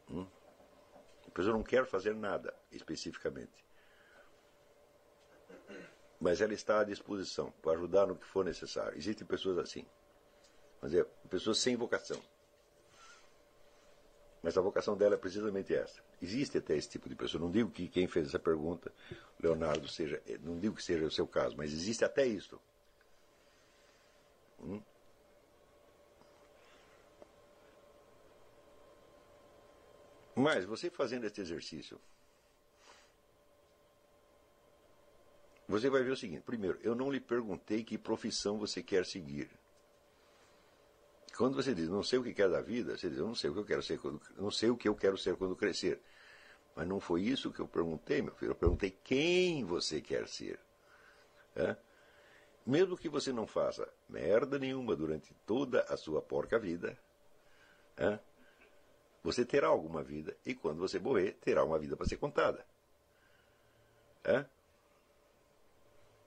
Hum? pessoa não quer fazer nada especificamente. Mas ela está à disposição para ajudar no que for necessário. Existem pessoas assim. Mas é pessoas sem vocação. Mas a vocação dela é precisamente essa. Existe até esse tipo de pessoa. Não digo que quem fez essa pergunta, Leonardo, seja. Não digo que seja o seu caso, mas existe até isso. Hum? Mas você fazendo este exercício, você vai ver o seguinte: primeiro, eu não lhe perguntei que profissão você quer seguir. Quando você diz não sei o que quer da vida, você diz eu não sei o que eu quero ser quando, não sei o que eu quero ser quando crescer. Mas não foi isso que eu perguntei, meu filho. Eu perguntei quem você quer ser. É? Mesmo que você não faça merda nenhuma durante toda a sua porca vida, é? você terá alguma vida e quando você morrer, terá uma vida para ser contada. É?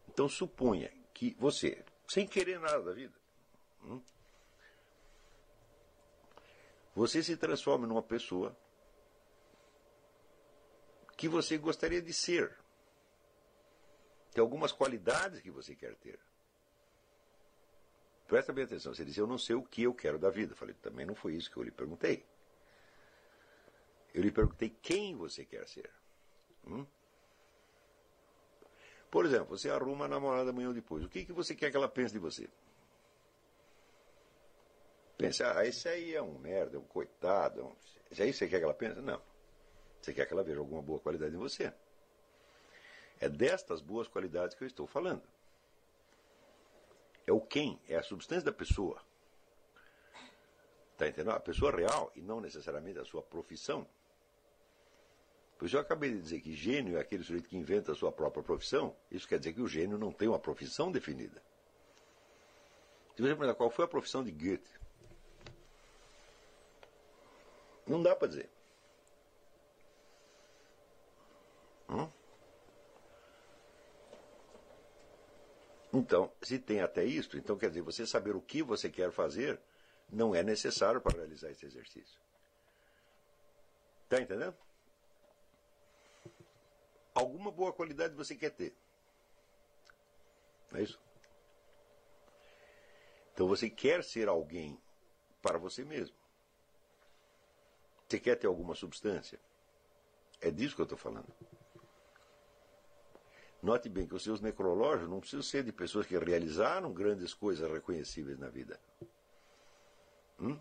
Então suponha que você, sem querer nada da vida, hum, você se transforma numa pessoa que você gostaria de ser. Tem algumas qualidades que você quer ter. Presta bem atenção. Você disse, eu não sei o que eu quero da vida. Eu falei, também não foi isso que eu lhe perguntei. Eu lhe perguntei quem você quer ser. Hum? Por exemplo, você arruma a namorada amanhã ou depois. O que, que você quer que ela pense de você? Pensa, ah, esse aí é um merda, é um coitado. É um... Esse aí você quer que ela pense? Não. Você quer que ela veja alguma boa qualidade em você. É destas boas qualidades que eu estou falando. É o quem, é a substância da pessoa. Está entendendo? A pessoa real e não necessariamente a sua profissão. Por isso eu acabei de dizer que gênio é aquele sujeito que inventa a sua própria profissão. Isso quer dizer que o gênio não tem uma profissão definida. Se você perguntar qual foi a profissão de Goethe, não dá para dizer. Hum? Então, se tem até isto, então quer dizer, você saber o que você quer fazer não é necessário para realizar esse exercício. Está entendendo? alguma boa qualidade você quer ter. Não é isso? Então você quer ser alguém para você mesmo. Você quer ter alguma substância? É disso que eu estou falando. Note bem que os seus necrológios não precisam ser de pessoas que realizaram grandes coisas reconhecíveis na vida. Hum?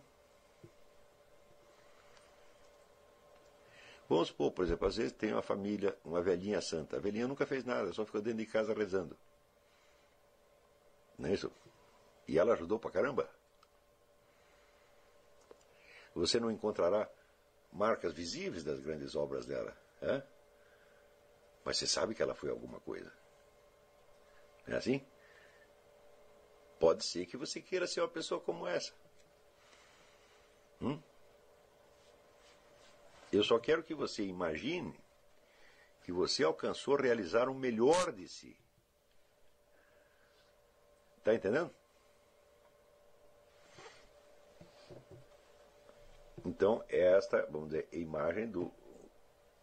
Vamos supor, por exemplo, às vezes tem uma família, uma velhinha santa. A velhinha nunca fez nada, só ficou dentro de casa rezando. Não é isso? E ela ajudou pra caramba. Você não encontrará marcas visíveis das grandes obras dela. É? Mas você sabe que ela foi alguma coisa. Não é assim? Pode ser que você queira ser uma pessoa como essa. Hum? Eu só quero que você imagine que você alcançou realizar o melhor de si. Está entendendo? Então, é esta, vamos dizer, a imagem do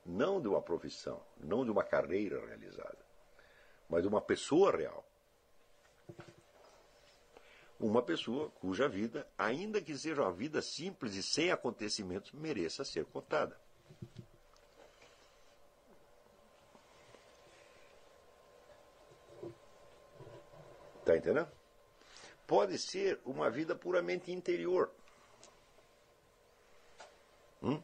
não de uma profissão, não de uma carreira realizada, mas de uma pessoa real. Uma pessoa cuja vida, ainda que seja uma vida simples e sem acontecimentos, mereça ser contada. Está entendendo? Pode ser uma vida puramente interior. Hum?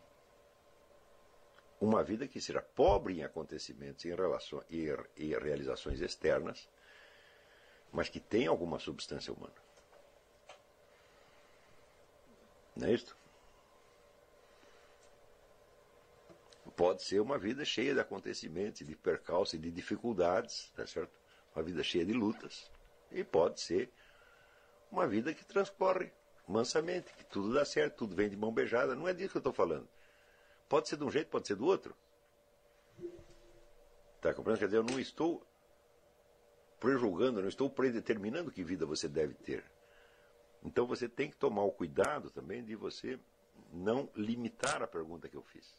Uma vida que seja pobre em acontecimentos em relação, e, e realizações externas, mas que tenha alguma substância humana. Não é isso? Pode ser uma vida cheia de acontecimentos, de percalços, de dificuldades, tá certo? Uma vida cheia de lutas. E pode ser uma vida que transcorre mansamente, que tudo dá certo, tudo vem de mão beijada. Não é disso que eu estou falando. Pode ser de um jeito, pode ser do outro. Está compreendendo? Quer dizer, eu não estou prejulgando, não estou predeterminando que vida você deve ter. Então você tem que tomar o cuidado também de você não limitar a pergunta que eu fiz.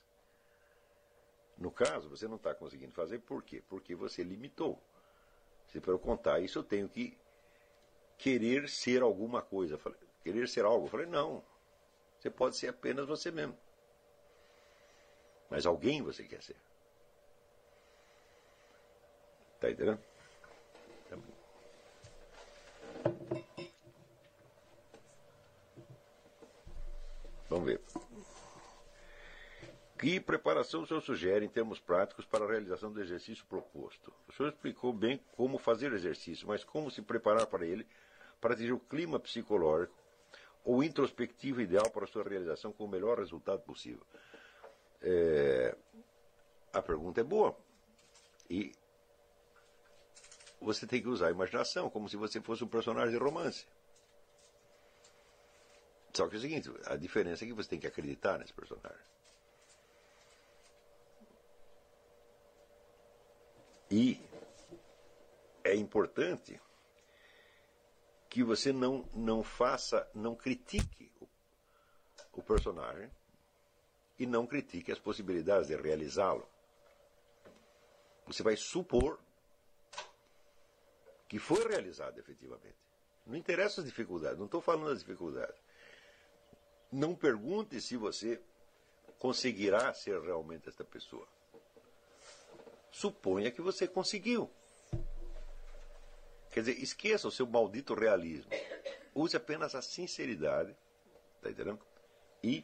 No caso, você não está conseguindo fazer por quê? Porque você limitou. Se para eu contar isso, eu tenho que querer ser alguma coisa. Falei, querer ser algo. Eu falei, não. Você pode ser apenas você mesmo. Mas alguém você quer ser. Está entendendo? Tá Vamos ver. Que preparação o senhor sugere em termos práticos para a realização do exercício proposto? O senhor explicou bem como fazer o exercício, mas como se preparar para ele para atingir o clima psicológico ou introspectivo ideal para a sua realização com o melhor resultado possível? É, a pergunta é boa. E você tem que usar a imaginação, como se você fosse um personagem de romance. Só que é o seguinte, a diferença é que você tem que acreditar nesse personagem. E é importante que você não, não faça, não critique o, o personagem e não critique as possibilidades de realizá-lo. Você vai supor que foi realizado efetivamente. Não interessa as dificuldades, não estou falando das dificuldades. Não pergunte se você conseguirá ser realmente esta pessoa suponha que você conseguiu. Quer dizer, esqueça o seu maldito realismo. Use apenas a sinceridade, tá entendendo? E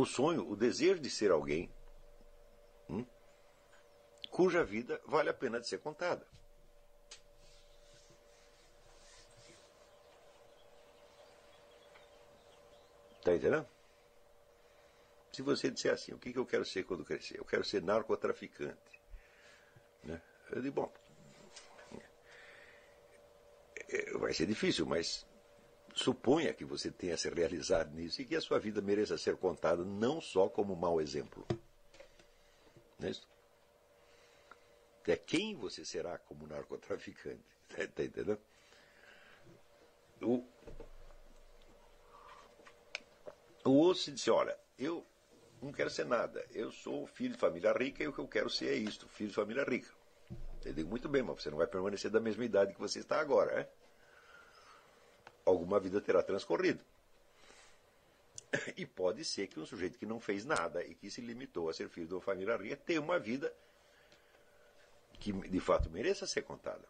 o sonho, o desejo de ser alguém hum, cuja vida vale a pena de ser contada. Tá entendendo? Se você disser assim, o que, que eu quero ser quando crescer? Eu quero ser narcotraficante. Né? Eu digo, bom, é, vai ser difícil, mas suponha que você tenha se realizado nisso e que a sua vida mereça ser contada não só como mau exemplo. Não é isso? É quem você será como narcotraficante. Está tá entendendo? O, o Osso disse, olha, eu não quero ser nada. Eu sou filho de família rica e o que eu quero ser é isto, filho de família rica. Eu digo muito bem, mas você não vai permanecer da mesma idade que você está agora, né? Alguma vida terá transcorrido. E pode ser que um sujeito que não fez nada e que se limitou a ser filho de uma família rica tenha uma vida que de fato mereça ser contada.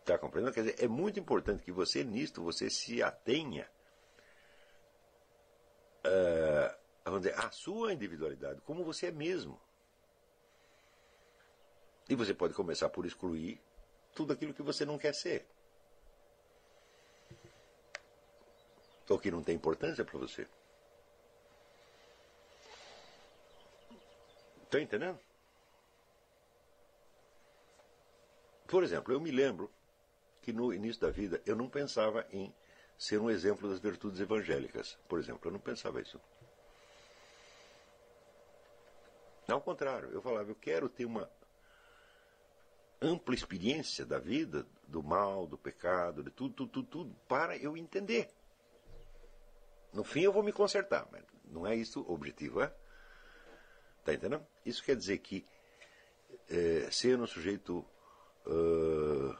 Está compreendendo? Quer dizer, é muito importante que você, nisto, você se atenha uh, vamos dizer, a sua individualidade, como você é mesmo. E você pode começar por excluir tudo aquilo que você não quer ser. Ou que não tem importância para você. Está entendendo? Por exemplo, eu me lembro que no início da vida eu não pensava em ser um exemplo das virtudes evangélicas. Por exemplo, eu não pensava isso. Ao contrário, eu falava, eu quero ter uma ampla experiência da vida, do mal, do pecado, de tudo, tudo, tudo, tudo, para eu entender. No fim eu vou me consertar, mas não é isso o objetivo, é? Tá entendendo? Isso quer dizer que é, ser um sujeito uh,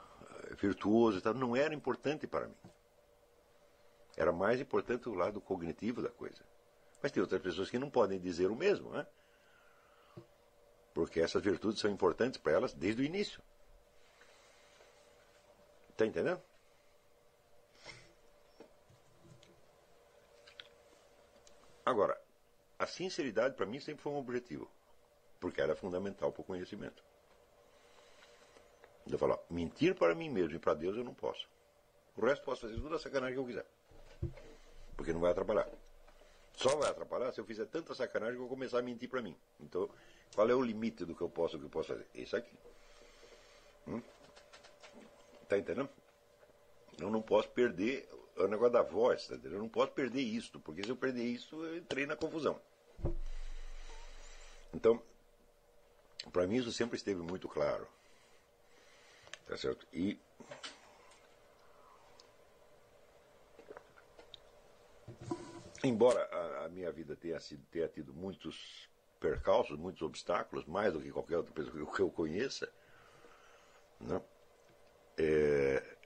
virtuoso e tal não era importante para mim. Era mais importante o lado cognitivo da coisa. Mas tem outras pessoas que não podem dizer o mesmo, né? Porque essas virtudes são importantes para elas desde o início. Está entendendo? Agora, a sinceridade para mim sempre foi um objetivo, porque era fundamental para o conhecimento. Eu falo, mentir para mim mesmo e para Deus eu não posso. O resto posso fazer toda a sacanagem que eu quiser porque não vai atrapalhar. Só vai atrapalhar se eu fizer tanta sacanagem que eu começar a mentir para mim. Então, qual é o limite do que eu posso, do que eu posso fazer? Isso aqui. Hum? Tá entendendo? Eu não posso perder o negócio da voz, tá entendendo? Eu não posso perder isso, porque se eu perder isso, eu entrei na confusão. Então, para mim isso sempre esteve muito claro. Tá certo? E embora a, a, minha vida tenha, sido, tenha tido muitos percalços, muitos obstáculos, mais do que qualquer outra pessoa que eu conheça, né? É,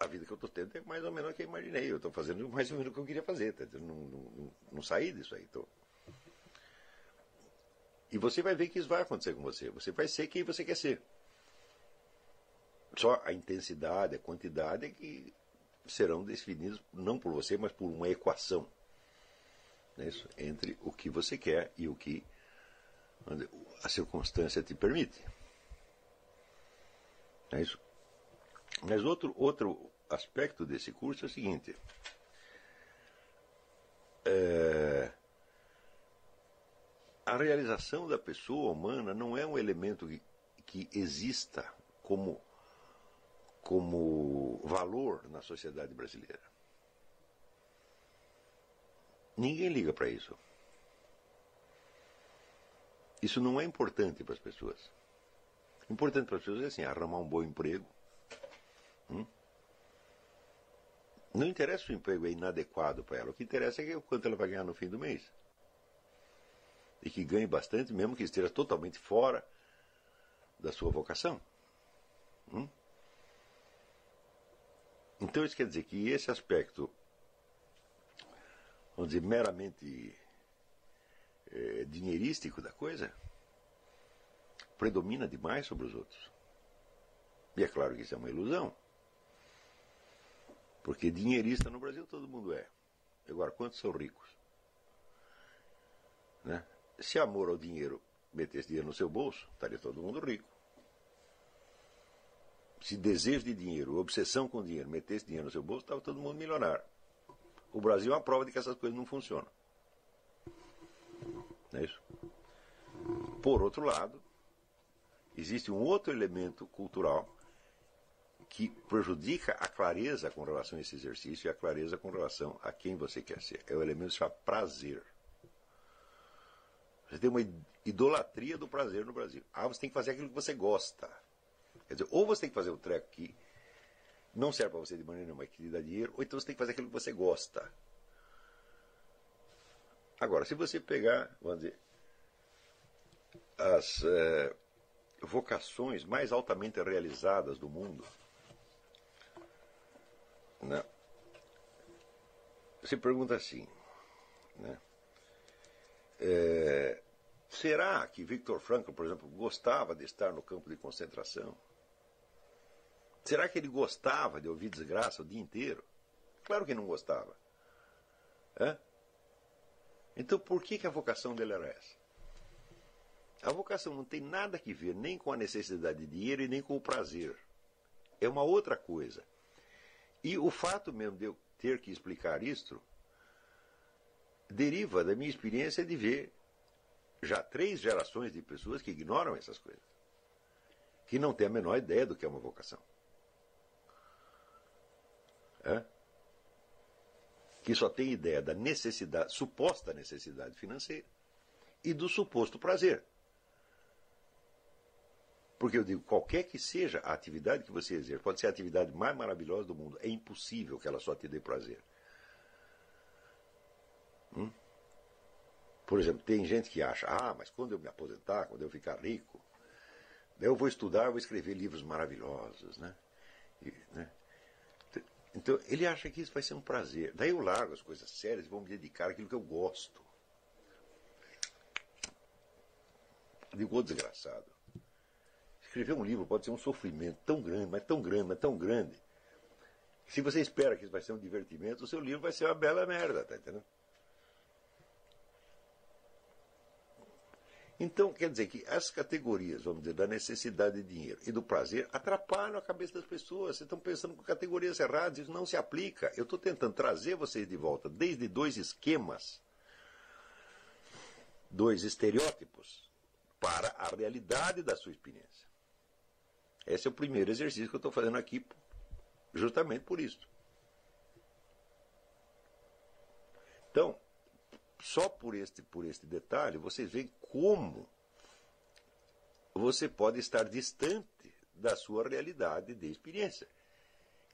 a vida que eu estou tendo é mais ou menos o que eu imaginei. Eu estou fazendo mais ou menos o que eu queria fazer. Tá? Eu não, não, não, saí disso aí. Tô... E você vai ver que isso vai acontecer com você. Você vai ser quem você quer ser. Só a intensidade, a quantidade é que serão definidos não por você, mas por uma equação né, entre o que você quer e o que a circunstância te permite. É isso. Mas outro, outro aspecto desse curso é o seguinte. É, a realização da pessoa humana não é um elemento que, que exista como como valor na sociedade brasileira. Ninguém liga para isso. Isso não é importante para as pessoas. Importante para as pessoas é assim, arrumar um bom emprego. Hum? Não interessa se o emprego é inadequado para ela. O que interessa é o quanto ela vai ganhar no fim do mês. E que ganhe bastante, mesmo que esteja totalmente fora da sua vocação. Hum? Então isso quer dizer que esse aspecto, vamos dizer, meramente é, dinheirístico da coisa, predomina demais sobre os outros. E é claro que isso é uma ilusão. Porque dinheirista no Brasil todo mundo é. Agora, quantos são ricos? Né? Se amor ao dinheiro metesse dinheiro no seu bolso, estaria todo mundo rico se desejo de dinheiro, obsessão com dinheiro, metesse dinheiro no seu bolso, estava todo mundo milionário. O Brasil é uma prova de que essas coisas não funcionam. Não é isso? Por outro lado, existe um outro elemento cultural que prejudica a clareza com relação a esse exercício e a clareza com relação a quem você quer ser. É o elemento chamado prazer. Você tem uma idolatria do prazer no Brasil. Ah, você tem que fazer aquilo que você gosta. Quer dizer, ou você tem que fazer um treco que não serve para você de maneira nenhuma, que lhe dá dinheiro, ou então você tem que fazer aquilo que você gosta. Agora, se você pegar, vamos dizer, as é, vocações mais altamente realizadas do mundo, né? você pergunta assim, né? É, será que Victor Frankl, por exemplo, gostava de estar no campo de concentração? Será que ele gostava de ouvir desgraça o dia inteiro? Claro que não gostava. É? Então por que, que a vocação dele era essa? A vocação não tem nada a ver nem com a necessidade de dinheiro e nem com o prazer. É uma outra coisa. E o fato mesmo de eu ter que explicar isto deriva da minha experiência de ver já três gerações de pessoas que ignoram essas coisas, que não têm a menor ideia do que é uma vocação é? que só tem ideia da necessidade, suposta necessidade financeira e do suposto prazer. Porque eu digo, qualquer que seja a atividade que você exerce, pode ser a atividade mais maravilhosa do mundo, é impossível que ela só te dê prazer. Hum? Por exemplo, tem gente que acha, ah, mas quando eu me aposentar, quando eu ficar rico, eu vou estudar, eu vou escrever livros maravilhosos, né? E, né? Então, ele acha que isso vai ser um prazer. Daí eu largo as coisas sérias e vou me dedicar àquilo que eu gosto. Digo, ô desgraçado. Escrever um livro pode ser um sofrimento tão grande, mas tão grande, mas tão grande. Se você espera que isso vai ser um divertimento, o seu livro vai ser uma bela merda, tá entendendo? Então, quer dizer que as categorias, vamos dizer, da necessidade de dinheiro e do prazer atrapalham a cabeça das pessoas. Vocês estão pensando com categorias erradas, isso não se aplica. Eu estou tentando trazer vocês de volta desde dois esquemas, dois estereótipos, para a realidade da sua experiência. Esse é o primeiro exercício que eu estou fazendo aqui, justamente por isso. Então, só por este, por este detalhe, vocês veem como você pode estar distante da sua realidade de experiência.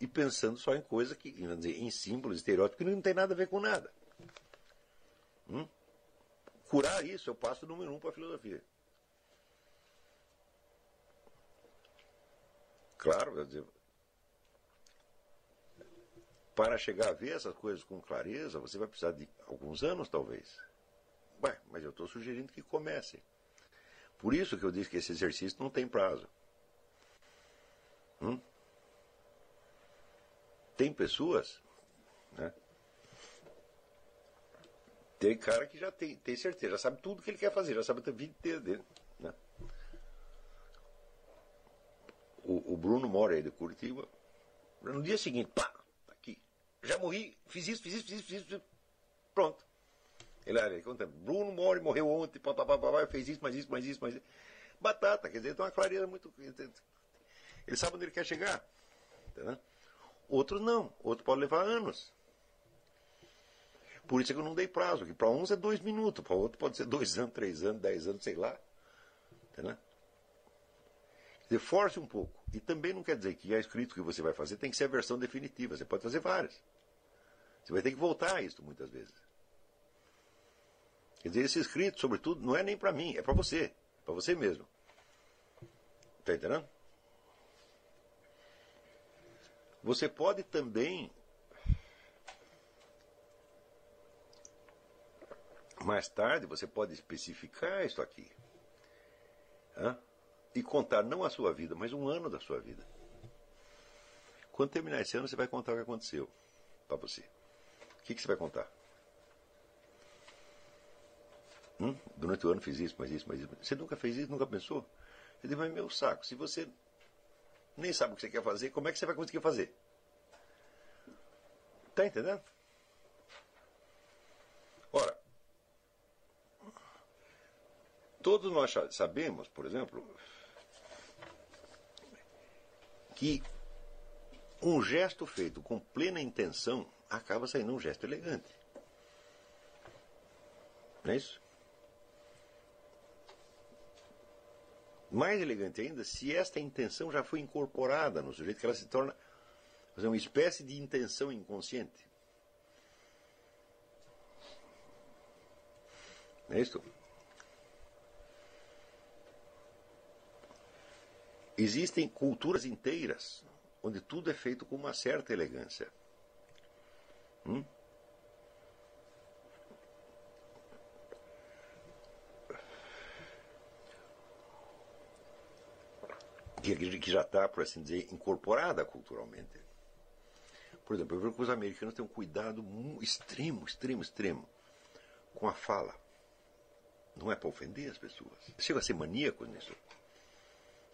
E pensando só em coisas que, dizer, em símbolos, estereótipos, que não tem nada a ver com nada. Hum? Curar isso, eu passo número um para a filosofia. Claro, dizer, para chegar a ver essas coisas com clareza, você vai precisar de alguns anos, talvez. Ué, mas eu estou sugerindo que comece. Por isso que eu disse que esse exercício não tem prazo. Hum? Tem pessoas, né? Tem cara que já tem, tem certeza, já sabe tudo que ele quer fazer, já sabe a vida inteira dele. Né? O, o, Bruno mora aí de Curitiba. No dia seguinte, pá, tá aqui. Já morri, fiz isso, fiz isso, fiz isso, fiz isso. Pronto. Ele, ele conta, Bruno Mori morreu ontem, papapá, fez isso, mais isso, mais isso, mais isso. Batata, quer dizer, tem uma clareza muito. Ele sabe onde ele quer chegar. Entendeu? Outros não. Outros pode levar anos. Por isso é que eu não dei prazo, que para uns é dois minutos, para outro pode ser dois anos, três anos, dez anos, sei lá. Entendeu? Quer dizer, force um pouco. E também não quer dizer que a escrito que você vai fazer tem que ser a versão definitiva. Você pode fazer várias. Você vai ter que voltar a isso muitas vezes. Quer dizer, esse escrito, sobretudo, não é nem para mim, é para você, para você mesmo. Está entendendo? Você pode também mais tarde você pode especificar isso aqui hein? E contar não a sua vida, mas um ano da sua vida. Quando terminar esse ano, você vai contar o que aconteceu para você. O que, que você vai contar? Hum? Durante o ano fiz isso, mas isso, mas isso. Você nunca fez isso, nunca pensou? Eu digo, mas meu saco, se você nem sabe o que você quer fazer, como é que você vai conseguir fazer? Está entendendo? Ora, todos nós sabemos, por exemplo, que um gesto feito com plena intenção acaba saindo um gesto elegante. Não é isso? Mais elegante ainda, se esta intenção já foi incorporada no sujeito, que ela se torna uma espécie de intenção inconsciente. Não é isso? Existem culturas inteiras onde tudo é feito com uma certa elegância. Hum? que, já está, por assim dizer, incorporada culturalmente. Por exemplo, eu vejo que os americanos têm um cuidado extremo, extremo, extremo com a fala. Não é para ofender as pessoas. Chega a ser maníaco nisso.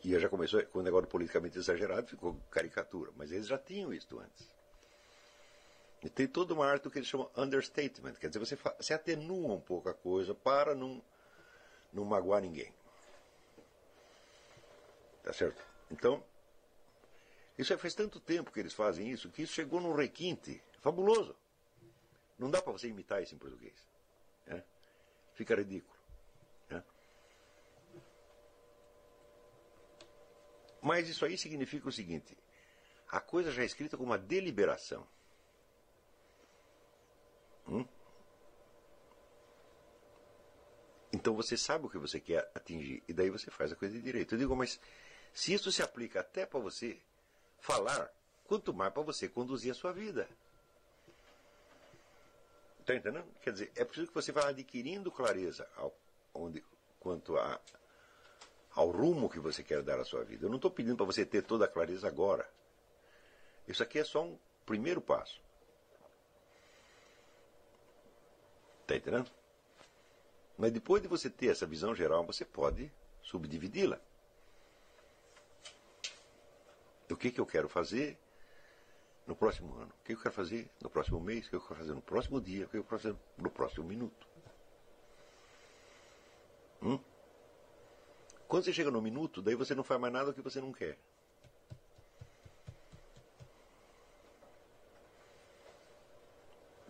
E já começou, com o negócio politicamente exagerado, ficou caricatura. Mas eles já tinham isso antes. E tem toda uma arte que eles chamam understatement. Quer dizer, você, você atenua um pouco a coisa para não, não magoar ninguém. Tá certo? Então, isso faz tanto tempo que eles fazem isso que isso chegou num requinte fabuloso. Não dá para você imitar isso em português. Né? Fica ridículo. Mas isso aí significa o seguinte: a coisa já é escrita com uma deliberação. Hum? Então você sabe o que você quer atingir e daí você faz a coisa de direito. Eu digo, mas se isso se aplica até para você falar, quanto mais para você conduzir a sua vida. Está entendendo? Quer dizer, é preciso que você vá adquirindo clareza ao, onde, quanto a, ao rumo que você quer dar à sua vida. Eu não estou pedindo para você ter toda a clareza agora. Isso aqui é só um primeiro passo. Está entendendo? Mas depois de você ter essa visão geral, você pode subdividi-la. o que, que eu quero fazer no próximo ano, o que eu quero fazer no próximo mês, o que eu quero fazer no próximo dia, o que eu quero fazer no próximo minuto. Hum? Quando você chega no minuto, daí você não faz mais nada que você não quer.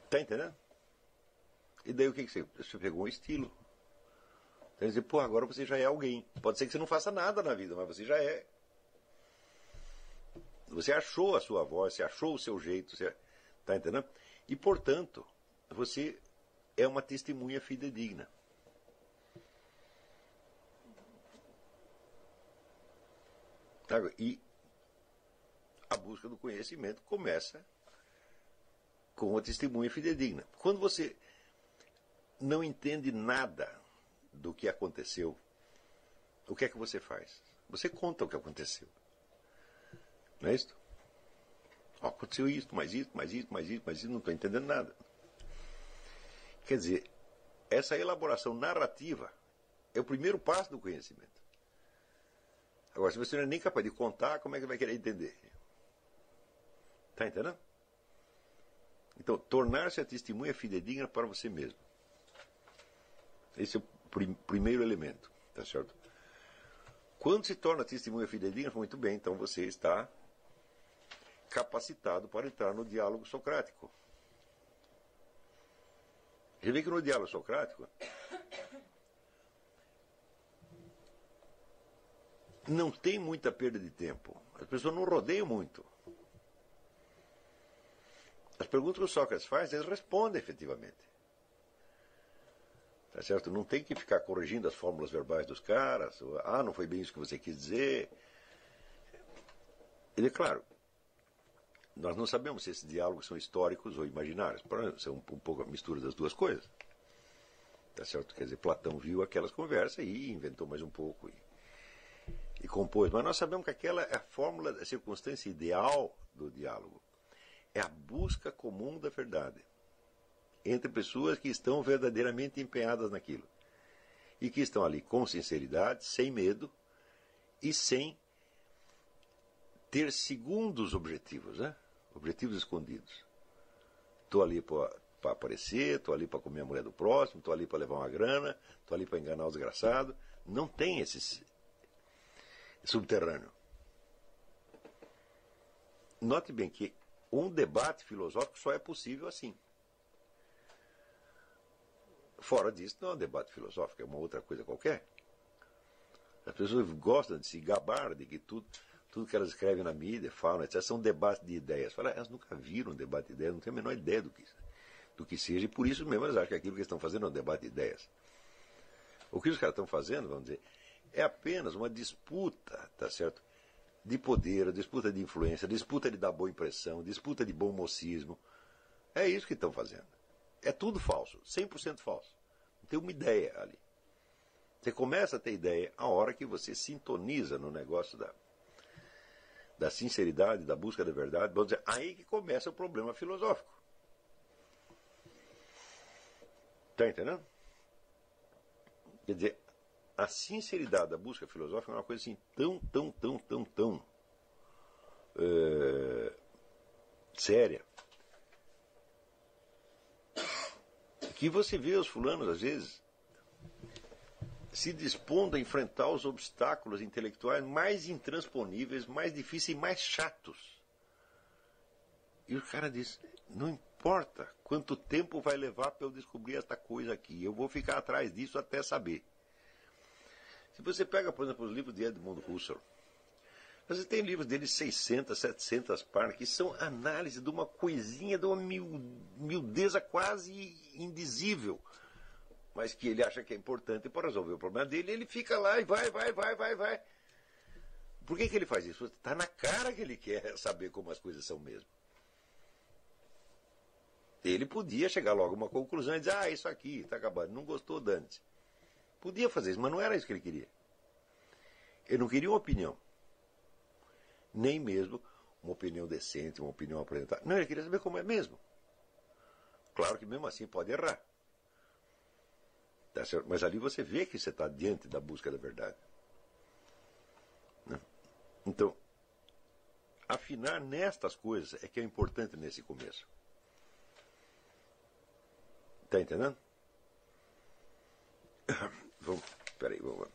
Tá entendendo? E daí o que, que você. Você pegou um estilo. Quer dizer, pô, agora você já é alguém. Pode ser que você não faça nada na vida, mas você já é. Você achou a sua voz, você achou o seu jeito, você está entendendo? E, portanto, você é uma testemunha fidedigna. E a busca do conhecimento começa com a testemunha fidedigna. Quando você não entende nada do que aconteceu, o que é que você faz? Você conta o que aconteceu. Não é isso? Aconteceu isso, mais isso, mais isso, mais isso, mais isso, não estou entendendo nada. Quer dizer, essa elaboração narrativa é o primeiro passo do conhecimento. Agora, se você não é nem capaz de contar, como é que vai querer entender? Está entendendo? Então, tornar-se a testemunha fidedigna para você mesmo. Esse é o prim primeiro elemento, tá certo? Quando se torna testemunha fidedigna, muito bem, então você está capacitado para entrar no diálogo socrático. Você vê que no diálogo socrático não tem muita perda de tempo. As pessoas não rodeiam muito. As perguntas que o Sócrates faz, eles respondem efetivamente. Tá certo? Não tem que ficar corrigindo as fórmulas verbais dos caras. Ou, ah, não foi bem isso que você quis dizer. Ele, é claro, nós não sabemos se esses diálogos são históricos ou imaginários. São um, um pouco a mistura das duas coisas. Tá certo? Quer dizer, Platão viu aquelas conversas e inventou mais um pouco e, e compôs. Mas nós sabemos que aquela é a fórmula, a circunstância ideal do diálogo. É a busca comum da verdade entre pessoas que estão verdadeiramente empenhadas naquilo e que estão ali com sinceridade, sem medo e sem ter segundos objetivos, né? objetivos escondidos. Estou ali para aparecer, estou ali para comer a mulher do próximo, estou ali para levar uma grana, estou ali para enganar o desgraçado. Não tem esse subterrâneo. Note bem que um debate filosófico só é possível assim. Fora disso, não é um debate filosófico, é uma outra coisa qualquer. As pessoas gostam de se gabar de que tudo, tudo que elas escrevem na mídia, falam, etc., são debates de ideias. Fala, elas nunca viram um debate de ideias, não têm a menor ideia do que, do que seja, e por isso mesmo elas acham que aquilo que estão fazendo é um debate de ideias. O que os caras estão fazendo, vamos dizer, é apenas uma disputa, tá certo? De poder, disputa de influência, disputa de dar boa impressão, disputa de bom mocismo. É isso que estão fazendo. É tudo falso, 100% falso. Não tem uma ideia ali. Você começa a ter ideia a hora que você sintoniza no negócio da, da sinceridade, da busca da verdade. Vamos dizer, aí que começa o problema filosófico. Está entendendo? Quer dizer, a sinceridade da busca filosófica é uma coisa assim tão, tão, tão, tão, tão é, séria que você vê os fulanos, às vezes, se dispondo a enfrentar os obstáculos intelectuais mais intransponíveis, mais difíceis e mais chatos. E o cara diz: não importa quanto tempo vai levar para eu descobrir esta coisa aqui, eu vou ficar atrás disso até saber. Se você pega, por exemplo, os livros de Edmund Husserl, você tem livros dele de 600, 700 páginas, que são análise de uma coisinha, de uma miudeza quase indizível, mas que ele acha que é importante para resolver o problema dele, ele fica lá e vai, vai, vai, vai, vai. Por que, que ele faz isso? Está na cara que ele quer saber como as coisas são mesmo. Ele podia chegar logo a uma conclusão e dizer, ah, isso aqui está acabado. Não gostou, Dante. Podia fazer isso, mas não era isso que ele queria. Ele não queria uma opinião nem mesmo uma opinião decente, uma opinião apresentada. Não, ele queria saber como é mesmo. Claro que mesmo assim pode errar. Tá Mas ali você vê que você está diante da busca da verdade. Né? Então, afinar nestas coisas é que é importante nesse começo. Está entendendo? Vamos, peraí, vamos.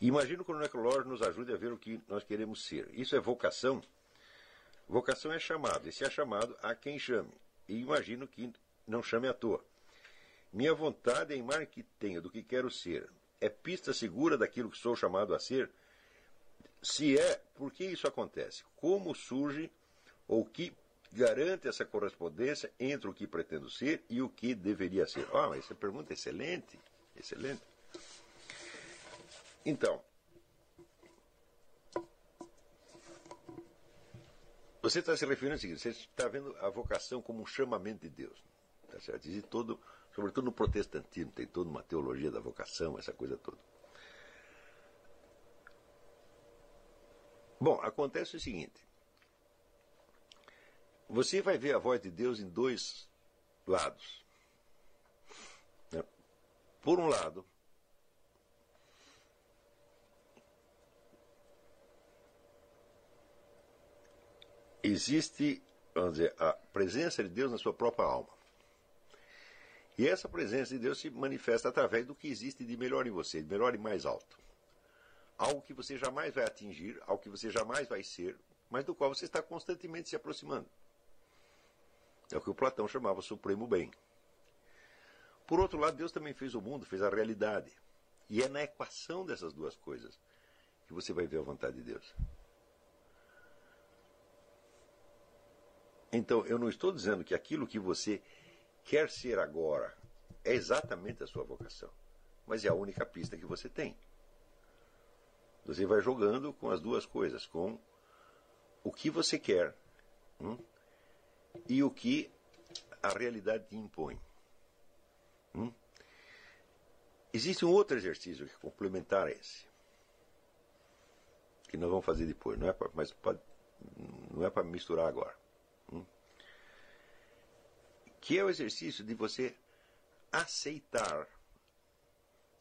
Imagino que o necrológio nos ajude a ver o que nós queremos ser. Isso é vocação? Vocação é chamado, e se é chamado, há quem chame. E imagino que não chame à toa. Minha vontade é imagem que tenho do que quero ser. É pista segura daquilo que sou chamado a ser? Se é, por que isso acontece? Como surge ou que garante essa correspondência entre o que pretendo ser e o que deveria ser? Ah, essa pergunta é excelente, excelente. Então, você está se referindo ao seguinte, você está vendo a vocação como um chamamento de Deus. Tá certo? Existe todo, sobretudo no protestantismo, tem toda uma teologia da vocação, essa coisa toda. Bom, acontece o seguinte. Você vai ver a voz de Deus em dois lados. Por um lado, existe, vamos dizer, a presença de Deus na sua própria alma. E essa presença de Deus se manifesta através do que existe de melhor em você, de melhor e mais alto. Algo que você jamais vai atingir, algo que você jamais vai ser, mas do qual você está constantemente se aproximando. É o que o Platão chamava supremo bem. Por outro lado, Deus também fez o mundo, fez a realidade. E é na equação dessas duas coisas que você vai ver a vontade de Deus. Então, eu não estou dizendo que aquilo que você quer ser agora é exatamente a sua vocação, mas é a única pista que você tem. Você vai jogando com as duas coisas, com o que você quer hum, e o que a realidade te impõe. Hum? Existe um outro exercício que complementar a esse, que nós vamos fazer depois, não é pra, mas pode, não é para misturar agora que é o exercício de você aceitar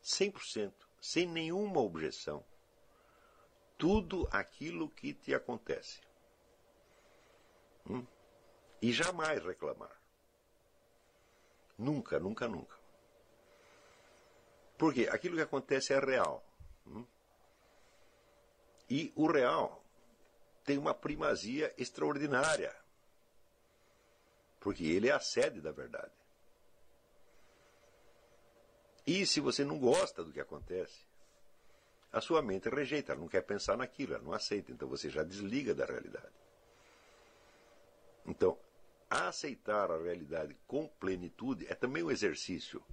100%, sem nenhuma objeção, tudo aquilo que te acontece. Hum? E jamais reclamar. Nunca, nunca, nunca. Porque aquilo que acontece é real. Hum? E o real tem uma primazia extraordinária porque ele é a sede da verdade. E se você não gosta do que acontece, a sua mente rejeita, ela não quer pensar naquilo, ela não aceita, então você já desliga da realidade. Então, aceitar a realidade com plenitude é também um exercício.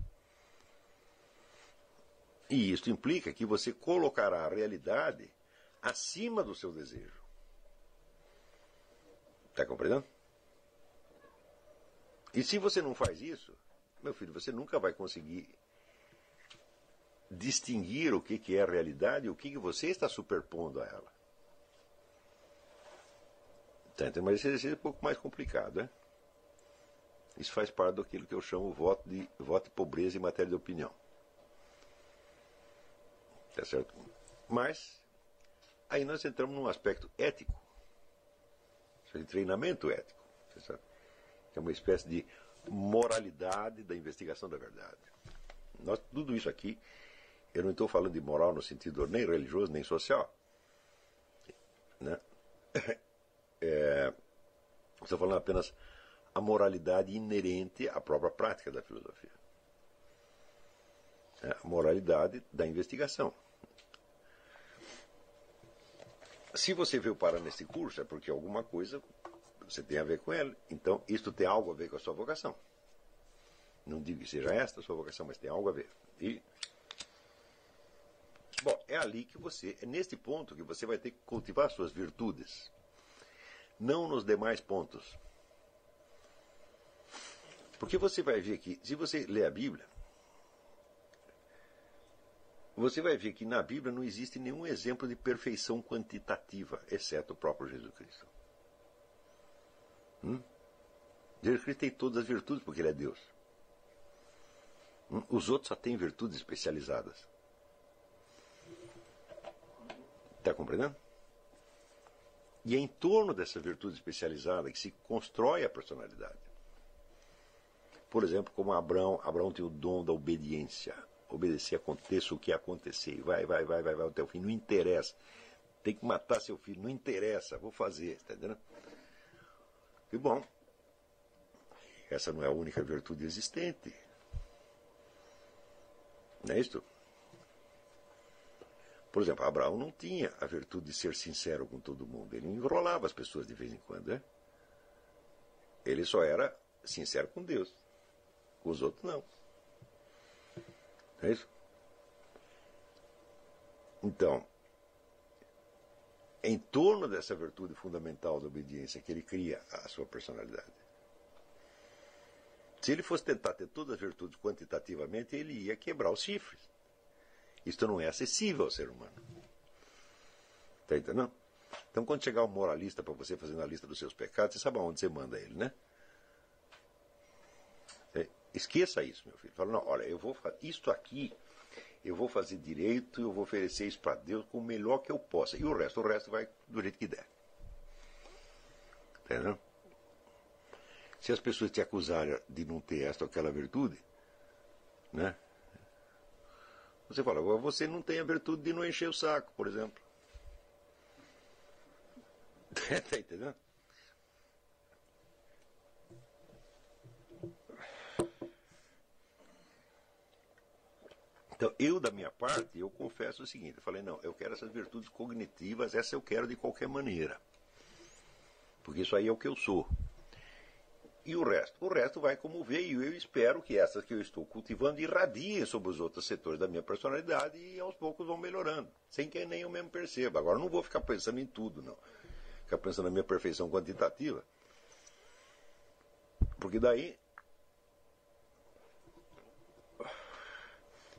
E isso implica que você colocará a realidade acima do seu desejo. Está compreendendo? E se você não faz isso, meu filho, você nunca vai conseguir distinguir o que, que é a realidade e o que, que você está superpondo a ela. Tá, então, mas esse exercício é um pouco mais complicado, né? Isso faz parte daquilo que eu chamo voto de voto de pobreza em matéria de opinião. Tá certo? Mas aí nós entramos num aspecto ético. De treinamento ético. Tá certo? que é uma espécie de moralidade da investigação da verdade. Nós, tudo isso aqui, eu não estou falando de moral no sentido nem religioso nem social. Né? É, estou falando apenas a moralidade inerente à própria prática da filosofia. É, a moralidade da investigação. Se você veio parar nesse curso, é porque alguma coisa você tem a ver com ele. Então, isto tem algo a ver com a sua vocação. Não digo que seja esta a sua vocação, mas tem algo a ver. E, bom, é ali que você, é neste ponto que você vai ter que cultivar suas virtudes. Não nos demais pontos. Porque você vai ver que, se você ler a Bíblia, você vai ver que na Bíblia não existe nenhum exemplo de perfeição quantitativa, exceto o próprio Jesus Cristo. Hum? Jesus Cristo tem todas as virtudes porque ele é Deus. Hum? Os outros só têm virtudes especializadas. Está compreendendo? E é em torno dessa virtude especializada que se constrói a personalidade. Por exemplo, como Abraão, Abraão tem o dom da obediência. Obedecer, aconteça o que acontecer. Vai, vai, vai, vai, vai até o fim. Não interessa. Tem que matar seu filho. Não interessa. Vou fazer. Está entendendo? E bom, essa não é a única virtude existente. Não é isto? Por exemplo, Abraão não tinha a virtude de ser sincero com todo mundo. Ele enrolava as pessoas de vez em quando, né? Ele só era sincero com Deus. Com os outros, não. É isso? Então, em torno dessa virtude fundamental da obediência que ele cria a sua personalidade. Se ele fosse tentar ter todas as virtudes quantitativamente, ele ia quebrar os chifres. Isto não é acessível ao ser humano. Está entendendo? Então, quando chegar um moralista para você fazer uma lista dos seus pecados, você sabe aonde você manda ele, né? Esqueça isso, meu filho. Fala, não, olha, eu vou fazer isto aqui, eu vou fazer direito, eu vou oferecer isso para Deus com o melhor que eu possa. E o resto, o resto vai do jeito que der. Entendeu? Se as pessoas te acusarem de não ter esta ou aquela virtude, né? Você fala, você não tem a virtude de não encher o saco, por exemplo. tá entendendo? Então, eu, da minha parte, eu confesso o seguinte: eu falei, não, eu quero essas virtudes cognitivas, essa eu quero de qualquer maneira. Porque isso aí é o que eu sou. E o resto? O resto vai como veio. Eu espero que essas que eu estou cultivando irradiem sobre os outros setores da minha personalidade e aos poucos vão melhorando, sem que nem eu mesmo perceba. Agora, não vou ficar pensando em tudo, não. Ficar pensando na minha perfeição quantitativa. Porque daí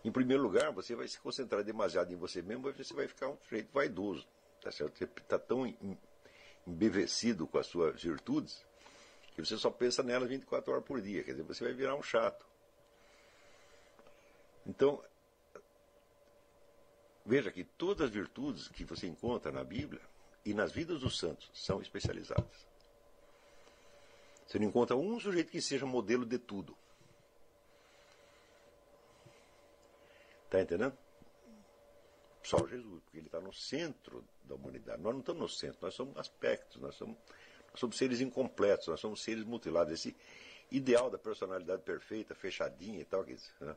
Em primeiro lugar, você vai se concentrar demasiado em você mesmo, você vai ficar um sujeito vaidoso. Tá certo? Você está tão embevecido com as suas virtudes que você só pensa nelas 24 horas por dia. Quer dizer, você vai virar um chato. Então, veja que todas as virtudes que você encontra na Bíblia e nas vidas dos santos são especializadas. Você não encontra um sujeito que seja modelo de tudo. Está entendendo? Só Jesus, porque ele está no centro da humanidade. Nós não estamos no centro, nós somos aspectos, nós somos, nós somos seres incompletos, nós somos seres mutilados. Esse ideal da personalidade perfeita, fechadinha e tal, que, né?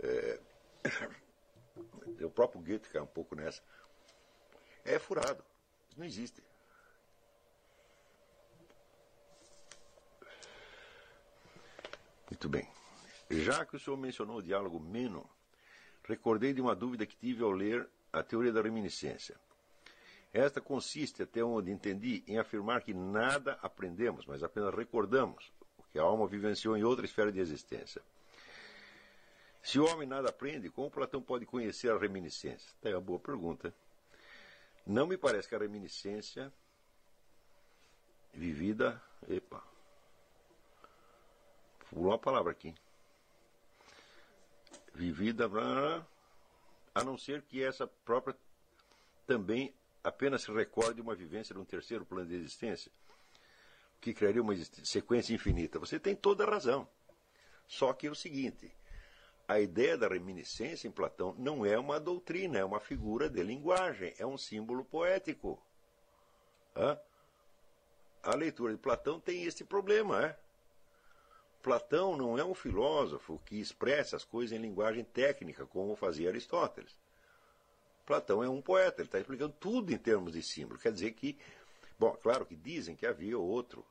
é, o próprio Goethe cai um pouco nessa. É furado. Isso não existe. Muito bem. Já que o senhor mencionou o diálogo Meno, recordei de uma dúvida que tive ao ler a teoria da reminiscência. Esta consiste, até onde entendi, em afirmar que nada aprendemos, mas apenas recordamos o que a alma vivenciou em outra esfera de existência. Se o homem nada aprende, como Platão pode conhecer a reminiscência? É uma boa pergunta. Não me parece que a reminiscência vivida. Epa. Pulou uma palavra aqui vivida, a não ser que essa própria também apenas se recorde uma vivência de um terceiro plano de existência, que criaria uma sequência infinita. Você tem toda a razão. Só que é o seguinte: a ideia da reminiscência em Platão não é uma doutrina, é uma figura de linguagem, é um símbolo poético. A leitura de Platão tem esse problema, é? Platão não é um filósofo que expressa as coisas em linguagem técnica, como fazia Aristóteles. Platão é um poeta, ele está explicando tudo em termos de símbolo. Quer dizer que, bom, claro que dizem que havia outro,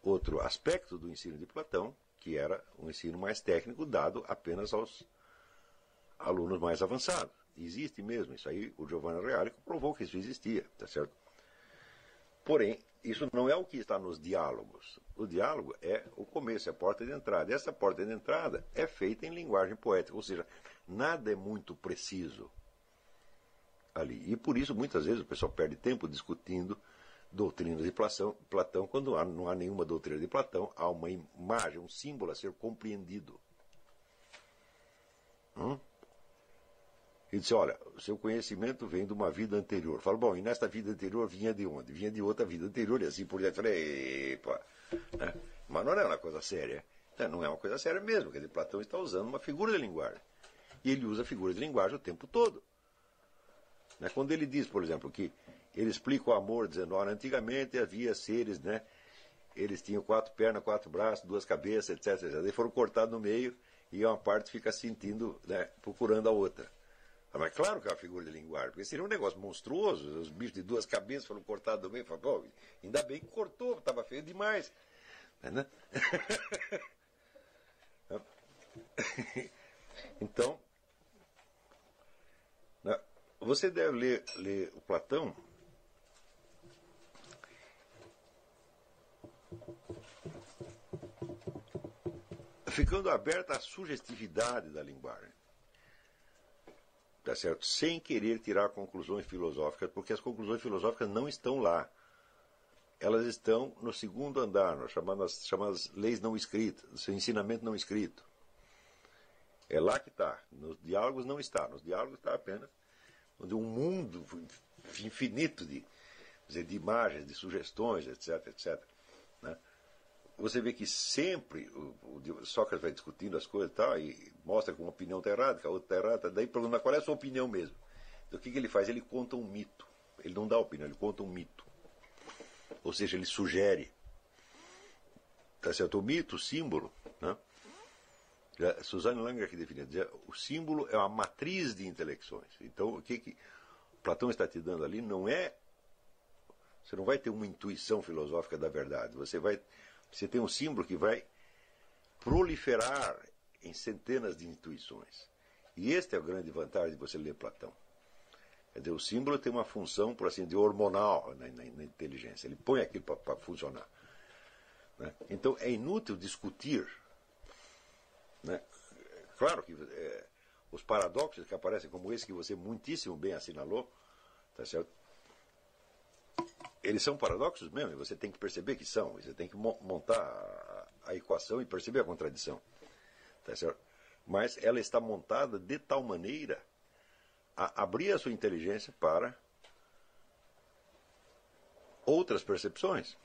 outro aspecto do ensino de Platão, que era um ensino mais técnico dado apenas aos alunos mais avançados. Existe mesmo, isso aí o Giovanni Reale provou que isso existia, tá certo? Porém, isso não é o que está nos diálogos. O diálogo é o começo, é a porta de entrada. Essa porta de entrada é feita em linguagem poética, ou seja, nada é muito preciso ali. E por isso, muitas vezes, o pessoal perde tempo discutindo doutrinas de Platão, Platão quando não há nenhuma doutrina de Platão, há uma imagem, um símbolo a ser compreendido. Hum? Ele disse, olha, o seu conhecimento vem de uma vida anterior. Falo, bom, e nesta vida anterior vinha de onde? Vinha de outra vida anterior, e assim por diante. Falei, epa. Né? Mas não é uma coisa séria. Então, não é uma coisa séria mesmo, quer dizer, Platão está usando uma figura de linguagem. E ele usa figura de linguagem o tempo todo. Né? Quando ele diz, por exemplo, que ele explica o amor, dizendo, olha, antigamente havia seres, né? Eles tinham quatro pernas, quatro braços, duas cabeças, etc. etc. Eles foram cortados no meio e uma parte fica sentindo, né, procurando a outra. Mas claro que é uma figura de linguagem, porque seria um negócio monstruoso, os bichos de duas cabeças foram cortados do meio, pô, ainda bem que cortou, estava feio demais. Né? então, né, você deve ler, ler o Platão ficando aberta à sugestividade da linguagem. Tá certo? Sem querer tirar conclusões filosóficas, porque as conclusões filosóficas não estão lá. Elas estão no segundo andar, nas chamadas, chamadas leis não escritas, ensinamento não escrito. É lá que está. Nos diálogos não está. Nos diálogos está apenas onde um mundo infinito de, dizer, de imagens, de sugestões, etc, etc. Né? Você vê que sempre o, Sócrates vai discutindo as coisas e tal, e mostra que uma opinião está errada, que a outra está errada, daí pergunta qual é a sua opinião mesmo. Então o que, que ele faz? Ele conta um mito. Ele não dá opinião, ele conta um mito. Ou seja, ele sugere. Tá certo? O mito, o símbolo, né? Suzanne Langer que define, dizia, o símbolo é uma matriz de intelecções. Então, o que, que Platão está te dando ali não é. Você não vai ter uma intuição filosófica da verdade. Você vai, você tem um símbolo que vai proliferar em centenas de intuições. E esta é a grande vantagem de você ler Platão. Quer dizer, o símbolo tem uma função, por assim dizer, hormonal na, na, na inteligência. Ele põe aquilo para funcionar. Né? Então é inútil discutir né? Claro que é, os paradoxos que aparecem como esse que você muitíssimo bem assinalou, tá certo? Eles são paradoxos mesmo, e você tem que perceber que são, você tem que montar a, equação e perceber a contradição. Tá certo? Mas ela está montada de tal maneira a abrir a sua inteligência para outras percepções.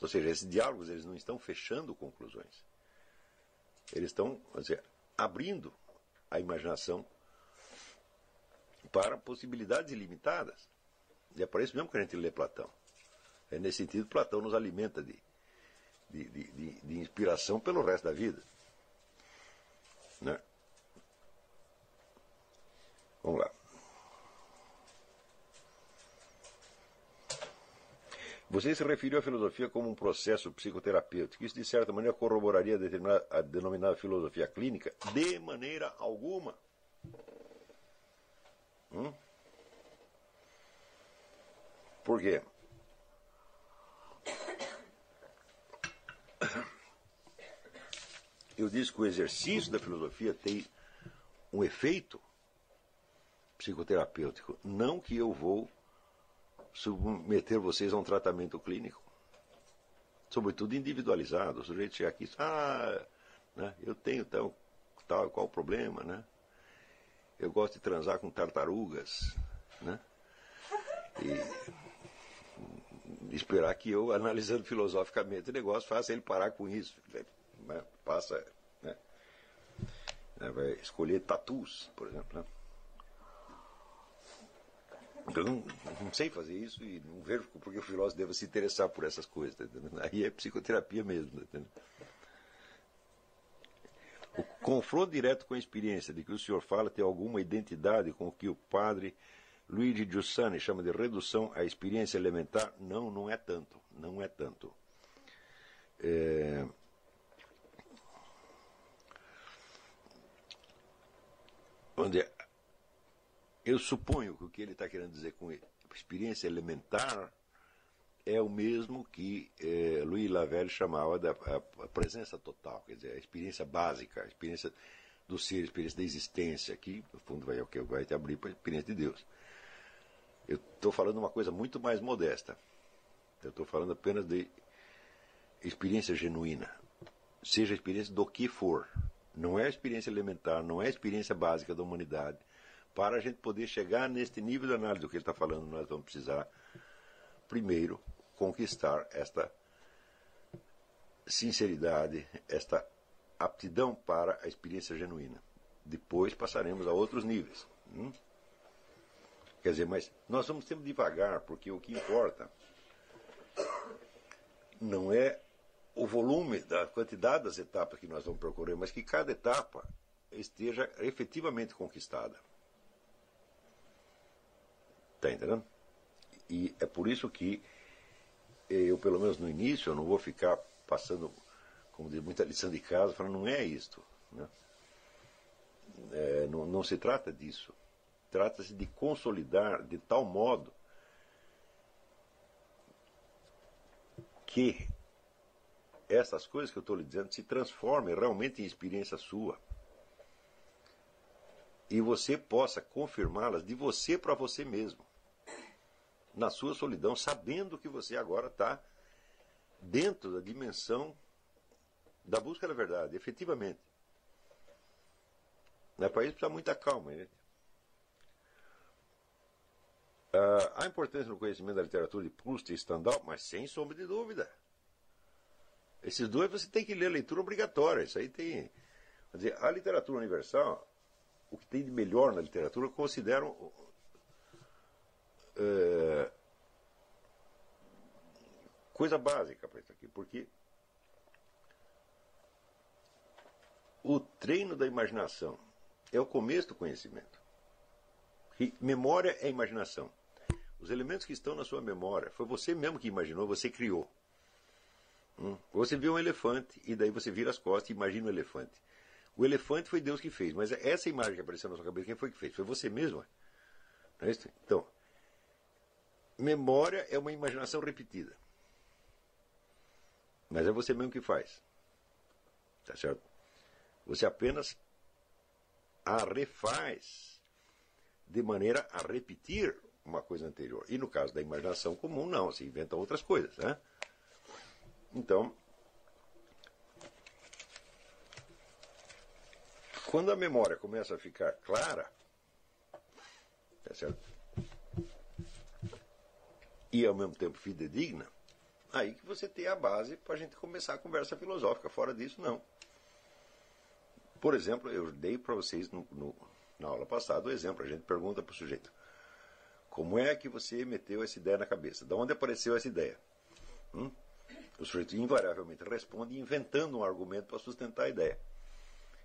Ou seja, esses diálogos eles não estão fechando conclusões. Eles estão dizer, abrindo a imaginação para possibilidades ilimitadas. E é por isso mesmo que a gente lê Platão. É nesse sentido Platão nos alimenta de, de, de, de inspiração pelo resto da vida. Né? Vamos lá. Você se referiu à filosofia como um processo psicoterapêutico. Isso, de certa maneira, corroboraria a, a denominada filosofia clínica? De maneira alguma. Hum? Por quê? Eu disse que o exercício da filosofia tem um efeito psicoterapêutico. Não que eu vou submeter vocês a um tratamento clínico, sobretudo individualizado. O sujeito chega aqui e diz, ah, né, eu tenho tal, tal qual problema, né? Eu gosto de transar com tartarugas, né? E esperar que eu, analisando filosoficamente o negócio, faça ele parar com isso. Né? Passa, né? Vai escolher tatus, por exemplo, né? Eu não, não, sei fazer isso e não vejo porque o filósofo deve se interessar por essas coisas. Tá Aí é psicoterapia mesmo. Tá o confronto direto com a experiência de que o senhor fala tem alguma identidade com o que o padre Luigi Giussani chama de redução à experiência elementar? Não, não é tanto. Não é tanto. É... Onde eu suponho que o que ele está querendo dizer com experiência elementar é o mesmo que eh, Louis Lavelle chamava da presença total, quer dizer, a experiência básica, a experiência do ser, a experiência da existência, que no fundo vai, que vai te abrir para a experiência de Deus. Eu estou falando uma coisa muito mais modesta. Eu estou falando apenas de experiência genuína. Seja a experiência do que for. Não é a experiência elementar, não é a experiência básica da humanidade para a gente poder chegar neste nível de análise do que ele está falando, nós vamos precisar, primeiro, conquistar esta sinceridade, esta aptidão para a experiência genuína. Depois passaremos a outros níveis. Hum? Quer dizer, mas nós vamos sempre devagar, porque o que importa não é o volume, da quantidade das etapas que nós vamos procurar, mas que cada etapa esteja efetivamente conquistada. Está entendendo? E é por isso que eu, pelo menos no início, eu não vou ficar passando, como diz, muita lição de casa, falando, não é isto. Né? É, não, não se trata disso. Trata-se de consolidar de tal modo que essas coisas que eu estou lhe dizendo se transformem realmente em experiência sua. E você possa confirmá-las de você para você mesmo. Na sua solidão, sabendo que você agora está dentro da dimensão da busca da verdade, efetivamente. É para isso precisa muita calma, gente. Uh, importância no conhecimento da literatura de Proust e Stendhal, mas sem sombra de dúvida. Esses dois você tem que ler leitura obrigatória. Isso aí tem. Quer dizer, a literatura universal, o que tem de melhor na literatura, consideram uh, coisa básica para isso aqui, porque o treino da imaginação é o começo do conhecimento. Memória é imaginação. Os elementos que estão na sua memória, foi você mesmo que imaginou, você criou. Hum? Você vê um elefante e daí você vira as costas e imagina o elefante. O elefante foi Deus que fez, mas essa imagem que apareceu na sua cabeça, quem foi que fez? Foi você mesmo. Não é isso? Então, memória é uma imaginação repetida. Mas é você mesmo que faz. Tá certo? Você apenas a refaz de maneira a repetir uma coisa anterior. E no caso da imaginação comum, não, se inventam outras coisas. Né? Então, quando a memória começa a ficar clara, tá certo? e ao mesmo tempo fidedigna, aí que você tem a base para a gente começar a conversa filosófica. Fora disso, não. Por exemplo, eu dei para vocês no, no, na aula passada o exemplo. A gente pergunta para o sujeito: como é que você meteu essa ideia na cabeça? De onde apareceu essa ideia? Hum? O sujeito invariavelmente responde inventando um argumento para sustentar a ideia.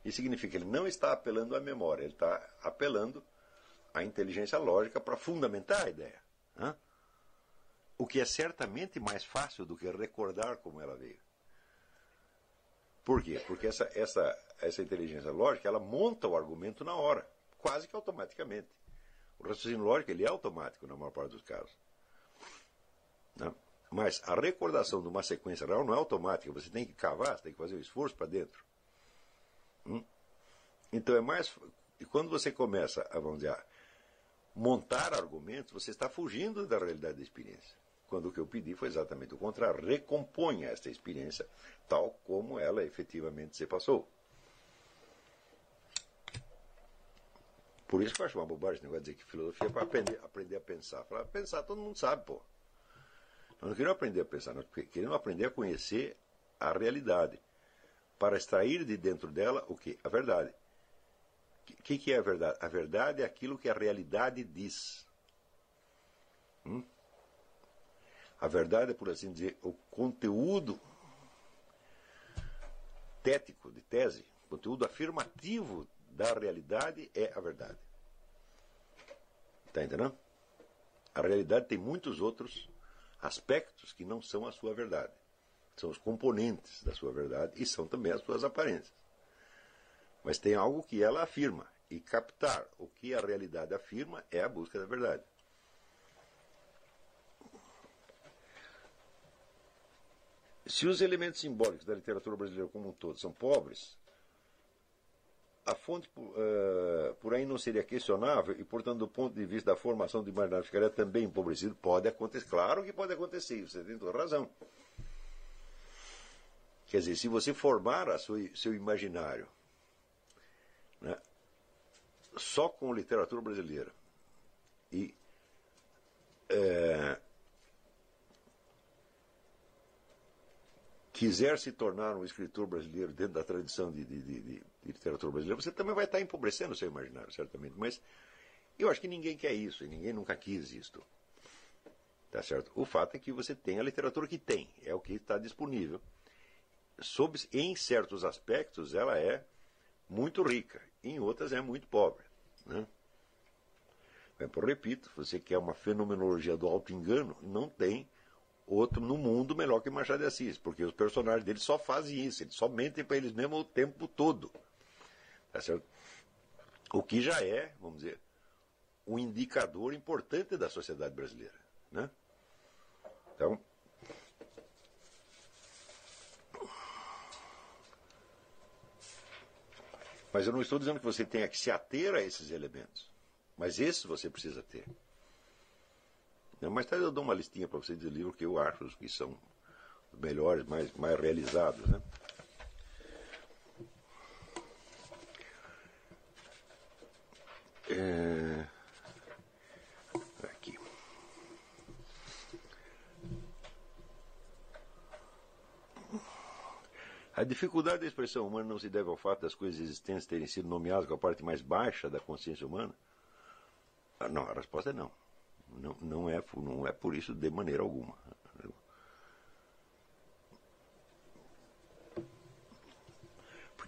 Isso significa que ele não está apelando à memória, ele está apelando à inteligência lógica para fundamentar a ideia. Hã? O que é certamente mais fácil do que recordar como ela veio. Por quê? Porque essa, essa, essa inteligência lógica ela monta o argumento na hora, quase que automaticamente. O raciocínio lógico ele é automático na maior parte dos casos. Né? Mas a recordação de uma sequência real não é automática. Você tem que cavar, você tem que fazer o um esforço para dentro. Hum? Então é mais. E quando você começa a, vamos dizer, montar argumentos, você está fugindo da realidade da experiência. Quando o que eu pedi foi exatamente o contrário. Recomponha esta experiência tal como ela efetivamente se passou. Por isso que eu acho uma bobagem esse negócio de dizer que filosofia é para aprender, aprender a pensar. Para pensar, todo mundo sabe, pô. Nós não queremos aprender a pensar, nós queremos aprender a conhecer a realidade. Para extrair de dentro dela o que? A verdade. O que, que é a verdade? A verdade é aquilo que a realidade diz. Hum? A verdade é, por assim dizer, o conteúdo tético de tese, conteúdo afirmativo da realidade é a verdade. Está entendendo? A realidade tem muitos outros aspectos que não são a sua verdade. São os componentes da sua verdade e são também as suas aparências. Mas tem algo que ela afirma. E captar o que a realidade afirma é a busca da verdade. Se os elementos simbólicos da literatura brasileira como um todo são pobres, a fonte uh, por aí não seria questionável e, portanto, do ponto de vista da formação do imaginário ficaria também empobrecido? Pode acontecer, claro que pode acontecer, você tem toda razão. Quer dizer, se você formar a sua, seu imaginário né, só com literatura brasileira e é, quiser se tornar um escritor brasileiro dentro da tradição de, de, de, de, literatura brasileira, você também vai estar empobrecendo o seu imaginário, certamente. Mas eu acho que ninguém quer isso, e ninguém nunca quis isto. Tá certo? O fato é que você tem a literatura que tem, é o que está disponível. Sob, em certos aspectos, ela é muito rica, em outras é muito pobre. Né? Eu repito, você quer uma fenomenologia do auto-engano, não tem outro no mundo melhor que Machado de Assis, porque os personagens dele só fazem isso, eles só mentem para eles mesmos o tempo todo. Tá certo? O que já é, vamos dizer, um indicador importante da sociedade brasileira. Né? Então, mas eu não estou dizendo que você tenha que se ater a esses elementos, mas esses você precisa ter. Mais tarde eu dou uma listinha para você de livros que eu acho que são melhores, mais, mais realizados. Né? É... Aqui. A dificuldade da expressão humana não se deve ao fato das coisas existentes terem sido nomeadas com a parte mais baixa da consciência humana? Ah, não, a resposta é não. Não, não, é, não é por isso de maneira alguma.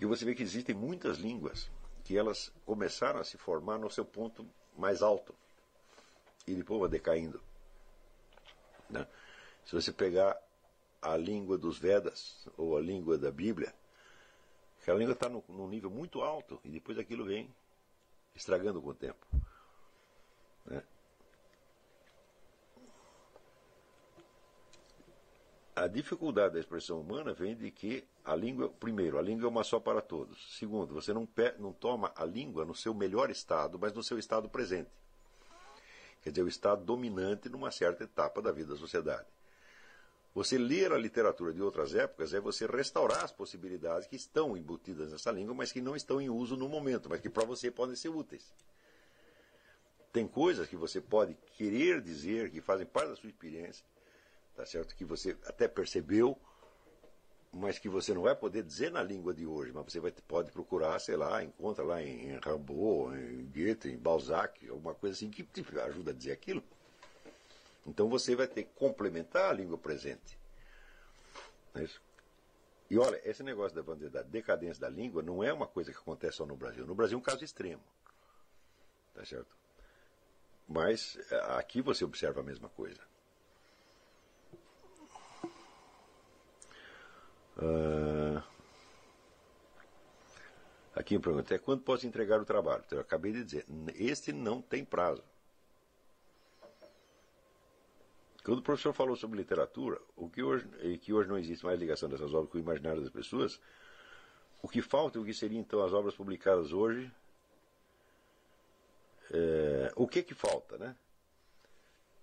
Porque você vê que existem muitas línguas que elas começaram a se formar no seu ponto mais alto e depois vão decaindo. Né? Se você pegar a língua dos Vedas ou a língua da Bíblia, aquela língua está num nível muito alto e depois aquilo vem estragando com o tempo. Né? A dificuldade da expressão humana vem de que a língua, primeiro, a língua é uma só para todos. Segundo, você não, não toma a língua no seu melhor estado, mas no seu estado presente. Quer dizer, o estado dominante numa certa etapa da vida da sociedade. Você ler a literatura de outras épocas é você restaurar as possibilidades que estão embutidas nessa língua, mas que não estão em uso no momento, mas que para você podem ser úteis. Tem coisas que você pode querer dizer, que fazem parte da sua experiência, tá certo? Que você até percebeu, mas que você não vai poder dizer na língua de hoje, mas você vai, pode procurar, sei lá, encontra lá em, em Rimbaud, em Goethe, em Balzac, alguma coisa assim que te ajuda a dizer aquilo. Então você vai ter que complementar a língua presente. É isso? E olha, esse negócio da, da decadência da língua não é uma coisa que acontece só no Brasil. No Brasil é um caso extremo. Tá certo? Mas eh, aqui você observa a mesma coisa. Uh, aqui me pergunta, é quando posso entregar o trabalho? Então, eu acabei de dizer, este não tem prazo. Quando o professor falou sobre literatura, o que hoje, que hoje não existe mais ligação dessas obras com o imaginário das pessoas, o que falta, o que seriam então as obras publicadas hoje, é, o que que falta, né?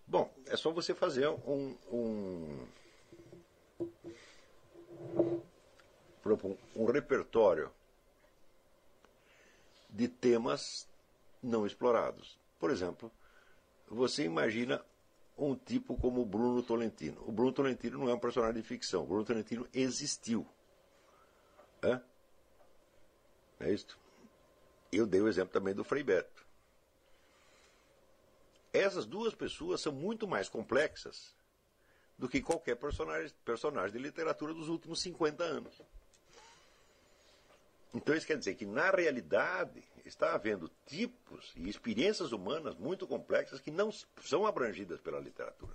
Bom, é só você fazer um, um por exemplo, um repertório de temas não explorados. Por exemplo, você imagina um tipo como o Bruno Tolentino. O Bruno Tolentino não é um personagem de ficção. O Bruno Tolentino existiu. É, isso. Eu dei o exemplo também do Frei Beto. Essas duas pessoas são muito mais complexas do que qualquer personagem, personagem de literatura dos últimos 50 anos. Então isso quer dizer que, na realidade, está havendo tipos e experiências humanas muito complexas que não são abrangidas pela literatura.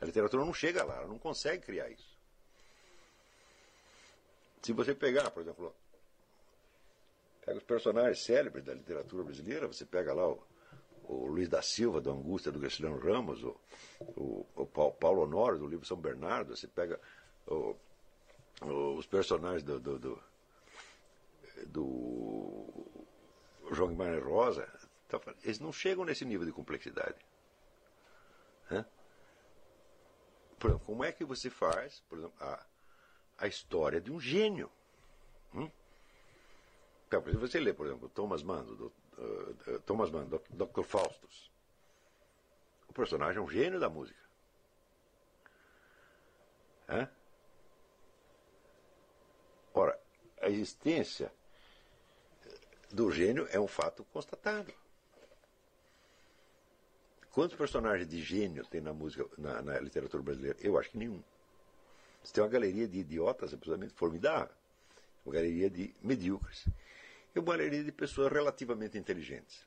A literatura não chega lá, ela não consegue criar isso. Se você pegar, por exemplo, pega os personagens célebres da literatura brasileira, você pega lá o, o Luiz da Silva, do Angústia, do Graciliano Ramos, o, o, o Paulo Honório, do livro São Bernardo, você pega o, os personagens do, do, do, do João Guimarães Rosa, então, eles não chegam nesse nível de complexidade. Como é que você faz, por exemplo, a, a história de um gênio? Hum? Então, se você lê, por exemplo, Thomas Mann, do, uh, Thomas Mann, Dr. Faustus, o personagem é um gênio da música. Hã? Ora, a existência do gênio é um fato constatado. Quantos personagens de gênio tem na música, na, na literatura brasileira? Eu acho que nenhum. Você tem uma galeria de idiotas absolutamente formidável, uma galeria de medíocres e uma galeria de pessoas relativamente inteligentes.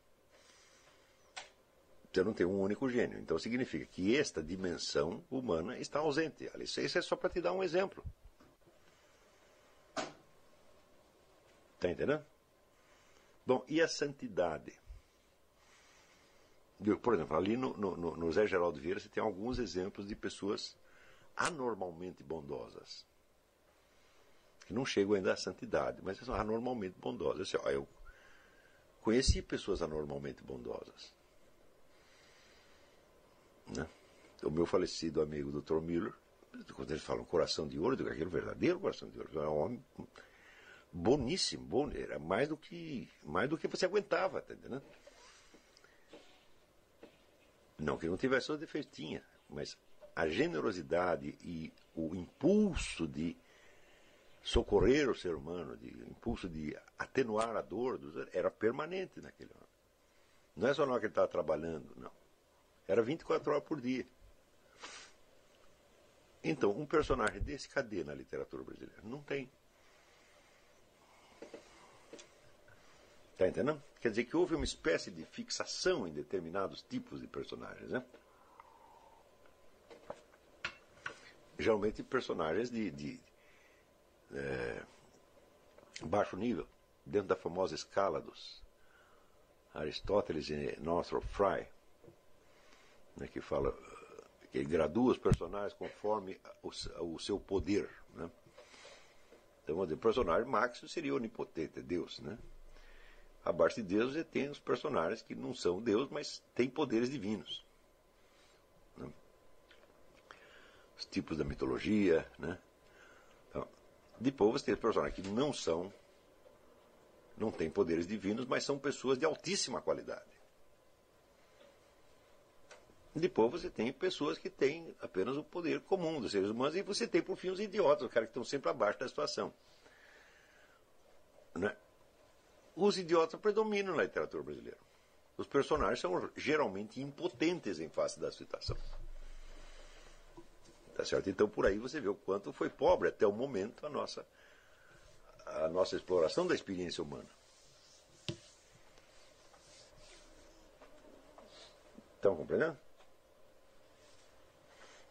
Você não tem um único gênio. Então significa que esta dimensão humana está ausente. Isso é só para te dar um exemplo. Está entendendo? Bom, e a santidade? Por exemplo, ali no, no, no Zé Geraldo Vieira você tem alguns exemplos de pessoas anormalmente bondosas. Não chegam ainda à santidade, mas são anormalmente bondosas. Assim, ó, eu conheci pessoas anormalmente bondosas. Né? O meu falecido amigo Dr. Miller, quando eles falam coração de ouro, eu digo aquele verdadeiro coração de ouro. É um homem boníssimo, bom, era mais do que mais do que você aguentava, tá entendendo? Não que não tivesse defeitos, tinha, mas a generosidade e o impulso de socorrer o ser humano, de impulso de atenuar a dor dos, era permanente naquele homem. Não é só na hora que ele estava trabalhando, não. Era 24 horas por dia. Então, um personagem desse, cadê na literatura brasileira? Não tem. Está entendendo? Quer dizer que houve uma espécie de fixação em determinados tipos de personagens, né? Geralmente personagens de, de é, baixo nível, dentro da famosa escala dos Aristóteles e Northrop Frye, né, que fala que gradua os personagens conforme o, o seu poder. Né? Então, vamos dizer, o personagem máximo seria onipotente, Deus, né? Abaixo de Deus você tem os personagens que não são Deus, mas têm poderes divinos. Né? Os tipos da mitologia. Né? Depois você tem personagens que não são, não têm poderes divinos, mas são pessoas de altíssima qualidade. Depois você tem pessoas que têm apenas o poder comum dos seres humanos e você tem, por fim, os idiotas, os caras que estão sempre abaixo da situação. Né? os idiotas predominam na literatura brasileira. Os personagens são geralmente impotentes em face da situação. Tá certo? Então por aí você vê o quanto foi pobre até o momento a nossa a nossa exploração da experiência humana. Estão compreendendo?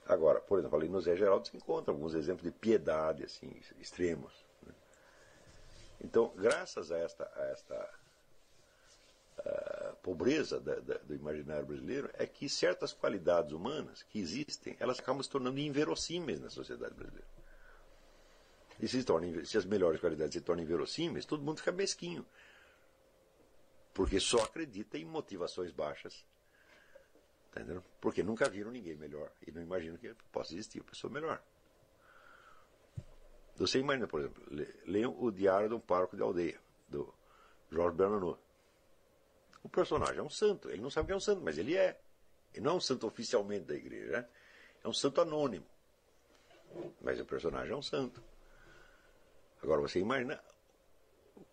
Agora, por exemplo, ali no Zé Geraldo se encontra alguns exemplos de piedade assim extremos. Então, graças a esta, a esta a pobreza da, da, do imaginário brasileiro, é que certas qualidades humanas que existem, elas acabam se tornando inverossímeis na sociedade brasileira. E se, tornam, se as melhores qualidades se tornam inverossímeis, todo mundo fica mesquinho. Porque só acredita em motivações baixas. Tá Porque nunca viram ninguém melhor. E não imaginam que possa existir uma pessoa melhor. Você imagina, por exemplo, leiam o Diário de um Parco de Aldeia, do Jorge Bernanos. O personagem é um santo. Ele não sabe que é um santo, mas ele é. Ele não é um santo oficialmente da igreja. Né? É um santo anônimo. Mas o personagem é um santo. Agora você imagina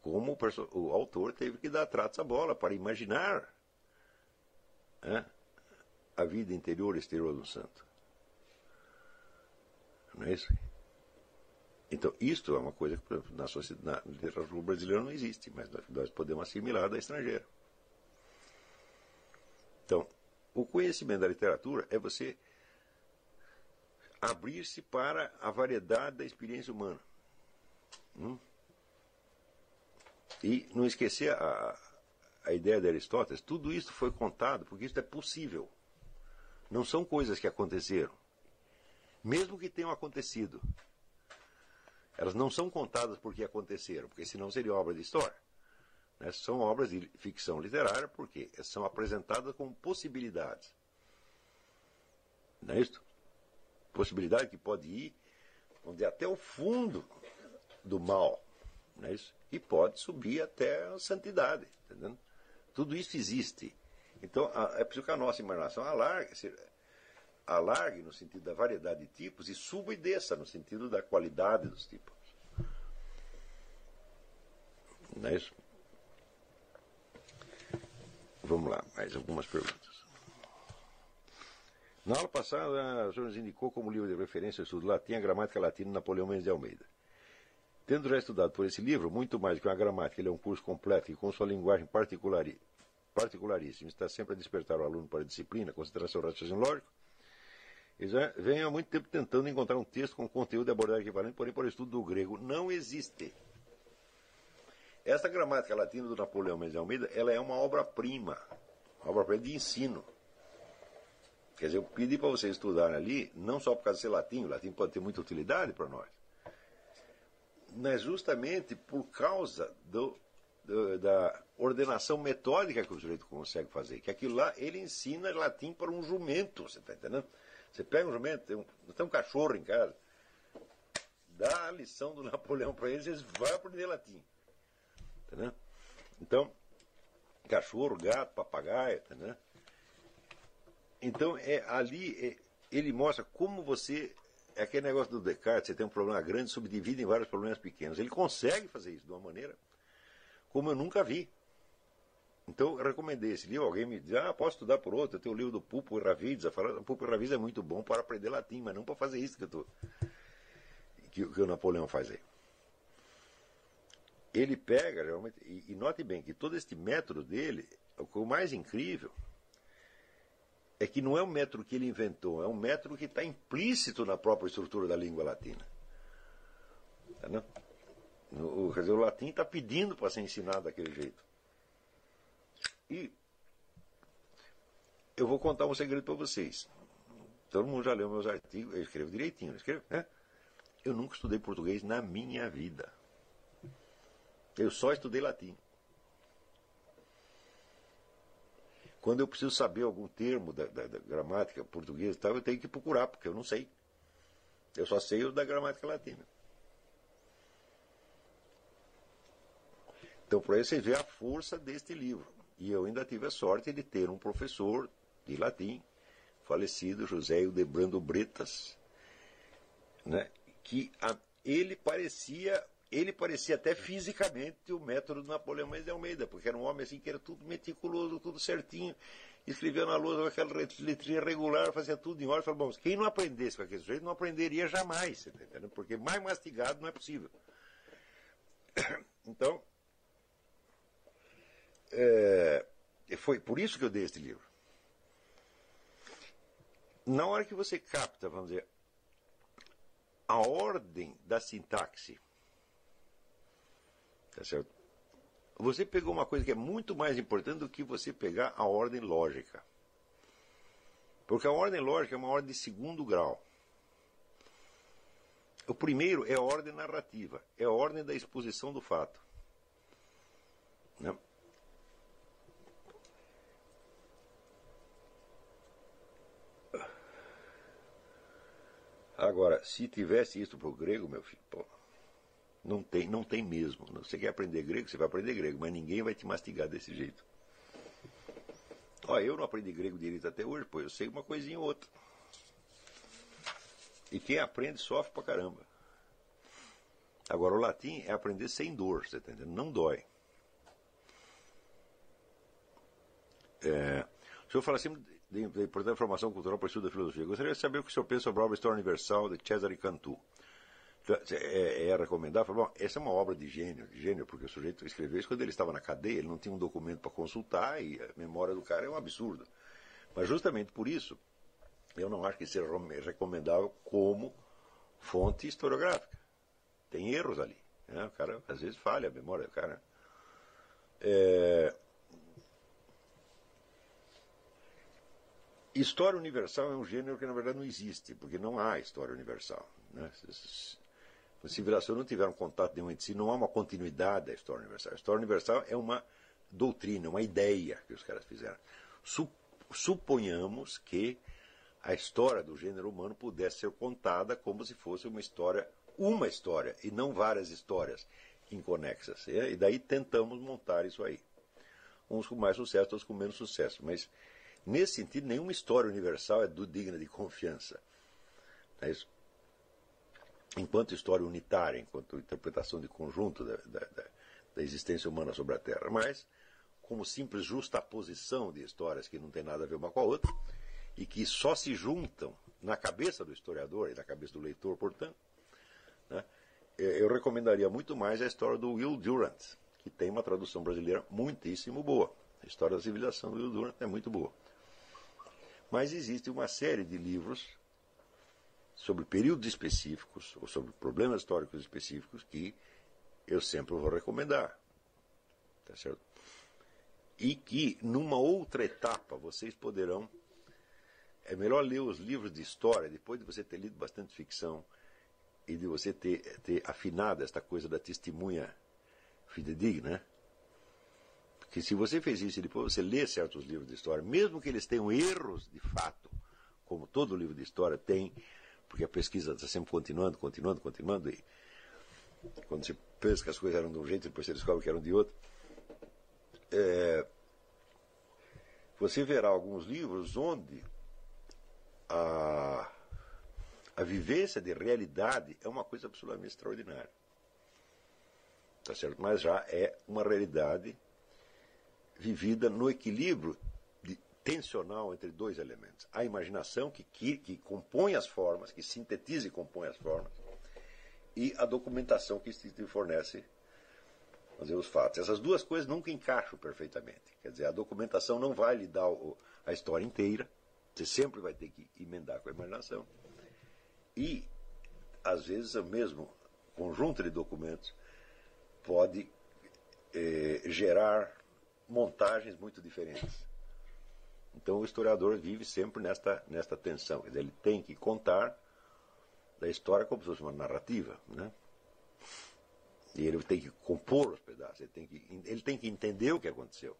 como o, o autor teve que dar tratos à bola para imaginar né, a vida interior e exterior do santo. Não é isso? Então, isto é uma coisa que na, sociedade, na literatura brasileira não existe, mas nós podemos assimilar da estrangeira. Então, o conhecimento da literatura é você abrir-se para a variedade da experiência humana. Hum? E não esquecer a, a ideia de Aristóteles, tudo isso foi contado porque isso é possível. Não são coisas que aconteceram. Mesmo que tenham acontecido, elas não são contadas porque aconteceram, porque senão seria obra de história. Né? São obras de ficção literária porque são apresentadas como possibilidades. Não é isso? Possibilidade que pode ir onde até o fundo do mal, não é isso? E pode subir até a santidade, entendendo? Tudo isso existe. Então, é preciso que a nossa imaginação alargue, alargue no sentido da variedade de tipos e suba e desça no sentido da qualidade dos tipos. Não é isso? Vamos lá, mais algumas perguntas. Na aula passada, o senhor nos indicou como livro de referência o estudo latim a gramática latina Napoleão Mendes de Almeida. Tendo já estudado por esse livro, muito mais do que uma gramática, ele é um curso completo e com sua linguagem particular, particularíssimo, está sempre a despertar o aluno para a disciplina, concentração, raciocínio lógico, eles vêm há muito tempo tentando encontrar um texto com conteúdo e abordagem equivalente, porém, para o estudo do grego, não existe. Essa gramática latina do Napoleão Mendes de Almeida, ela é uma obra-prima, obra-prima de ensino. Quer dizer, eu pedi para vocês estudarem ali, não só por causa de ser latim, o latim pode ter muita utilidade para nós, mas justamente por causa do, do, da ordenação metódica que o sujeito consegue fazer. Que aquilo lá, ele ensina latim para um jumento, você está entendendo? Você pega um jumento, tem um, tem um cachorro em casa, dá a lição do Napoleão para eles, eles vão aprender latim. Então, cachorro, gato, papagaio? Então, é, ali é, ele mostra como você. É aquele negócio do Descartes, você tem um problema grande, subdivide em vários problemas pequenos. Ele consegue fazer isso de uma maneira como eu nunca vi. Então, eu recomendei esse livro. Alguém me diz, ah, posso estudar por outro. Eu tenho o livro do Pupo e Ravides. O Pupo e Ravides é muito bom para aprender latim, mas não para fazer isso que, eu tô, que, que o Napoleão faz aí. Ele pega, realmente, e, e note bem que todo este método dele, o mais incrível é que não é um método que ele inventou, é um método que está implícito na própria estrutura da língua latina. Entendeu? O, quer dizer, o latim está pedindo para ser ensinado daquele jeito. E eu vou contar um segredo para vocês. Todo mundo já leu meus artigos, eu escrevo direitinho, não escrevo? Né? Eu nunca estudei português na minha vida. Eu só estudei latim. Quando eu preciso saber algum termo da, da, da gramática portuguesa, tal, eu tenho que procurar, porque eu não sei. Eu só sei o da gramática latina. Então, por aí você vê a força deste livro. E eu ainda tive a sorte de ter um professor de latim, falecido, José Ildebrando Bretas, né, que a, ele parecia ele parecia até fisicamente o método do Napoleão Mendes de Almeida, porque era um homem assim que era tudo meticuloso, tudo certinho, escrevia na lousa com aquela letrinha regular, fazia tudo em ordem. Falei, bom, quem não aprendesse com aquele sujeito não aprenderia jamais, tá porque mais mastigado não é possível. Então, é, foi por isso que eu dei este livro. Na hora que você capta, vamos dizer, a ordem da sintaxe, tá certo? Você pegou uma coisa que é muito mais importante do que você pegar a ordem lógica. Porque a ordem lógica é uma ordem de segundo grau. O primeiro é a ordem narrativa, é a ordem da exposição do fato. Né? Agora, se tivesse isso para o grego, meu filho, não tem, não tem mesmo. Você quer aprender grego, você vai aprender grego, mas ninguém vai te mastigar desse jeito. Ó, eu não aprendi grego direito até hoje, pô, eu sei uma coisinha ou outra. E quem aprende sofre pra caramba. Agora, o latim é aprender sem dor, você tá entendendo? Não dói. É, o senhor fala assim de, de informação cultural para o estudo da filosofia. Gostaria de saber o que o senhor pensa sobre a obra História Universal de Cesare Cantu. Então, é, é recomendável? Bom, essa é uma obra de gênio, de gênio, porque o sujeito escreveu isso quando ele estava na cadeia, ele não tinha um documento para consultar e a memória do cara é um absurdo. Mas justamente por isso, eu não acho que seja recomendável como fonte historiográfica. Tem erros ali. Né? O cara às vezes falha a memória do cara. É, História universal é um gênero que na verdade não existe, porque não há história universal. Né? Se a civilização não tiver um contato nenhum entre si, não há uma continuidade da história universal. A história universal é uma doutrina, uma ideia que os caras fizeram. Suponhamos que a história do gênero humano pudesse ser contada como se fosse uma história, uma história, e não várias histórias inconexas. E daí tentamos montar isso aí. Uns com mais sucesso, outros com menos sucesso. Mas Nesse sentido, nenhuma história universal é digna de confiança. É enquanto história unitária, enquanto interpretação de conjunto da, da, da, existência humana sobre a Terra. Mas, como simples justaposição de histórias que não tem nada a ver uma com a outra, e que só se juntam na cabeça do historiador e na cabeça do leitor, portanto, né, eu recomendaria muito mais a história do Will Durant, que tem uma tradução brasileira muitíssimo boa. A história da civilização do Will Durant é muito boa. Mas existe uma série de livros sobre períodos específicos ou sobre problemas históricos específicos que eu sempre vou recomendar. Tá certo? E que numa outra etapa vocês poderão é melhor ler os livros de história depois de você ter lido bastante ficção e de você ter, ter afinado esta coisa da testemunha fidedigna, né? Porque se você fez isso e depois você lê certos livros de história, mesmo que eles tenham erros de fato, como todo livro de história tem, porque a pesquisa está sempre continuando, continuando, continuando, e quando você pensa que as coisas eram de um jeito, depois você descobre que eram de outro. É, você verá alguns livros onde a, a vivência de realidade é uma coisa absolutamente extraordinária. Tá certo? Mas já é uma realidade vivida no equilíbrio tensional entre dois elementos. A imaginação que, que, que compõe as formas, que sintetiza e compõe as formas, e a documentação que fornece fazer os fatos. Essas duas coisas nunca encaixam perfeitamente. Quer dizer, a documentação não vai lhe dar o, a história inteira, você sempre vai ter que emendar com a imaginação. E, às vezes, o mesmo conjunto de documentos pode eh, gerar montagens muito diferentes. Então, o historiador vive sempre nesta, nesta tensão. Ele tem que contar da história como se fosse uma narrativa. Né? E ele tem que compor os pedaços, ele tem que, ele tem que entender o que aconteceu.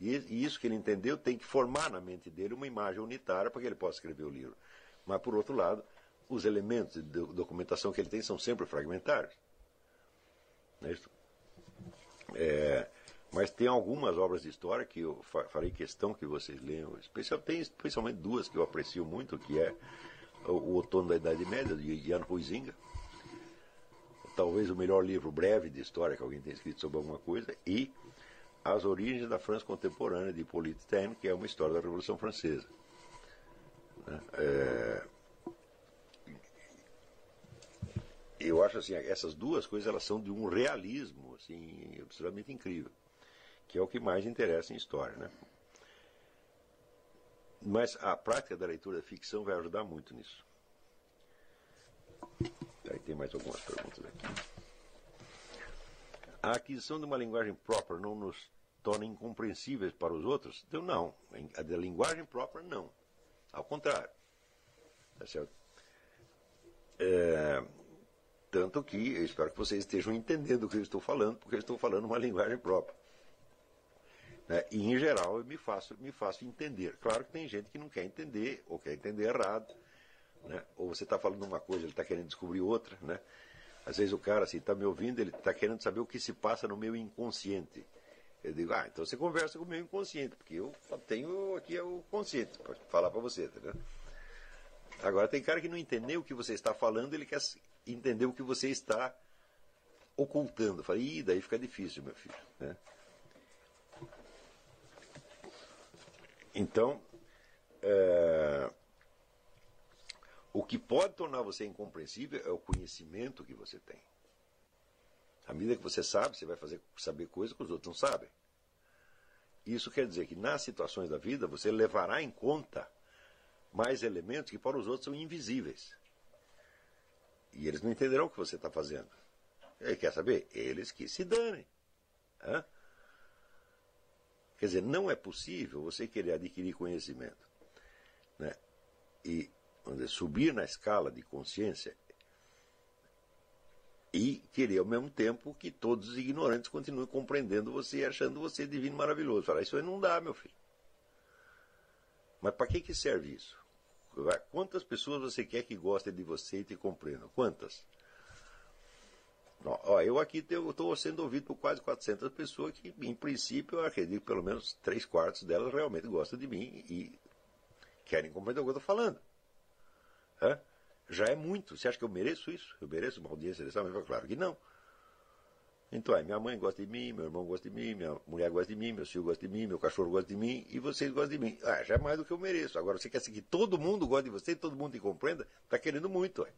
E isso que ele entendeu tem que formar na mente dele uma imagem unitária para que ele possa escrever o livro. Mas, por outro lado, os elementos de documentação que ele tem são sempre fragmentários. Não é isso? É, mas tem algumas obras de história que eu farei questão que vocês leiam. Tem especialmente duas que eu aprecio muito, que é o, o Outono da Idade Média, de Jan Huizinga. Talvez o melhor livro breve de história que alguém tenha escrito sobre alguma coisa. E as Origens da França Contemporânea, de Hippolyte Taine, que é uma história da Revolução Francesa. Né? É... Eu acho assim, essas duas coisas elas são de um realismo assim, absolutamente incrível, que é o que mais interessa em história. Né? Mas a prática da leitura da ficção vai ajudar muito nisso. Aí tem mais algumas perguntas aqui. A aquisição de uma linguagem própria não nos torna incompreensíveis para os outros? Então, não. A da linguagem própria, não. Ao contrário. Tá certo? É, tanto que eu espero que vocês estejam entendendo o que eu estou falando, porque eu estou falando uma linguagem própria. Né? E, em geral, eu me faço, me faço entender. Claro que tem gente que não quer entender, ou quer entender errado. Né? Ou você está falando uma coisa, ele está querendo descobrir outra. Né? Às vezes o cara assim está me ouvindo, ele está querendo saber o que se passa no meu inconsciente. Eu digo, ah, então você conversa com o meu inconsciente, porque eu tenho aqui o consciente para falar para você, Agora tem cara que não entendeu o que você está falando, ele quer entender o que você está ocultando. Falei, Ih, daí fica difícil, meu filho. Né? Então, é, o que pode tornar você incompreensível é o conhecimento que você tem. À medida que você sabe, você vai fazer, saber coisas que os outros não sabem. Isso quer dizer que nas situações da vida você levará em conta mais elementos que para os outros são invisíveis. E eles não entenderão o que você está fazendo. Ele quer saber? Eles que se danem. Hã? Quer dizer, não é possível você querer adquirir conhecimento né? e dizer, subir na escala de consciência e querer ao mesmo tempo que todos os ignorantes continuem compreendendo você e achando você divino maravilhoso. Falar, isso aí não dá, meu filho. Mas para que, que serve isso? Quantas pessoas você quer que gostem de você e te compreendam? Quantas? Ó, eu aqui estou sendo ouvido por quase 400 pessoas que, em princípio, eu acredito que pelo menos três quartos delas realmente gostam de mim e querem compreender o que eu estou falando. Hã? Já é muito. Você acha que eu mereço isso? Eu mereço uma audiência dessa? Mas claro que não. Então, é, minha mãe gosta de mim, meu irmão gosta de mim, minha mulher gosta de mim, meu filho gosta de mim, meu cachorro gosta de mim e vocês gostam de mim. Ah, já é mais do que eu mereço. Agora, você quer que todo mundo goste de você, todo mundo te compreenda? Está querendo muito, ué.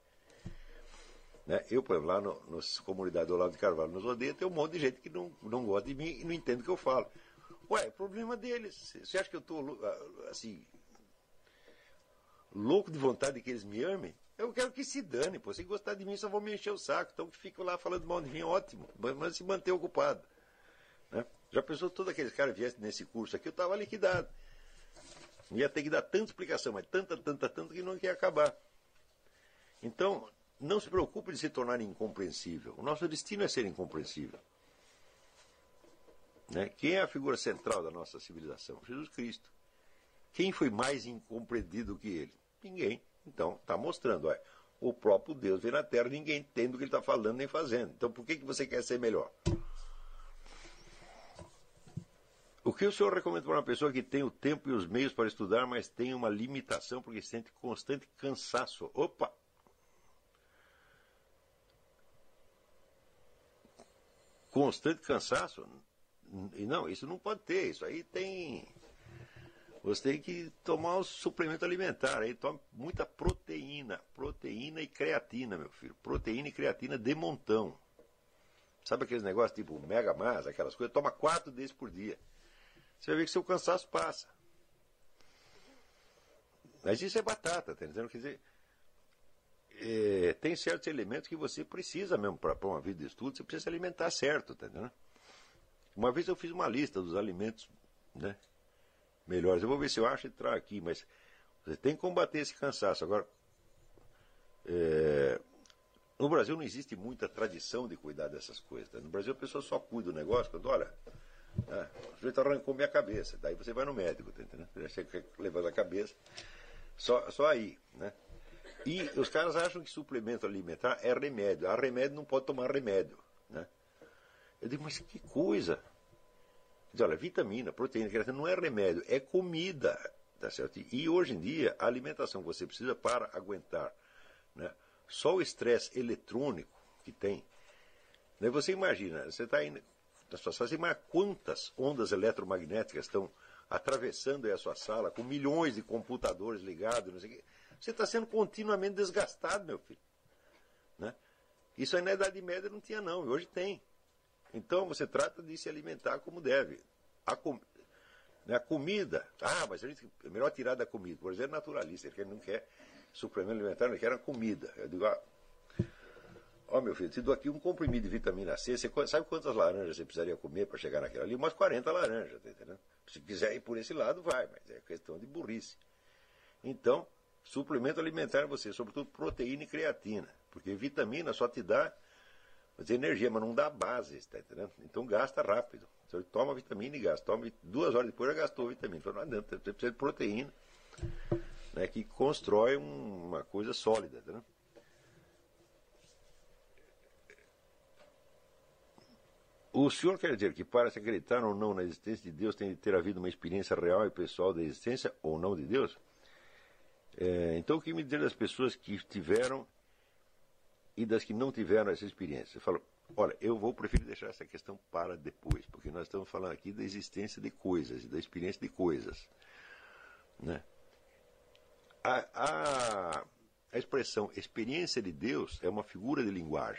Né? Eu, por exemplo, lá na comunidade do Olavo de Carvalho, nos odeia, tem um monte de gente que não, não gosta de mim e não entende o que eu falo. Ué, é problema deles. Você acha que eu estou assim louco de vontade de que eles me amem? Eu quero que se dane, pô. Se gostar de mim, só vão me encher o saco. Então que fico lá falando mal de mim, ótimo. Mas se manter ocupado. Né? Já pensou todos aqueles caras viessem nesse curso aqui, eu estava liquidado. Ia ter que dar tanta explicação, mas tanta, tanta, tanta que não ia acabar. Então, não se preocupe de se tornar incompreensível. O nosso destino é ser incompreensível. Né? Quem é a figura central da nossa civilização? Jesus Cristo. Quem foi mais incompreendido que ele? Ninguém. Então, está mostrando. Ó, o próprio Deus vem na Terra, ninguém entende o que ele está falando nem fazendo. Então, por que, que você quer ser melhor? O que o senhor recomenda para uma pessoa que tem o tempo e os meios para estudar, mas tem uma limitação porque sente constante cansaço? Opa! Constante cansaço? E não, isso não pode ter. Isso aí tem. Você tem que tomar um suplemento alimentar. Aí toma muita proteína. Proteína e creatina, meu filho. Proteína e creatina de montão. Sabe aqueles negócios tipo mega massa, aquelas coisas? Toma quatro desses por dia você vai ver que seu cansaço passa. Mas isso é batata, tá entendendo? Quer dizer, é, tem certos elementos que você precisa mesmo para uma vida de estudo, você precisa se alimentar certo, tá entendendo? Uma vez eu fiz uma lista dos alimentos né, melhores. Eu vou ver se eu acho entrar aqui, mas você tem que combater esse cansaço. Agora, é, no Brasil não existe muita tradição de cuidar dessas coisas. Tá? No Brasil a pessoa só cuida do negócio quando, olha, ah, o sujeito arrancou minha cabeça. Daí você vai no médico, tá entendendo? Você levando a cabeça. Só, só aí, né? E os caras acham que suplemento alimentar é remédio. A remédio não pode tomar remédio, né? Eu digo, mas que coisa! Diz, olha, vitamina, proteína, creatina não é remédio, é comida, tá certo? E hoje em dia, a alimentação que você precisa para aguentar, né? Só o estresse eletrônico que tem, né? Você imagina, você está indo da sua sala. Você imagina quantas ondas eletromagnéticas estão atravessando a sua sala, com milhões de computadores ligados, não sei o quê. Você está sendo continuamente desgastado, meu filho. Né? Isso aí na Idade Média não tinha, não, hoje tem. Então você trata de se alimentar como deve. A, com... né, a comida, ah, mas a gente, é melhor tirar da comida. Por exemplo, naturalista, ele não quer suplemento alimentar, ele quer a comida. Eu digo, ah, Ó, meu filho, te dou aqui um comprimido de vitamina C. Você sabe quantas laranjas você precisaria comer para chegar naquela ali? Umas 40 laranjas, tá entendendo? Se quiser ir por esse lado, vai, mas é questão de burrice. Então, suplemento alimentar você, sobretudo proteína e creatina. Porque vitamina só te dá dizer, energia, mas não dá base, tá entendendo? Então gasta rápido. Você toma vitamina e gasta. Toma duas horas depois já gastou vitamina. Então não adianta, você precisa de proteína, né, que constrói uma coisa sólida, tá? O senhor quer dizer que para se acreditar ou não na existência de Deus tem de ter havido uma experiência real e pessoal da existência ou não de Deus? É, então, o que me dizer das pessoas que tiveram e das que não tiveram essa experiência? Eu falo, olha, eu vou preferir deixar essa questão para depois, porque nós estamos falando aqui da existência de coisas, da experiência de coisas. Né? A, a, a expressão experiência de Deus é uma figura de linguagem.